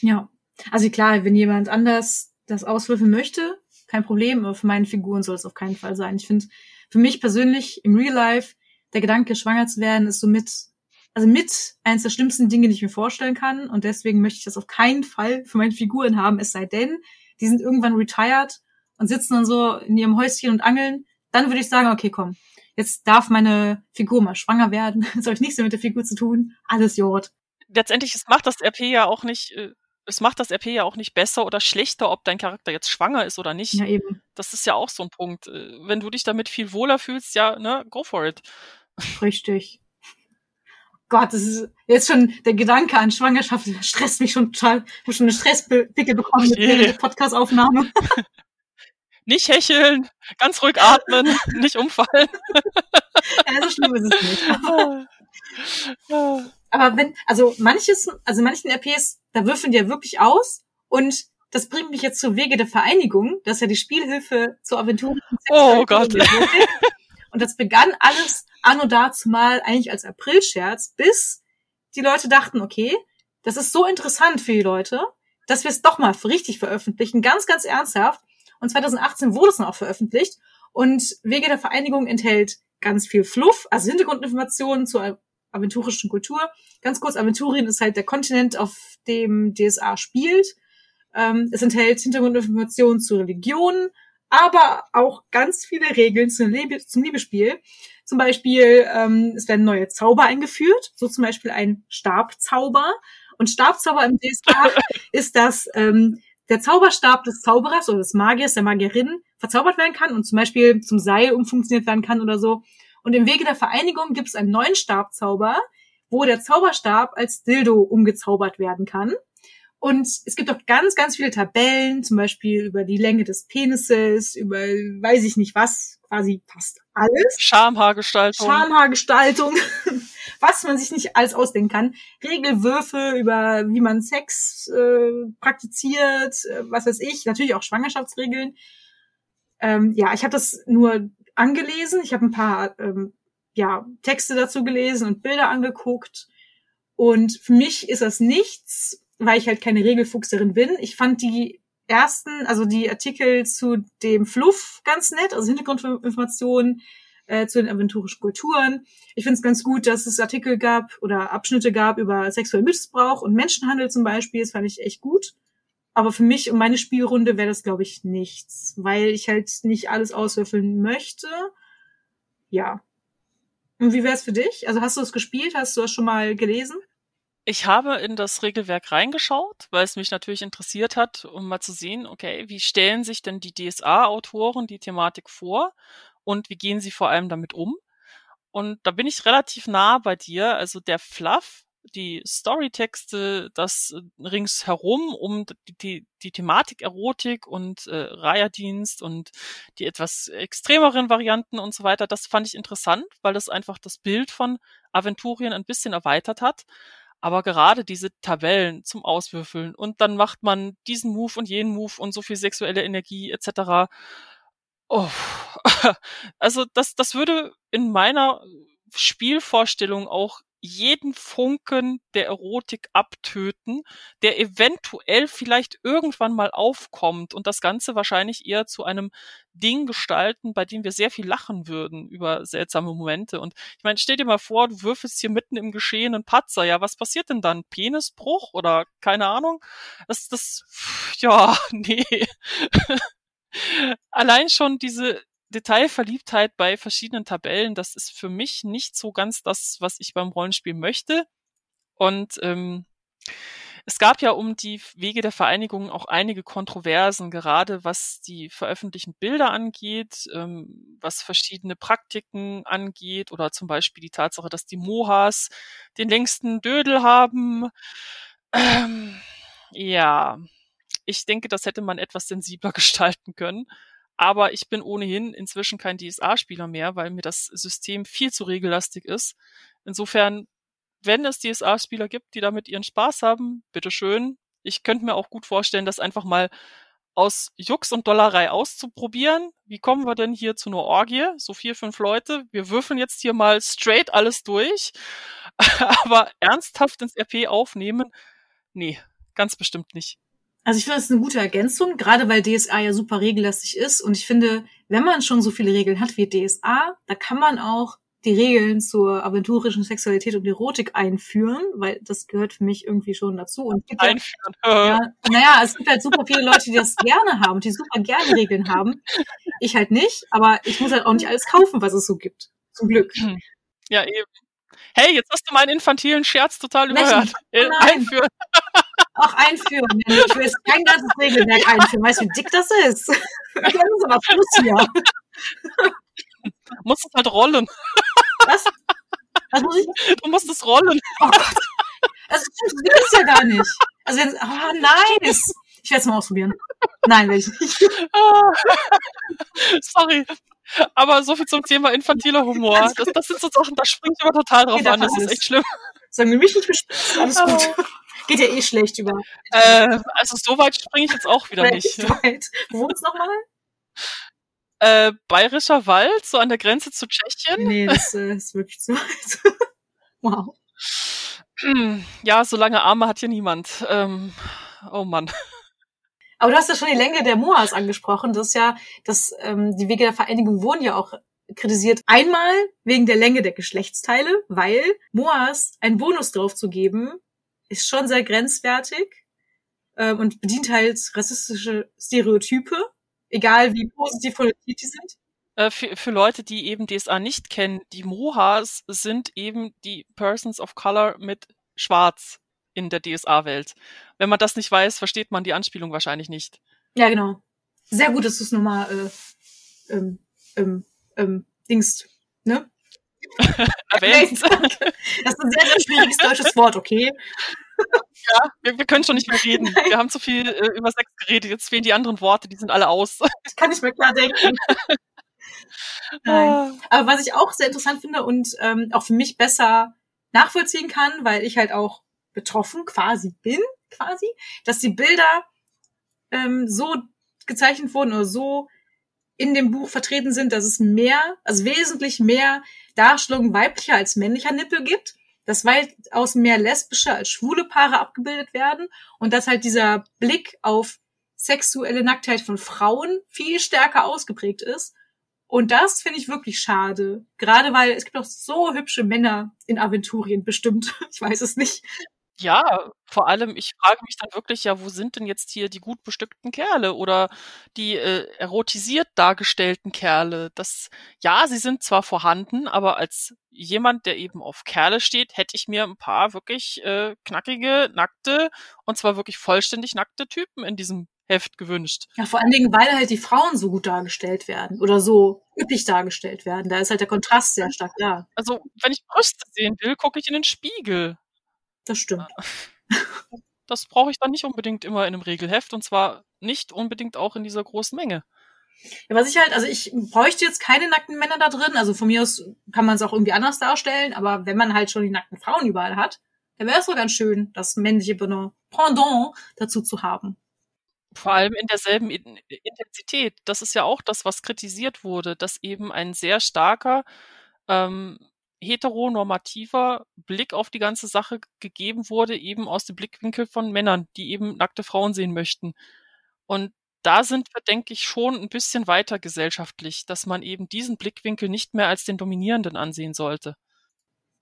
Ja, also klar, wenn jemand anders das auswürfeln möchte, kein Problem, aber für meine Figuren soll es auf keinen Fall sein. Ich finde, für mich persönlich im Real Life, der Gedanke, schwanger zu werden, ist somit, also mit eines der schlimmsten Dinge, die ich mir vorstellen kann. Und deswegen möchte ich das auf keinen Fall für meine Figuren haben, es sei denn, die sind irgendwann retired und sitzen dann so in ihrem Häuschen und angeln. Dann würde ich sagen, okay, komm, jetzt darf meine Figur mal schwanger werden, [LAUGHS] jetzt habe ich nichts mehr mit der Figur zu tun, alles Jord. Letztendlich es macht das RP ja auch nicht, äh, es macht das RP ja auch nicht besser oder schlechter, ob dein Charakter jetzt schwanger ist oder nicht. Ja, eben. Das ist ja auch so ein Punkt. Äh, wenn du dich damit viel wohler fühlst, ja, ne, go for it. [LAUGHS] Richtig. Gott, das ist jetzt schon der Gedanke an Schwangerschaft stresst mich schon total. Ich habe schon eine Stresspickel bekommen mit der Podcast-Aufnahme. [LAUGHS] Nicht hecheln, ganz ruhig atmen, [LAUGHS] nicht umfallen. ja, so schlimm ist es nicht. [LAUGHS] Aber wenn, also manches, also manchen RPs, da würfeln die ja wirklich aus und das bringt mich jetzt zur Wege der Vereinigung, das ist ja die Spielhilfe zur Aventur. Oh Gott. Und das begann alles anno dazu mal eigentlich als Aprilscherz, bis die Leute dachten, okay, das ist so interessant für die Leute, dass wir es doch mal richtig veröffentlichen, ganz, ganz ernsthaft. Und 2018 wurde es dann auch veröffentlicht. Und Wege der Vereinigung enthält ganz viel Fluff, also Hintergrundinformationen zur aventurischen Kultur. Ganz kurz, Aventurien ist halt der Kontinent, auf dem DSA spielt. Ähm, es enthält Hintergrundinformationen zur Religion, aber auch ganz viele Regeln zum, Liebe, zum Liebespiel. Zum Beispiel, ähm, es werden neue Zauber eingeführt, so zum Beispiel ein Stabzauber. Und Stabzauber im DSA [LAUGHS] ist das, ähm, der Zauberstab des Zauberers oder des Magiers, der Magierin, verzaubert werden kann und zum Beispiel zum Seil umfunktioniert werden kann oder so. Und im Wege der Vereinigung gibt es einen neuen Stabzauber, wo der Zauberstab als Dildo umgezaubert werden kann. Und es gibt auch ganz, ganz viele Tabellen, zum Beispiel über die Länge des Penises, über weiß ich nicht was, quasi fast alles. Schamhaargestaltung. Schamhaargestaltung, [LAUGHS] was man sich nicht alles ausdenken kann. Regelwürfe über wie man Sex äh, praktiziert, äh, was weiß ich, natürlich auch Schwangerschaftsregeln. Ähm, ja, ich habe das nur angelesen, ich habe ein paar ähm, ja, Texte dazu gelesen und Bilder angeguckt. Und für mich ist das nichts, weil ich halt keine Regelfuchserin bin. Ich fand die ersten, also die Artikel zu dem Fluff ganz nett, also Hintergrundinformationen äh, zu den aventurischen Kulturen. Ich finde es ganz gut, dass es Artikel gab oder Abschnitte gab über sexuellen Missbrauch und Menschenhandel zum Beispiel. Das fand ich echt gut. Aber für mich und meine Spielrunde wäre das, glaube ich, nichts, weil ich halt nicht alles auswürfeln möchte. Ja. Und wie wäre es für dich? Also hast du es gespielt? Hast du das schon mal gelesen? Ich habe in das Regelwerk reingeschaut, weil es mich natürlich interessiert hat, um mal zu sehen, okay, wie stellen sich denn die DSA-Autoren die Thematik vor und wie gehen sie vor allem damit um? Und da bin ich relativ nah bei dir. Also der Fluff, die Storytexte, das ringsherum um die, die, die Thematik Erotik und äh, Reiherdienst und die etwas extremeren Varianten und so weiter, das fand ich interessant, weil das einfach das Bild von Aventurien ein bisschen erweitert hat. Aber gerade diese Tabellen zum Auswürfeln und dann macht man diesen Move und jenen Move und so viel sexuelle Energie etc. Oh, [LAUGHS] also das, das würde in meiner Spielvorstellung auch jeden Funken der Erotik abtöten, der eventuell vielleicht irgendwann mal aufkommt und das Ganze wahrscheinlich eher zu einem Ding gestalten, bei dem wir sehr viel lachen würden über seltsame Momente. Und ich meine, stell dir mal vor, du würfelst hier mitten im Geschehen einen Patzer. Ja, was passiert denn dann? Penisbruch oder keine Ahnung? Das, das, ja, [LAUGHS] nee. Allein schon diese Detailverliebtheit bei verschiedenen Tabellen, das ist für mich nicht so ganz das, was ich beim Rollenspiel möchte. Und ähm, es gab ja um die Wege der Vereinigung auch einige Kontroversen, gerade was die veröffentlichten Bilder angeht, ähm, was verschiedene Praktiken angeht oder zum Beispiel die Tatsache, dass die Mohas den längsten Dödel haben. Ähm, ja, ich denke, das hätte man etwas sensibler [LAUGHS] gestalten können. Aber ich bin ohnehin inzwischen kein DSA-Spieler mehr, weil mir das System viel zu regellastig ist. Insofern, wenn es DSA-Spieler gibt, die damit ihren Spaß haben, bitteschön. Ich könnte mir auch gut vorstellen, das einfach mal aus Jux und Dollerei auszuprobieren. Wie kommen wir denn hier zu einer Orgie? So vier, fünf Leute. Wir würfeln jetzt hier mal straight alles durch. [LAUGHS] Aber ernsthaft ins RP aufnehmen? Nee, ganz bestimmt nicht. Also ich finde, das ist eine gute Ergänzung, gerade weil DSA ja super regellastig ist. Und ich finde, wenn man schon so viele Regeln hat wie DSA, da kann man auch die Regeln zur aventurischen Sexualität und Erotik einführen, weil das gehört für mich irgendwie schon dazu. Und gibt einführen. [LAUGHS] Ja, ja, naja, es gibt halt super viele Leute, die das gerne haben, die super gerne Regeln haben. Ich halt nicht, aber ich muss halt auch nicht alles kaufen, was es so gibt. Zum Glück. Ja, eben. Hey, jetzt hast du meinen infantilen Scherz total überhört. Oh einführen auch einführen. Ich will jetzt kein ganzes Regelwerk einführen. Weißt du, wie dick das ist? [LAUGHS] Das ist aber Fluss hier. Du musst es halt rollen. Was? Was muss ich? Du musst es rollen. Oh Gott. Also, das ist ja gar nicht. Also, wenn, oh, nice. Ich werde es mal ausprobieren. Nein, will ich nicht. Sorry. Aber so viel zum Thema infantiler Humor. Das, das sind so Sachen, da springt immer total drauf okay, an. Das ist echt schlimm. Sagen wir mich nicht bespitzt. Alles gut. Geht ja eh schlecht über. Äh, also so weit springe ich jetzt auch wieder nicht. Weit. Wo ist nochmal? Äh, Bayerischer Wald, so an der Grenze zu Tschechien. Nee, das äh, [LAUGHS] ist wirklich zu weit. [LAUGHS] wow. Ja, so lange Arme hat hier niemand. Ähm, oh Mann. Aber du hast ja schon die Länge der Moas angesprochen. Das ist ja, das, ähm, die Wege der Vereinigung wurden ja auch kritisiert. Einmal wegen der Länge der Geschlechtsteile, weil Moas einen Bonus drauf zu geben, ist schon sehr grenzwertig ähm, und bedient halt rassistische Stereotype, egal wie positiv konnotiert die sind. Äh, für, für Leute, die eben DSA nicht kennen, die Mohas sind eben die Persons of Color mit Schwarz in der DSA-Welt. Wenn man das nicht weiß, versteht man die Anspielung wahrscheinlich nicht. Ja, genau. Sehr gut, dass du es nochmal äh, ähm, ähm, ähm, Dings, ne? [LAUGHS] Erwähnt. Das ist ein sehr, sehr schwieriges deutsches Wort, okay? Ja, wir, wir können schon nicht mehr reden. Nein. Wir haben zu viel äh, über Sex geredet. Jetzt fehlen die anderen Worte, die sind alle aus. [LAUGHS] Ich kann nicht mehr klar denken. Nein. Ah. Aber was ich auch sehr interessant finde und ähm, auch für mich besser nachvollziehen kann, weil ich halt auch betroffen quasi bin, quasi, dass die Bilder ähm, so gezeichnet wurden oder so in dem Buch vertreten sind, dass es mehr, also wesentlich mehr Darstellungen weiblicher als männlicher Nippel gibt, dass weitaus mehr lesbische als schwule Paare abgebildet werden und dass halt dieser Blick auf sexuelle Nacktheit von Frauen viel stärker ausgeprägt ist. Und das finde ich wirklich schade. Gerade weil es gibt auch so hübsche Männer in Aventurien bestimmt. [LAUGHS] Ich weiß es nicht. Ja, vor allem, ich frage mich dann wirklich, ja, wo sind denn jetzt hier die gut bestückten Kerle oder die äh, erotisiert dargestellten Kerle? Das, ja, sie sind zwar vorhanden, aber als jemand, der eben auf Kerle steht, hätte ich mir ein paar wirklich äh, knackige, nackte und zwar wirklich vollständig nackte Typen in diesem Heft gewünscht. Ja, vor allen Dingen, weil halt die Frauen so gut dargestellt werden oder so üppig dargestellt werden. Da ist halt der Kontrast sehr stark da. Also, wenn ich Brüste sehen will, gucke ich in den Spiegel. Das stimmt. Das brauche ich dann nicht unbedingt immer in einem Regelheft und zwar nicht unbedingt auch in dieser großen Menge. Ja, was ich halt, also ich bräuchte jetzt keine nackten Männer da drin. Also von mir aus kann man es auch irgendwie anders darstellen, aber wenn man halt schon die nackten Frauen überall hat, dann wäre es so ganz schön, das männliche Pendant dazu zu haben. Vor allem in derselben Intensität. Das ist ja auch das, was kritisiert wurde, dass eben ein sehr starker ähm, heteronormativer Blick auf die ganze Sache gegeben wurde, eben aus dem Blickwinkel von Männern, die eben nackte Frauen sehen möchten. Und da sind wir, denke ich, schon ein bisschen weiter gesellschaftlich, dass man eben diesen Blickwinkel nicht mehr als den dominierenden ansehen sollte.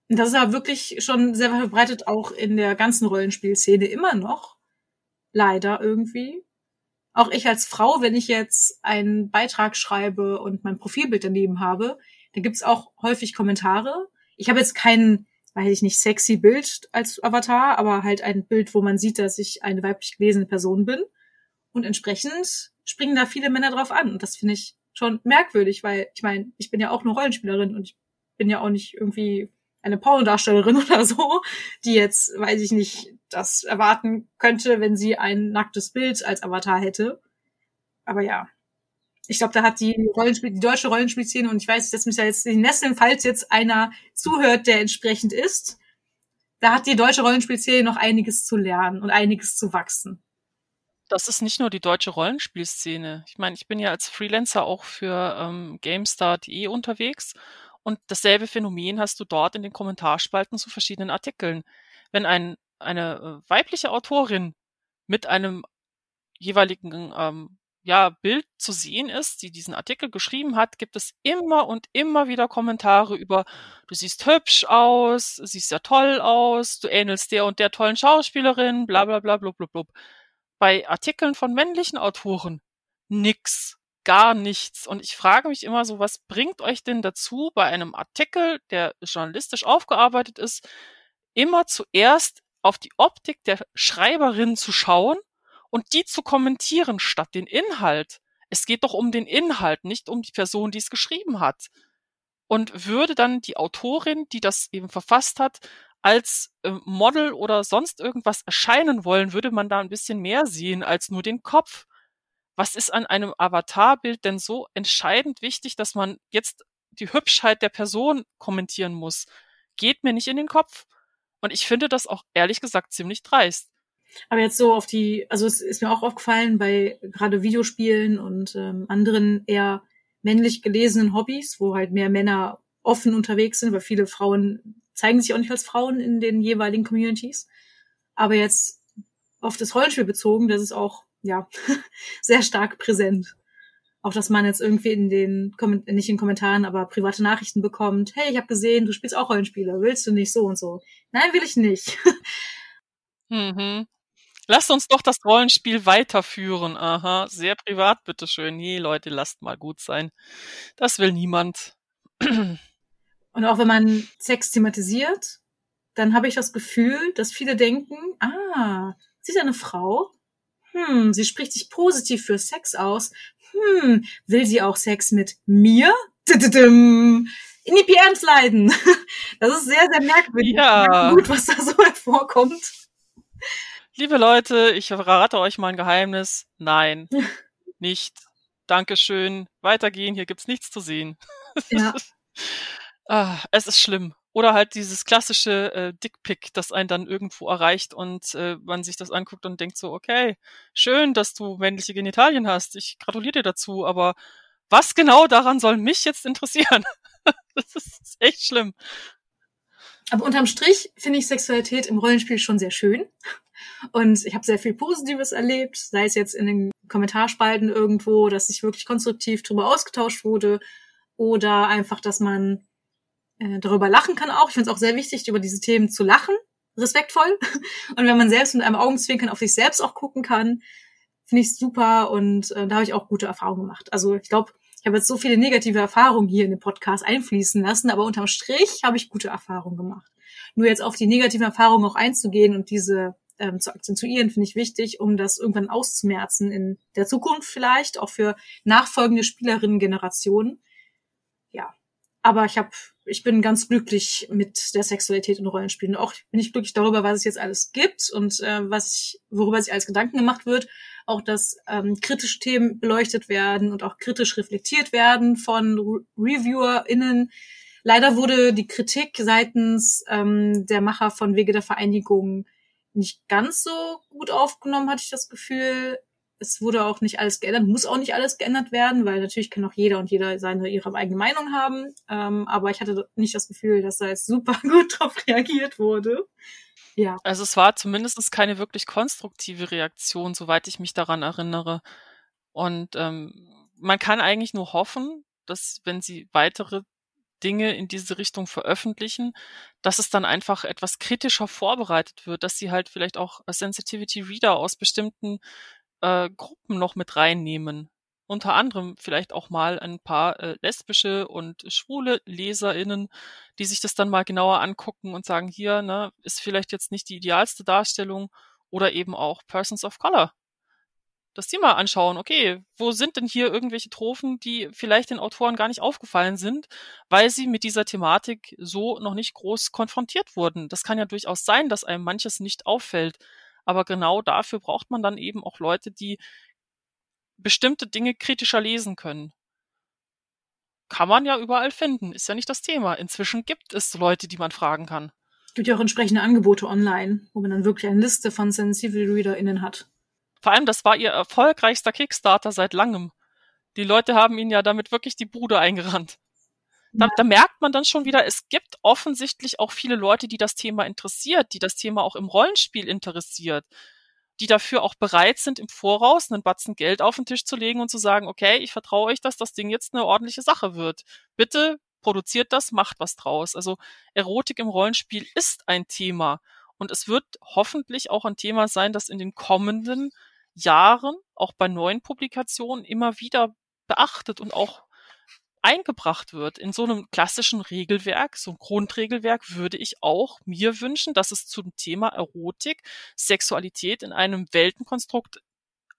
Das ist ja wirklich schon sehr verbreitet, auch in der ganzen Rollenspielszene immer noch. Leider irgendwie. Auch ich als Frau, wenn ich jetzt einen Beitrag schreibe und mein Profilbild daneben habe, da gibt's auch häufig Kommentare. Ich habe jetzt kein, weiß ich nicht, sexy Bild als Avatar, aber halt ein Bild, wo man sieht, dass ich eine weiblich gelesene Person bin. Und entsprechend springen da viele Männer drauf an. Und das finde ich schon merkwürdig, weil ich meine, ich bin ja auch nur Rollenspielerin und ich bin ja auch nicht irgendwie eine Pornodarstellerin [LAUGHS] oder so, die jetzt, weiß ich nicht, das erwarten könnte, wenn sie ein nacktes Bild als Avatar hätte. Aber ja, ich glaube, da hat die Rollenspiel, die deutsche Rollenspielszene, und ich weiß, dass mich ja jetzt in Nesseln, falls jetzt einer zuhört, der entsprechend ist, da hat die deutsche Rollenspielszene noch einiges zu lernen und einiges zu wachsen. Das ist nicht nur die deutsche Rollenspielszene. Ich meine, ich bin ja als Freelancer auch für ähm, GameStar.de unterwegs und dasselbe Phänomen hast du dort in den Kommentarspalten zu verschiedenen Artikeln. Wenn ein, eine äh, weibliche Autorin mit einem jeweiligen ähm, ja, Bild zu sehen ist, die diesen Artikel geschrieben hat, gibt es immer und immer wieder Kommentare über, du siehst hübsch aus, siehst ja toll aus, du ähnelst der und der tollen Schauspielerin, bla bla bla blub blub blub. Bei Artikeln von männlichen Autoren nix, gar nichts. Und ich frage mich immer so, was bringt euch denn dazu, bei einem Artikel, der journalistisch aufgearbeitet ist, immer zuerst auf die Optik der Schreiberin zu schauen und die zu kommentieren statt den Inhalt. Es geht doch um den Inhalt, nicht um die Person, die es geschrieben hat. Und würde dann die Autorin, die das eben verfasst hat, als äh, Model oder sonst irgendwas erscheinen wollen, würde man da ein bisschen mehr sehen als nur den Kopf. Was ist an einem Avatarbild denn so entscheidend wichtig, dass man jetzt die Hübschheit der Person kommentieren muss? Geht mir nicht in den Kopf. Und ich finde das auch ehrlich gesagt ziemlich dreist. Aber jetzt so auf die, also es ist mir auch aufgefallen bei gerade Videospielen und ähm, anderen eher männlich gelesenen Hobbys, wo halt mehr Männer offen unterwegs sind, weil viele Frauen zeigen sich auch nicht als Frauen in den jeweiligen Communities. Aber jetzt auf das Rollenspiel bezogen, das ist auch, ja, [LAUGHS] sehr stark präsent. Auch, dass man jetzt irgendwie in den, nicht in Kommentaren, aber private Nachrichten bekommt, hey, ich habe gesehen, du spielst auch Rollenspiele, willst du nicht so und so? Nein, will ich nicht. [LAUGHS] mhm. Lasst uns doch das Rollenspiel weiterführen. Aha, sehr privat, bitteschön. Nee, Leute, lasst mal gut sein. Das will niemand. [CLEARS THROAT] Und auch wenn man Sex thematisiert, dann habe ich das Gefühl, dass viele denken, ah, sie ist eine Frau. Hm, sie spricht sich positiv für Sex aus. Hm, will sie auch Sex mit mir? In die PMs leiden. [LAUGHS] Das ist sehr, sehr merkwürdig. Ja. Gut, was da so hervorkommt. Liebe Leute, ich verrate euch mal ein Geheimnis. Nein, [LAUGHS] nicht. Dankeschön. Weitergehen, hier gibt's nichts zu sehen. Ja. [LAUGHS] ah, es ist schlimm. Oder halt dieses klassische äh, Dickpick, das einen dann irgendwo erreicht und äh, man sich das anguckt und denkt so, okay, schön, dass du männliche Genitalien hast. Ich gratuliere dir dazu, aber was genau daran soll mich jetzt interessieren? [LAUGHS] das ist echt schlimm. Aber unterm Strich finde ich Sexualität im Rollenspiel schon sehr schön. Und ich habe sehr viel Positives erlebt, sei es jetzt in den Kommentarspalten irgendwo, dass sich wirklich konstruktiv darüber ausgetauscht wurde oder einfach, dass man äh, darüber lachen kann auch. Ich finde es auch sehr wichtig, über diese Themen zu lachen, respektvoll. [LAUGHS] Und wenn man selbst mit einem Augenzwinkern auf sich selbst auch gucken kann, finde ich super und äh, da habe ich auch gute Erfahrungen gemacht. Also ich glaube, ich habe jetzt so viele negative Erfahrungen hier in den Podcast einfließen lassen, aber unterm Strich habe ich gute Erfahrungen gemacht. Nur jetzt auf die negativen Erfahrungen auch einzugehen und diese ähm, zu akzentuieren, finde ich wichtig, um das irgendwann auszumerzen in der Zukunft vielleicht, auch für nachfolgende Spielerinnen-Generationen. Ja, aber ich habe, ich bin ganz glücklich mit der Sexualität in Rollenspielen. Auch bin ich glücklich darüber, was es jetzt alles gibt und äh, was ich, worüber sich alles Gedanken gemacht wird. Auch, dass ähm, kritische Themen beleuchtet werden und auch kritisch reflektiert werden von Re ReviewerInnen. Leider wurde die Kritik seitens ähm, der Macher von Wege der Vereinigung nicht ganz so gut aufgenommen, hatte ich das Gefühl. Es wurde auch nicht alles geändert, muss auch nicht alles geändert werden, weil natürlich kann auch jeder und jeder seine ihre eigene Meinung haben. Ähm, aber ich hatte nicht das Gefühl, dass da jetzt super [LAUGHS] gut drauf reagiert wurde. Ja. Also es war zumindest keine wirklich konstruktive Reaktion, soweit ich mich daran erinnere. Und ähm, man kann eigentlich nur hoffen, dass wenn sie weitere Dinge in diese Richtung veröffentlichen, dass es dann einfach etwas kritischer vorbereitet wird, dass sie halt vielleicht auch Sensitivity Reader aus bestimmten äh, Gruppen noch mit reinnehmen. Unter anderem vielleicht auch mal ein paar äh, lesbische und schwule LeserInnen, die sich das dann mal genauer angucken und sagen, hier, ne, ist vielleicht jetzt nicht die idealste Darstellung oder eben auch Persons of Color dass die mal anschauen, okay, wo sind denn hier irgendwelche Trophen, die vielleicht den Autoren gar nicht aufgefallen sind, weil sie mit dieser Thematik so noch nicht groß konfrontiert wurden. Das kann ja durchaus sein, dass einem manches nicht auffällt. Aber genau dafür braucht man dann eben auch Leute, die bestimmte Dinge kritischer lesen können. Kann man ja überall finden, ist ja nicht das Thema. Inzwischen gibt es Leute, die man fragen kann. Es gibt ja auch entsprechende Angebote online, wo man dann wirklich eine Liste von Sensible ReaderInnen hat. Vor allem, das war ihr erfolgreichster Kickstarter seit langem. Die Leute haben ihnen ja damit wirklich die Bude eingerannt. Da, da merkt man dann schon wieder, es gibt offensichtlich auch viele Leute, die das Thema interessiert, die das Thema auch im Rollenspiel interessiert, die dafür auch bereit sind, im Voraus einen Batzen Geld auf den Tisch zu legen und zu sagen, okay, ich vertraue euch, dass das Ding jetzt eine ordentliche Sache wird. Bitte produziert das, macht was draus. Also Erotik im Rollenspiel ist ein Thema. Und es wird hoffentlich auch ein Thema sein, das in den kommenden Jahren, auch bei neuen Publikationen, immer wieder beachtet und auch eingebracht wird. In so einem klassischen Regelwerk, so ein Grundregelwerk, würde ich auch mir wünschen, dass es zum Thema Erotik, Sexualität in einem Weltenkonstrukt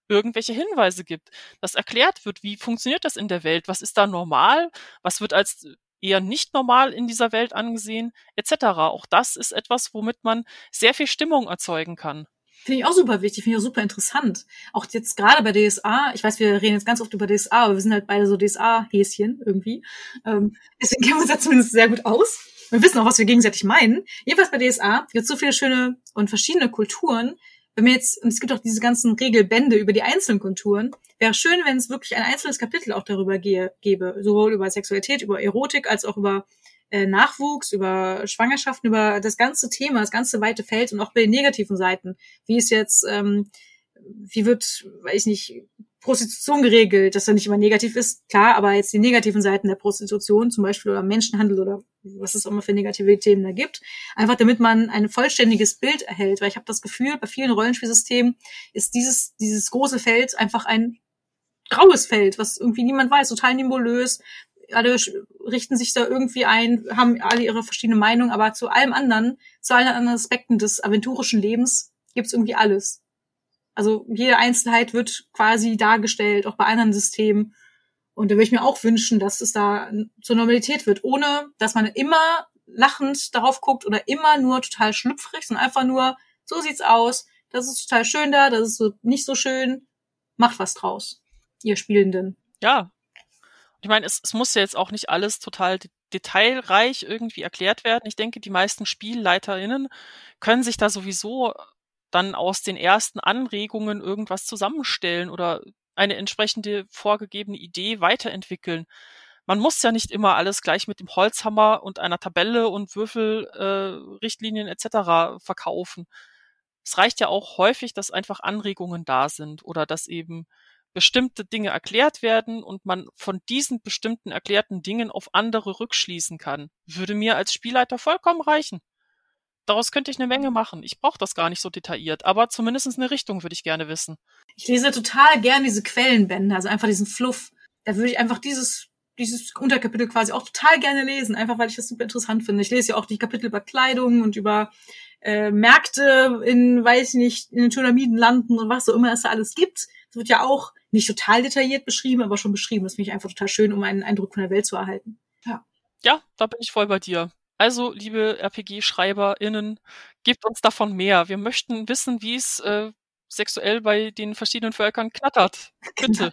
irgendwelche Hinweise gibt, dass erklärt wird, wie funktioniert das in der Welt, was ist da normal, was wird als eher nicht normal in dieser Welt angesehen, etc. Auch das ist etwas, womit man sehr viel Stimmung erzeugen kann. Finde ich auch super wichtig, finde ich auch super interessant. Auch jetzt gerade bei DSA, ich weiß, wir reden jetzt ganz oft über DSA, aber wir sind halt beide so DSA-Häschen irgendwie. Ähm, deswegen kennen wir uns da zumindest sehr gut aus. Wir wissen auch, was wir gegenseitig meinen. Jedenfalls bei DSA gibt es so viele schöne und verschiedene Kulturen. Wenn wir jetzt, und es gibt auch diese ganzen Regelbände über die einzelnen Kulturen, wäre schön, wenn es wirklich ein einzelnes Kapitel auch darüber gehe, gäbe, sowohl über Sexualität, über Erotik, als auch über äh, Nachwuchs, über Schwangerschaften, über das ganze Thema, das ganze weite Feld und auch bei den negativen Seiten. Wie ist jetzt, ähm, wie wird, weiß ich nicht, Prostitution geregelt, dass er nicht immer negativ ist, klar, aber jetzt die negativen Seiten der Prostitution zum Beispiel oder Menschenhandel oder was es auch immer für negative Themen da gibt, einfach damit man ein vollständiges Bild erhält, weil ich habe das Gefühl, bei vielen Rollenspielsystemen ist dieses, dieses große Feld einfach ein graues Feld, was irgendwie niemand weiß, total nebulös, alle richten sich da irgendwie ein, haben alle ihre verschiedenen Meinungen, aber zu allem anderen, zu allen anderen Aspekten des aventurischen Lebens gibt's irgendwie alles. Also jede Einzelheit wird quasi dargestellt, auch bei anderen Systemen. Und da würde ich mir auch wünschen, dass es da zur Normalität wird, ohne dass man immer lachend darauf guckt oder immer nur total schlüpfrig, sondern einfach nur, so sieht's aus, das ist total schön da, das ist so nicht so schön. Macht was draus, ihr Spielenden. Ja. Ich meine, es, es muss ja jetzt auch nicht alles total detailreich irgendwie erklärt werden. Ich denke, die meisten SpielleiterInnen können sich da sowieso dann aus den ersten Anregungen irgendwas zusammenstellen oder eine entsprechende vorgegebene Idee weiterentwickeln. Man muss ja nicht immer alles gleich mit dem Holzhammer und einer Tabelle und Würfelrichtlinien äh, etc. verkaufen. Es reicht ja auch häufig, dass einfach Anregungen da sind oder dass eben bestimmte Dinge erklärt werden und man von diesen bestimmten erklärten Dingen auf andere rückschließen kann. Würde mir als Spielleiter vollkommen reichen. Daraus könnte ich eine Menge machen. Ich brauche das gar nicht so detailliert, aber zumindest eine Richtung würde ich gerne wissen. Ich lese total gern diese Quellenbände, also einfach diesen Fluff. Da würde ich einfach dieses dieses Unterkapitel quasi auch total gerne lesen, einfach weil ich das super interessant finde. Ich lese ja auch die Kapitel über Kleidung und über äh, Märkte in, weiß ich nicht, in den Pyramidenlanden und was so immer es da alles gibt. Das wird ja auch nicht total detailliert beschrieben, aber schon beschrieben. Das finde ich einfach total schön, um einen Eindruck von der Welt zu erhalten. Ja. Ja, da bin ich voll bei dir. Also, liebe RPG-SchreiberInnen, gebt uns davon mehr. Wir möchten wissen, wie es äh, sexuell bei den verschiedenen Völkern knattert. Bitte.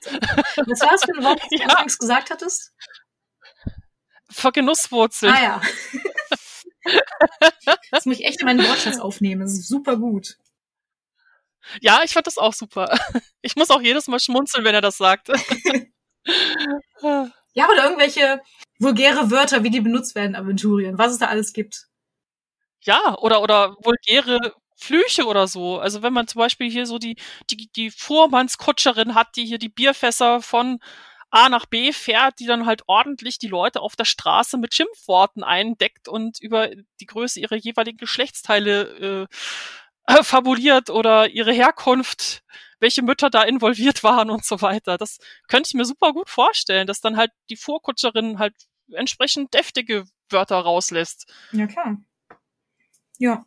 Was war das für ein Wort, was du ja. anfangs gesagt hattest? Vergenusswurzel. Ah ja. das muss ich echt in meinen Wortschatz aufnehmen. Das ist super gut. Ja, ich fand das auch super. [LAUGHS] Ich muss auch jedes Mal schmunzeln, wenn er das sagt. [LAUGHS] [LAUGHS] ja, oder irgendwelche vulgäre Wörter, wie die benutzt werden, Aventurien, was es da alles gibt. Ja, oder, oder vulgäre Flüche oder so. Also wenn man zum Beispiel hier so die, die, die Fuhrmannskutscherin hat, die hier die Bierfässer von A nach B fährt, die dann halt ordentlich die Leute auf der Straße mit Schimpfworten eindeckt und über die Größe ihrer jeweiligen Geschlechtsteile äh, fabuliert oder ihre Herkunft, welche Mütter da involviert waren und so weiter. Das könnte ich mir super gut vorstellen, dass dann halt die Fuhrkutscherin halt entsprechend deftige Wörter rauslässt. Ja, klar. Ja.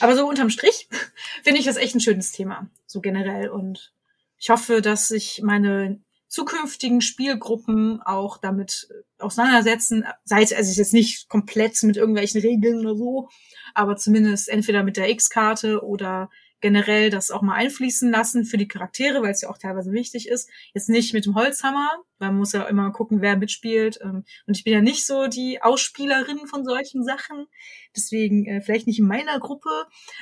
Aber so unterm Strich [LAUGHS] finde ich das echt ein schönes Thema, so generell. Und ich hoffe, dass sich meine zukünftigen Spielgruppen auch damit auseinandersetzen, sei es also jetzt nicht komplett mit irgendwelchen Regeln oder so, aber zumindest entweder mit der X-Karte oder generell das auch mal einfließen lassen für die Charaktere, weil es ja auch teilweise wichtig ist. Jetzt nicht mit dem Holzhammer, weil man muss ja immer gucken, wer mitspielt. Ähm, und ich bin ja nicht so die Ausspielerin von solchen Sachen. Deswegen äh, vielleicht nicht in meiner Gruppe,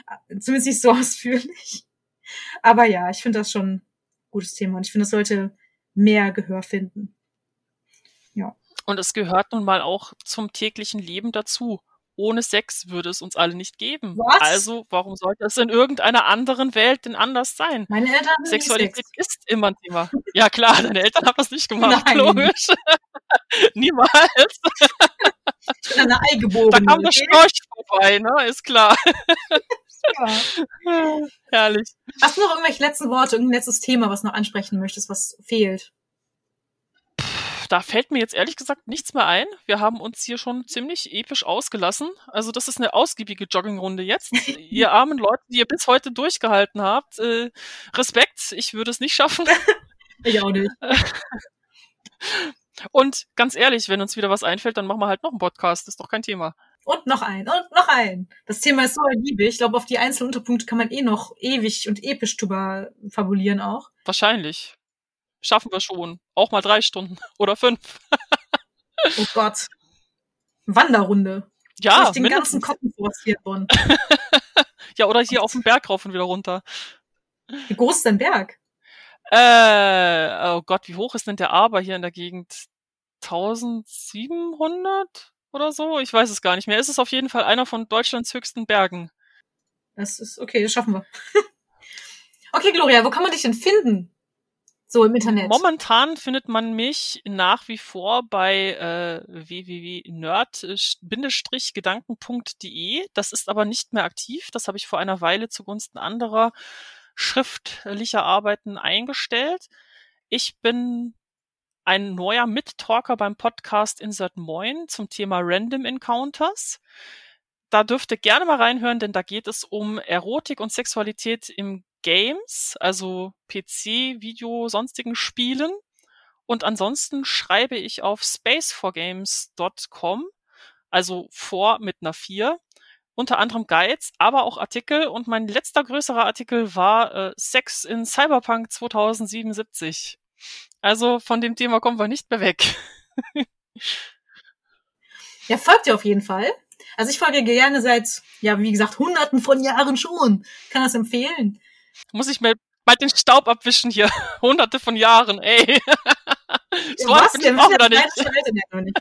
äh, zumindest nicht so [LAUGHS] ausführlich. Aber ja, ich finde das schon ein gutes Thema und ich finde, das sollte mehr Gehör finden. Ja. Und es gehört nun mal auch zum täglichen Leben dazu ohne Sex würde es uns alle nicht geben. Was? Also, warum sollte es in irgendeiner anderen Welt denn anders sein? Meine Eltern haben Sexualität ist immer ein Thema. Ja klar, deine Eltern haben das nicht gemacht, Nein. logisch. [LAUGHS] Niemals. Ich bin eine Eigeborene. Da kam der Storch vorbei, ne? Ist klar. Ja. [LAUGHS] Herrlich. Hast du noch irgendwelche letzten Worte, irgendein letztes Thema, was du noch ansprechen möchtest, was fehlt? Da fällt mir jetzt ehrlich gesagt nichts mehr ein. Wir haben uns hier schon ziemlich episch ausgelassen. Also das ist eine ausgiebige Joggingrunde jetzt. [LAUGHS] ihr armen Leute, die ihr bis heute durchgehalten habt, äh, Respekt, ich würde es nicht schaffen. [LAUGHS] ich auch nicht. [LAUGHS] Und ganz ehrlich, wenn uns wieder was einfällt, dann machen wir halt noch einen Podcast. Das ist doch kein Thema. Und noch ein und noch ein. Das Thema ist so ergiebig. Ich glaube, auf die einzelnen Unterpunkte kann man eh noch ewig und episch drüber fabulieren auch. Wahrscheinlich schaffen wir schon. Auch mal drei Stunden [LAUGHS] oder fünf. oh Gott. Wanderrunde. Ja, Durch den mindestens. ganzen Koppenforst hier drin. ja, oder hier auf den Berg rauf und wieder runter. Wie groß ist denn Berg? Äh, oh Gott, wie hoch ist denn der Aber hier in der Gegend? 1700 oder so? Ich weiß es gar nicht mehr. Es ist auf jeden Fall einer von Deutschlands höchsten Bergen. Das ist okay, das schaffen wir. [LAUGHS] okay, Gloria, wo kann man dich denn finden? So im Internet. Momentan findet man mich nach wie vor bei äh, www.nerd-gedanken.de. Das ist aber nicht mehr aktiv. Das habe ich vor einer Weile zugunsten anderer schriftlicher Arbeiten eingestellt. Ich bin ein neuer Mittalker beim Podcast Insert Moin zum Thema Random Encounters. Da dürft ihr gerne mal reinhören, denn da geht es um Erotik und Sexualität im Games, also PC, Video, sonstigen Spielen. Und ansonsten schreibe ich auf spaceforgames.com, also vor mit einer 4. unter anderem Guides, aber auch Artikel. Und mein letzter größerer Artikel war äh, Sex in Cyberpunk 2077. Also von dem Thema kommen wir nicht mehr weg. [LAUGHS] ja, folgt ihr auf jeden Fall. Also ich folge gerne seit, ja, wie gesagt, hunderten von Jahren schon. Kann das empfehlen. Muss ich mir mal den Staub abwischen hier. [LAUGHS] Hunderte von Jahren, ey. [LAUGHS] so ja, was? Der auch nicht. nicht.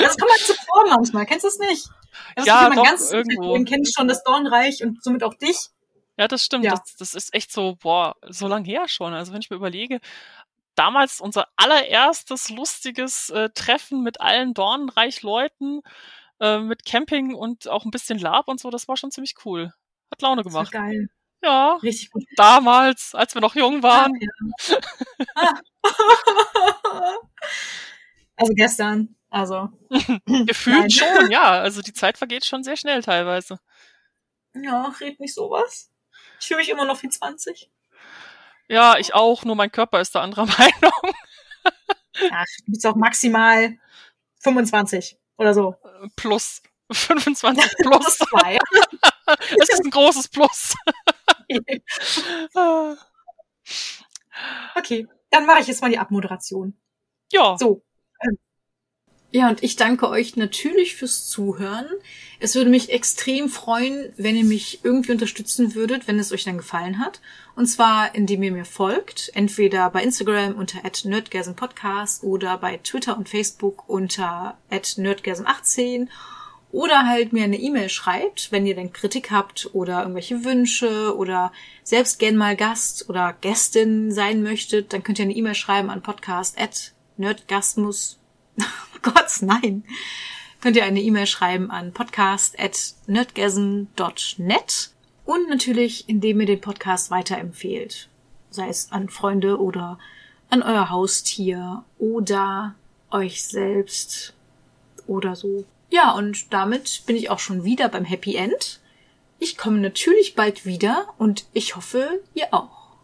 das kommt halt zuvor manchmal. Kennst du es nicht? Das ja, doch, ganz irgendwo. Kenne ich schon das Dornreich und somit auch dich. Ja, das stimmt. Ja. Das, das ist echt so, boah, so lang her schon. Also wenn ich mir überlege, damals unser allererstes lustiges äh, Treffen mit allen Dornreich-Leuten, äh, mit Camping und auch ein bisschen Lab und so, das war schon ziemlich cool. Hat Laune gemacht. Das geil. Ja. Richtig gut. Damals, als wir noch jung waren. Ja, ja. [LAUGHS] also gestern. Also. [LAUGHS] Gefühlt schon, ja. Also die Zeit vergeht schon sehr schnell teilweise. Ja, red nicht sowas. Ich fühle mich immer noch wie 20. Ja, ich auch, nur mein Körper ist da anderer [LAUGHS] Meinung. ja, du bist auch maximal 25 oder so. Plus. 25 plus. Zwei. das ist ein großes Plus. [LAUGHS] okay, dann mache ich jetzt mal die Abmoderation. Ja. So. Ja, und ich danke euch natürlich fürs Zuhören. Es würde mich extrem freuen, wenn ihr mich irgendwie unterstützen würdet, wenn es euch dann gefallen hat. Und zwar, indem ihr mir folgt, entweder bei Instagram unter nerdgasmpodcast oder bei Twitter und Facebook unter nerdgasm18 oder halt mir eine E-Mail schreibt, wenn ihr denn Kritik habt oder irgendwelche Wünsche oder selbst gern mal Gast oder Gästin sein möchtet, dann könnt ihr eine E-Mail schreiben an podcast@nerdgasmus. [LAUGHS] oh Gott, nein. Könnt ihr eine E-Mail schreiben an podcast@nerdgasm.net und natürlich, indem ihr den Podcast weiterempfehlt, sei es an Freunde oder an euer Haustier oder euch selbst oder so. Ja, und damit bin ich auch schon wieder beim Happy End. Ich komme natürlich bald wieder und ich hoffe, ihr auch.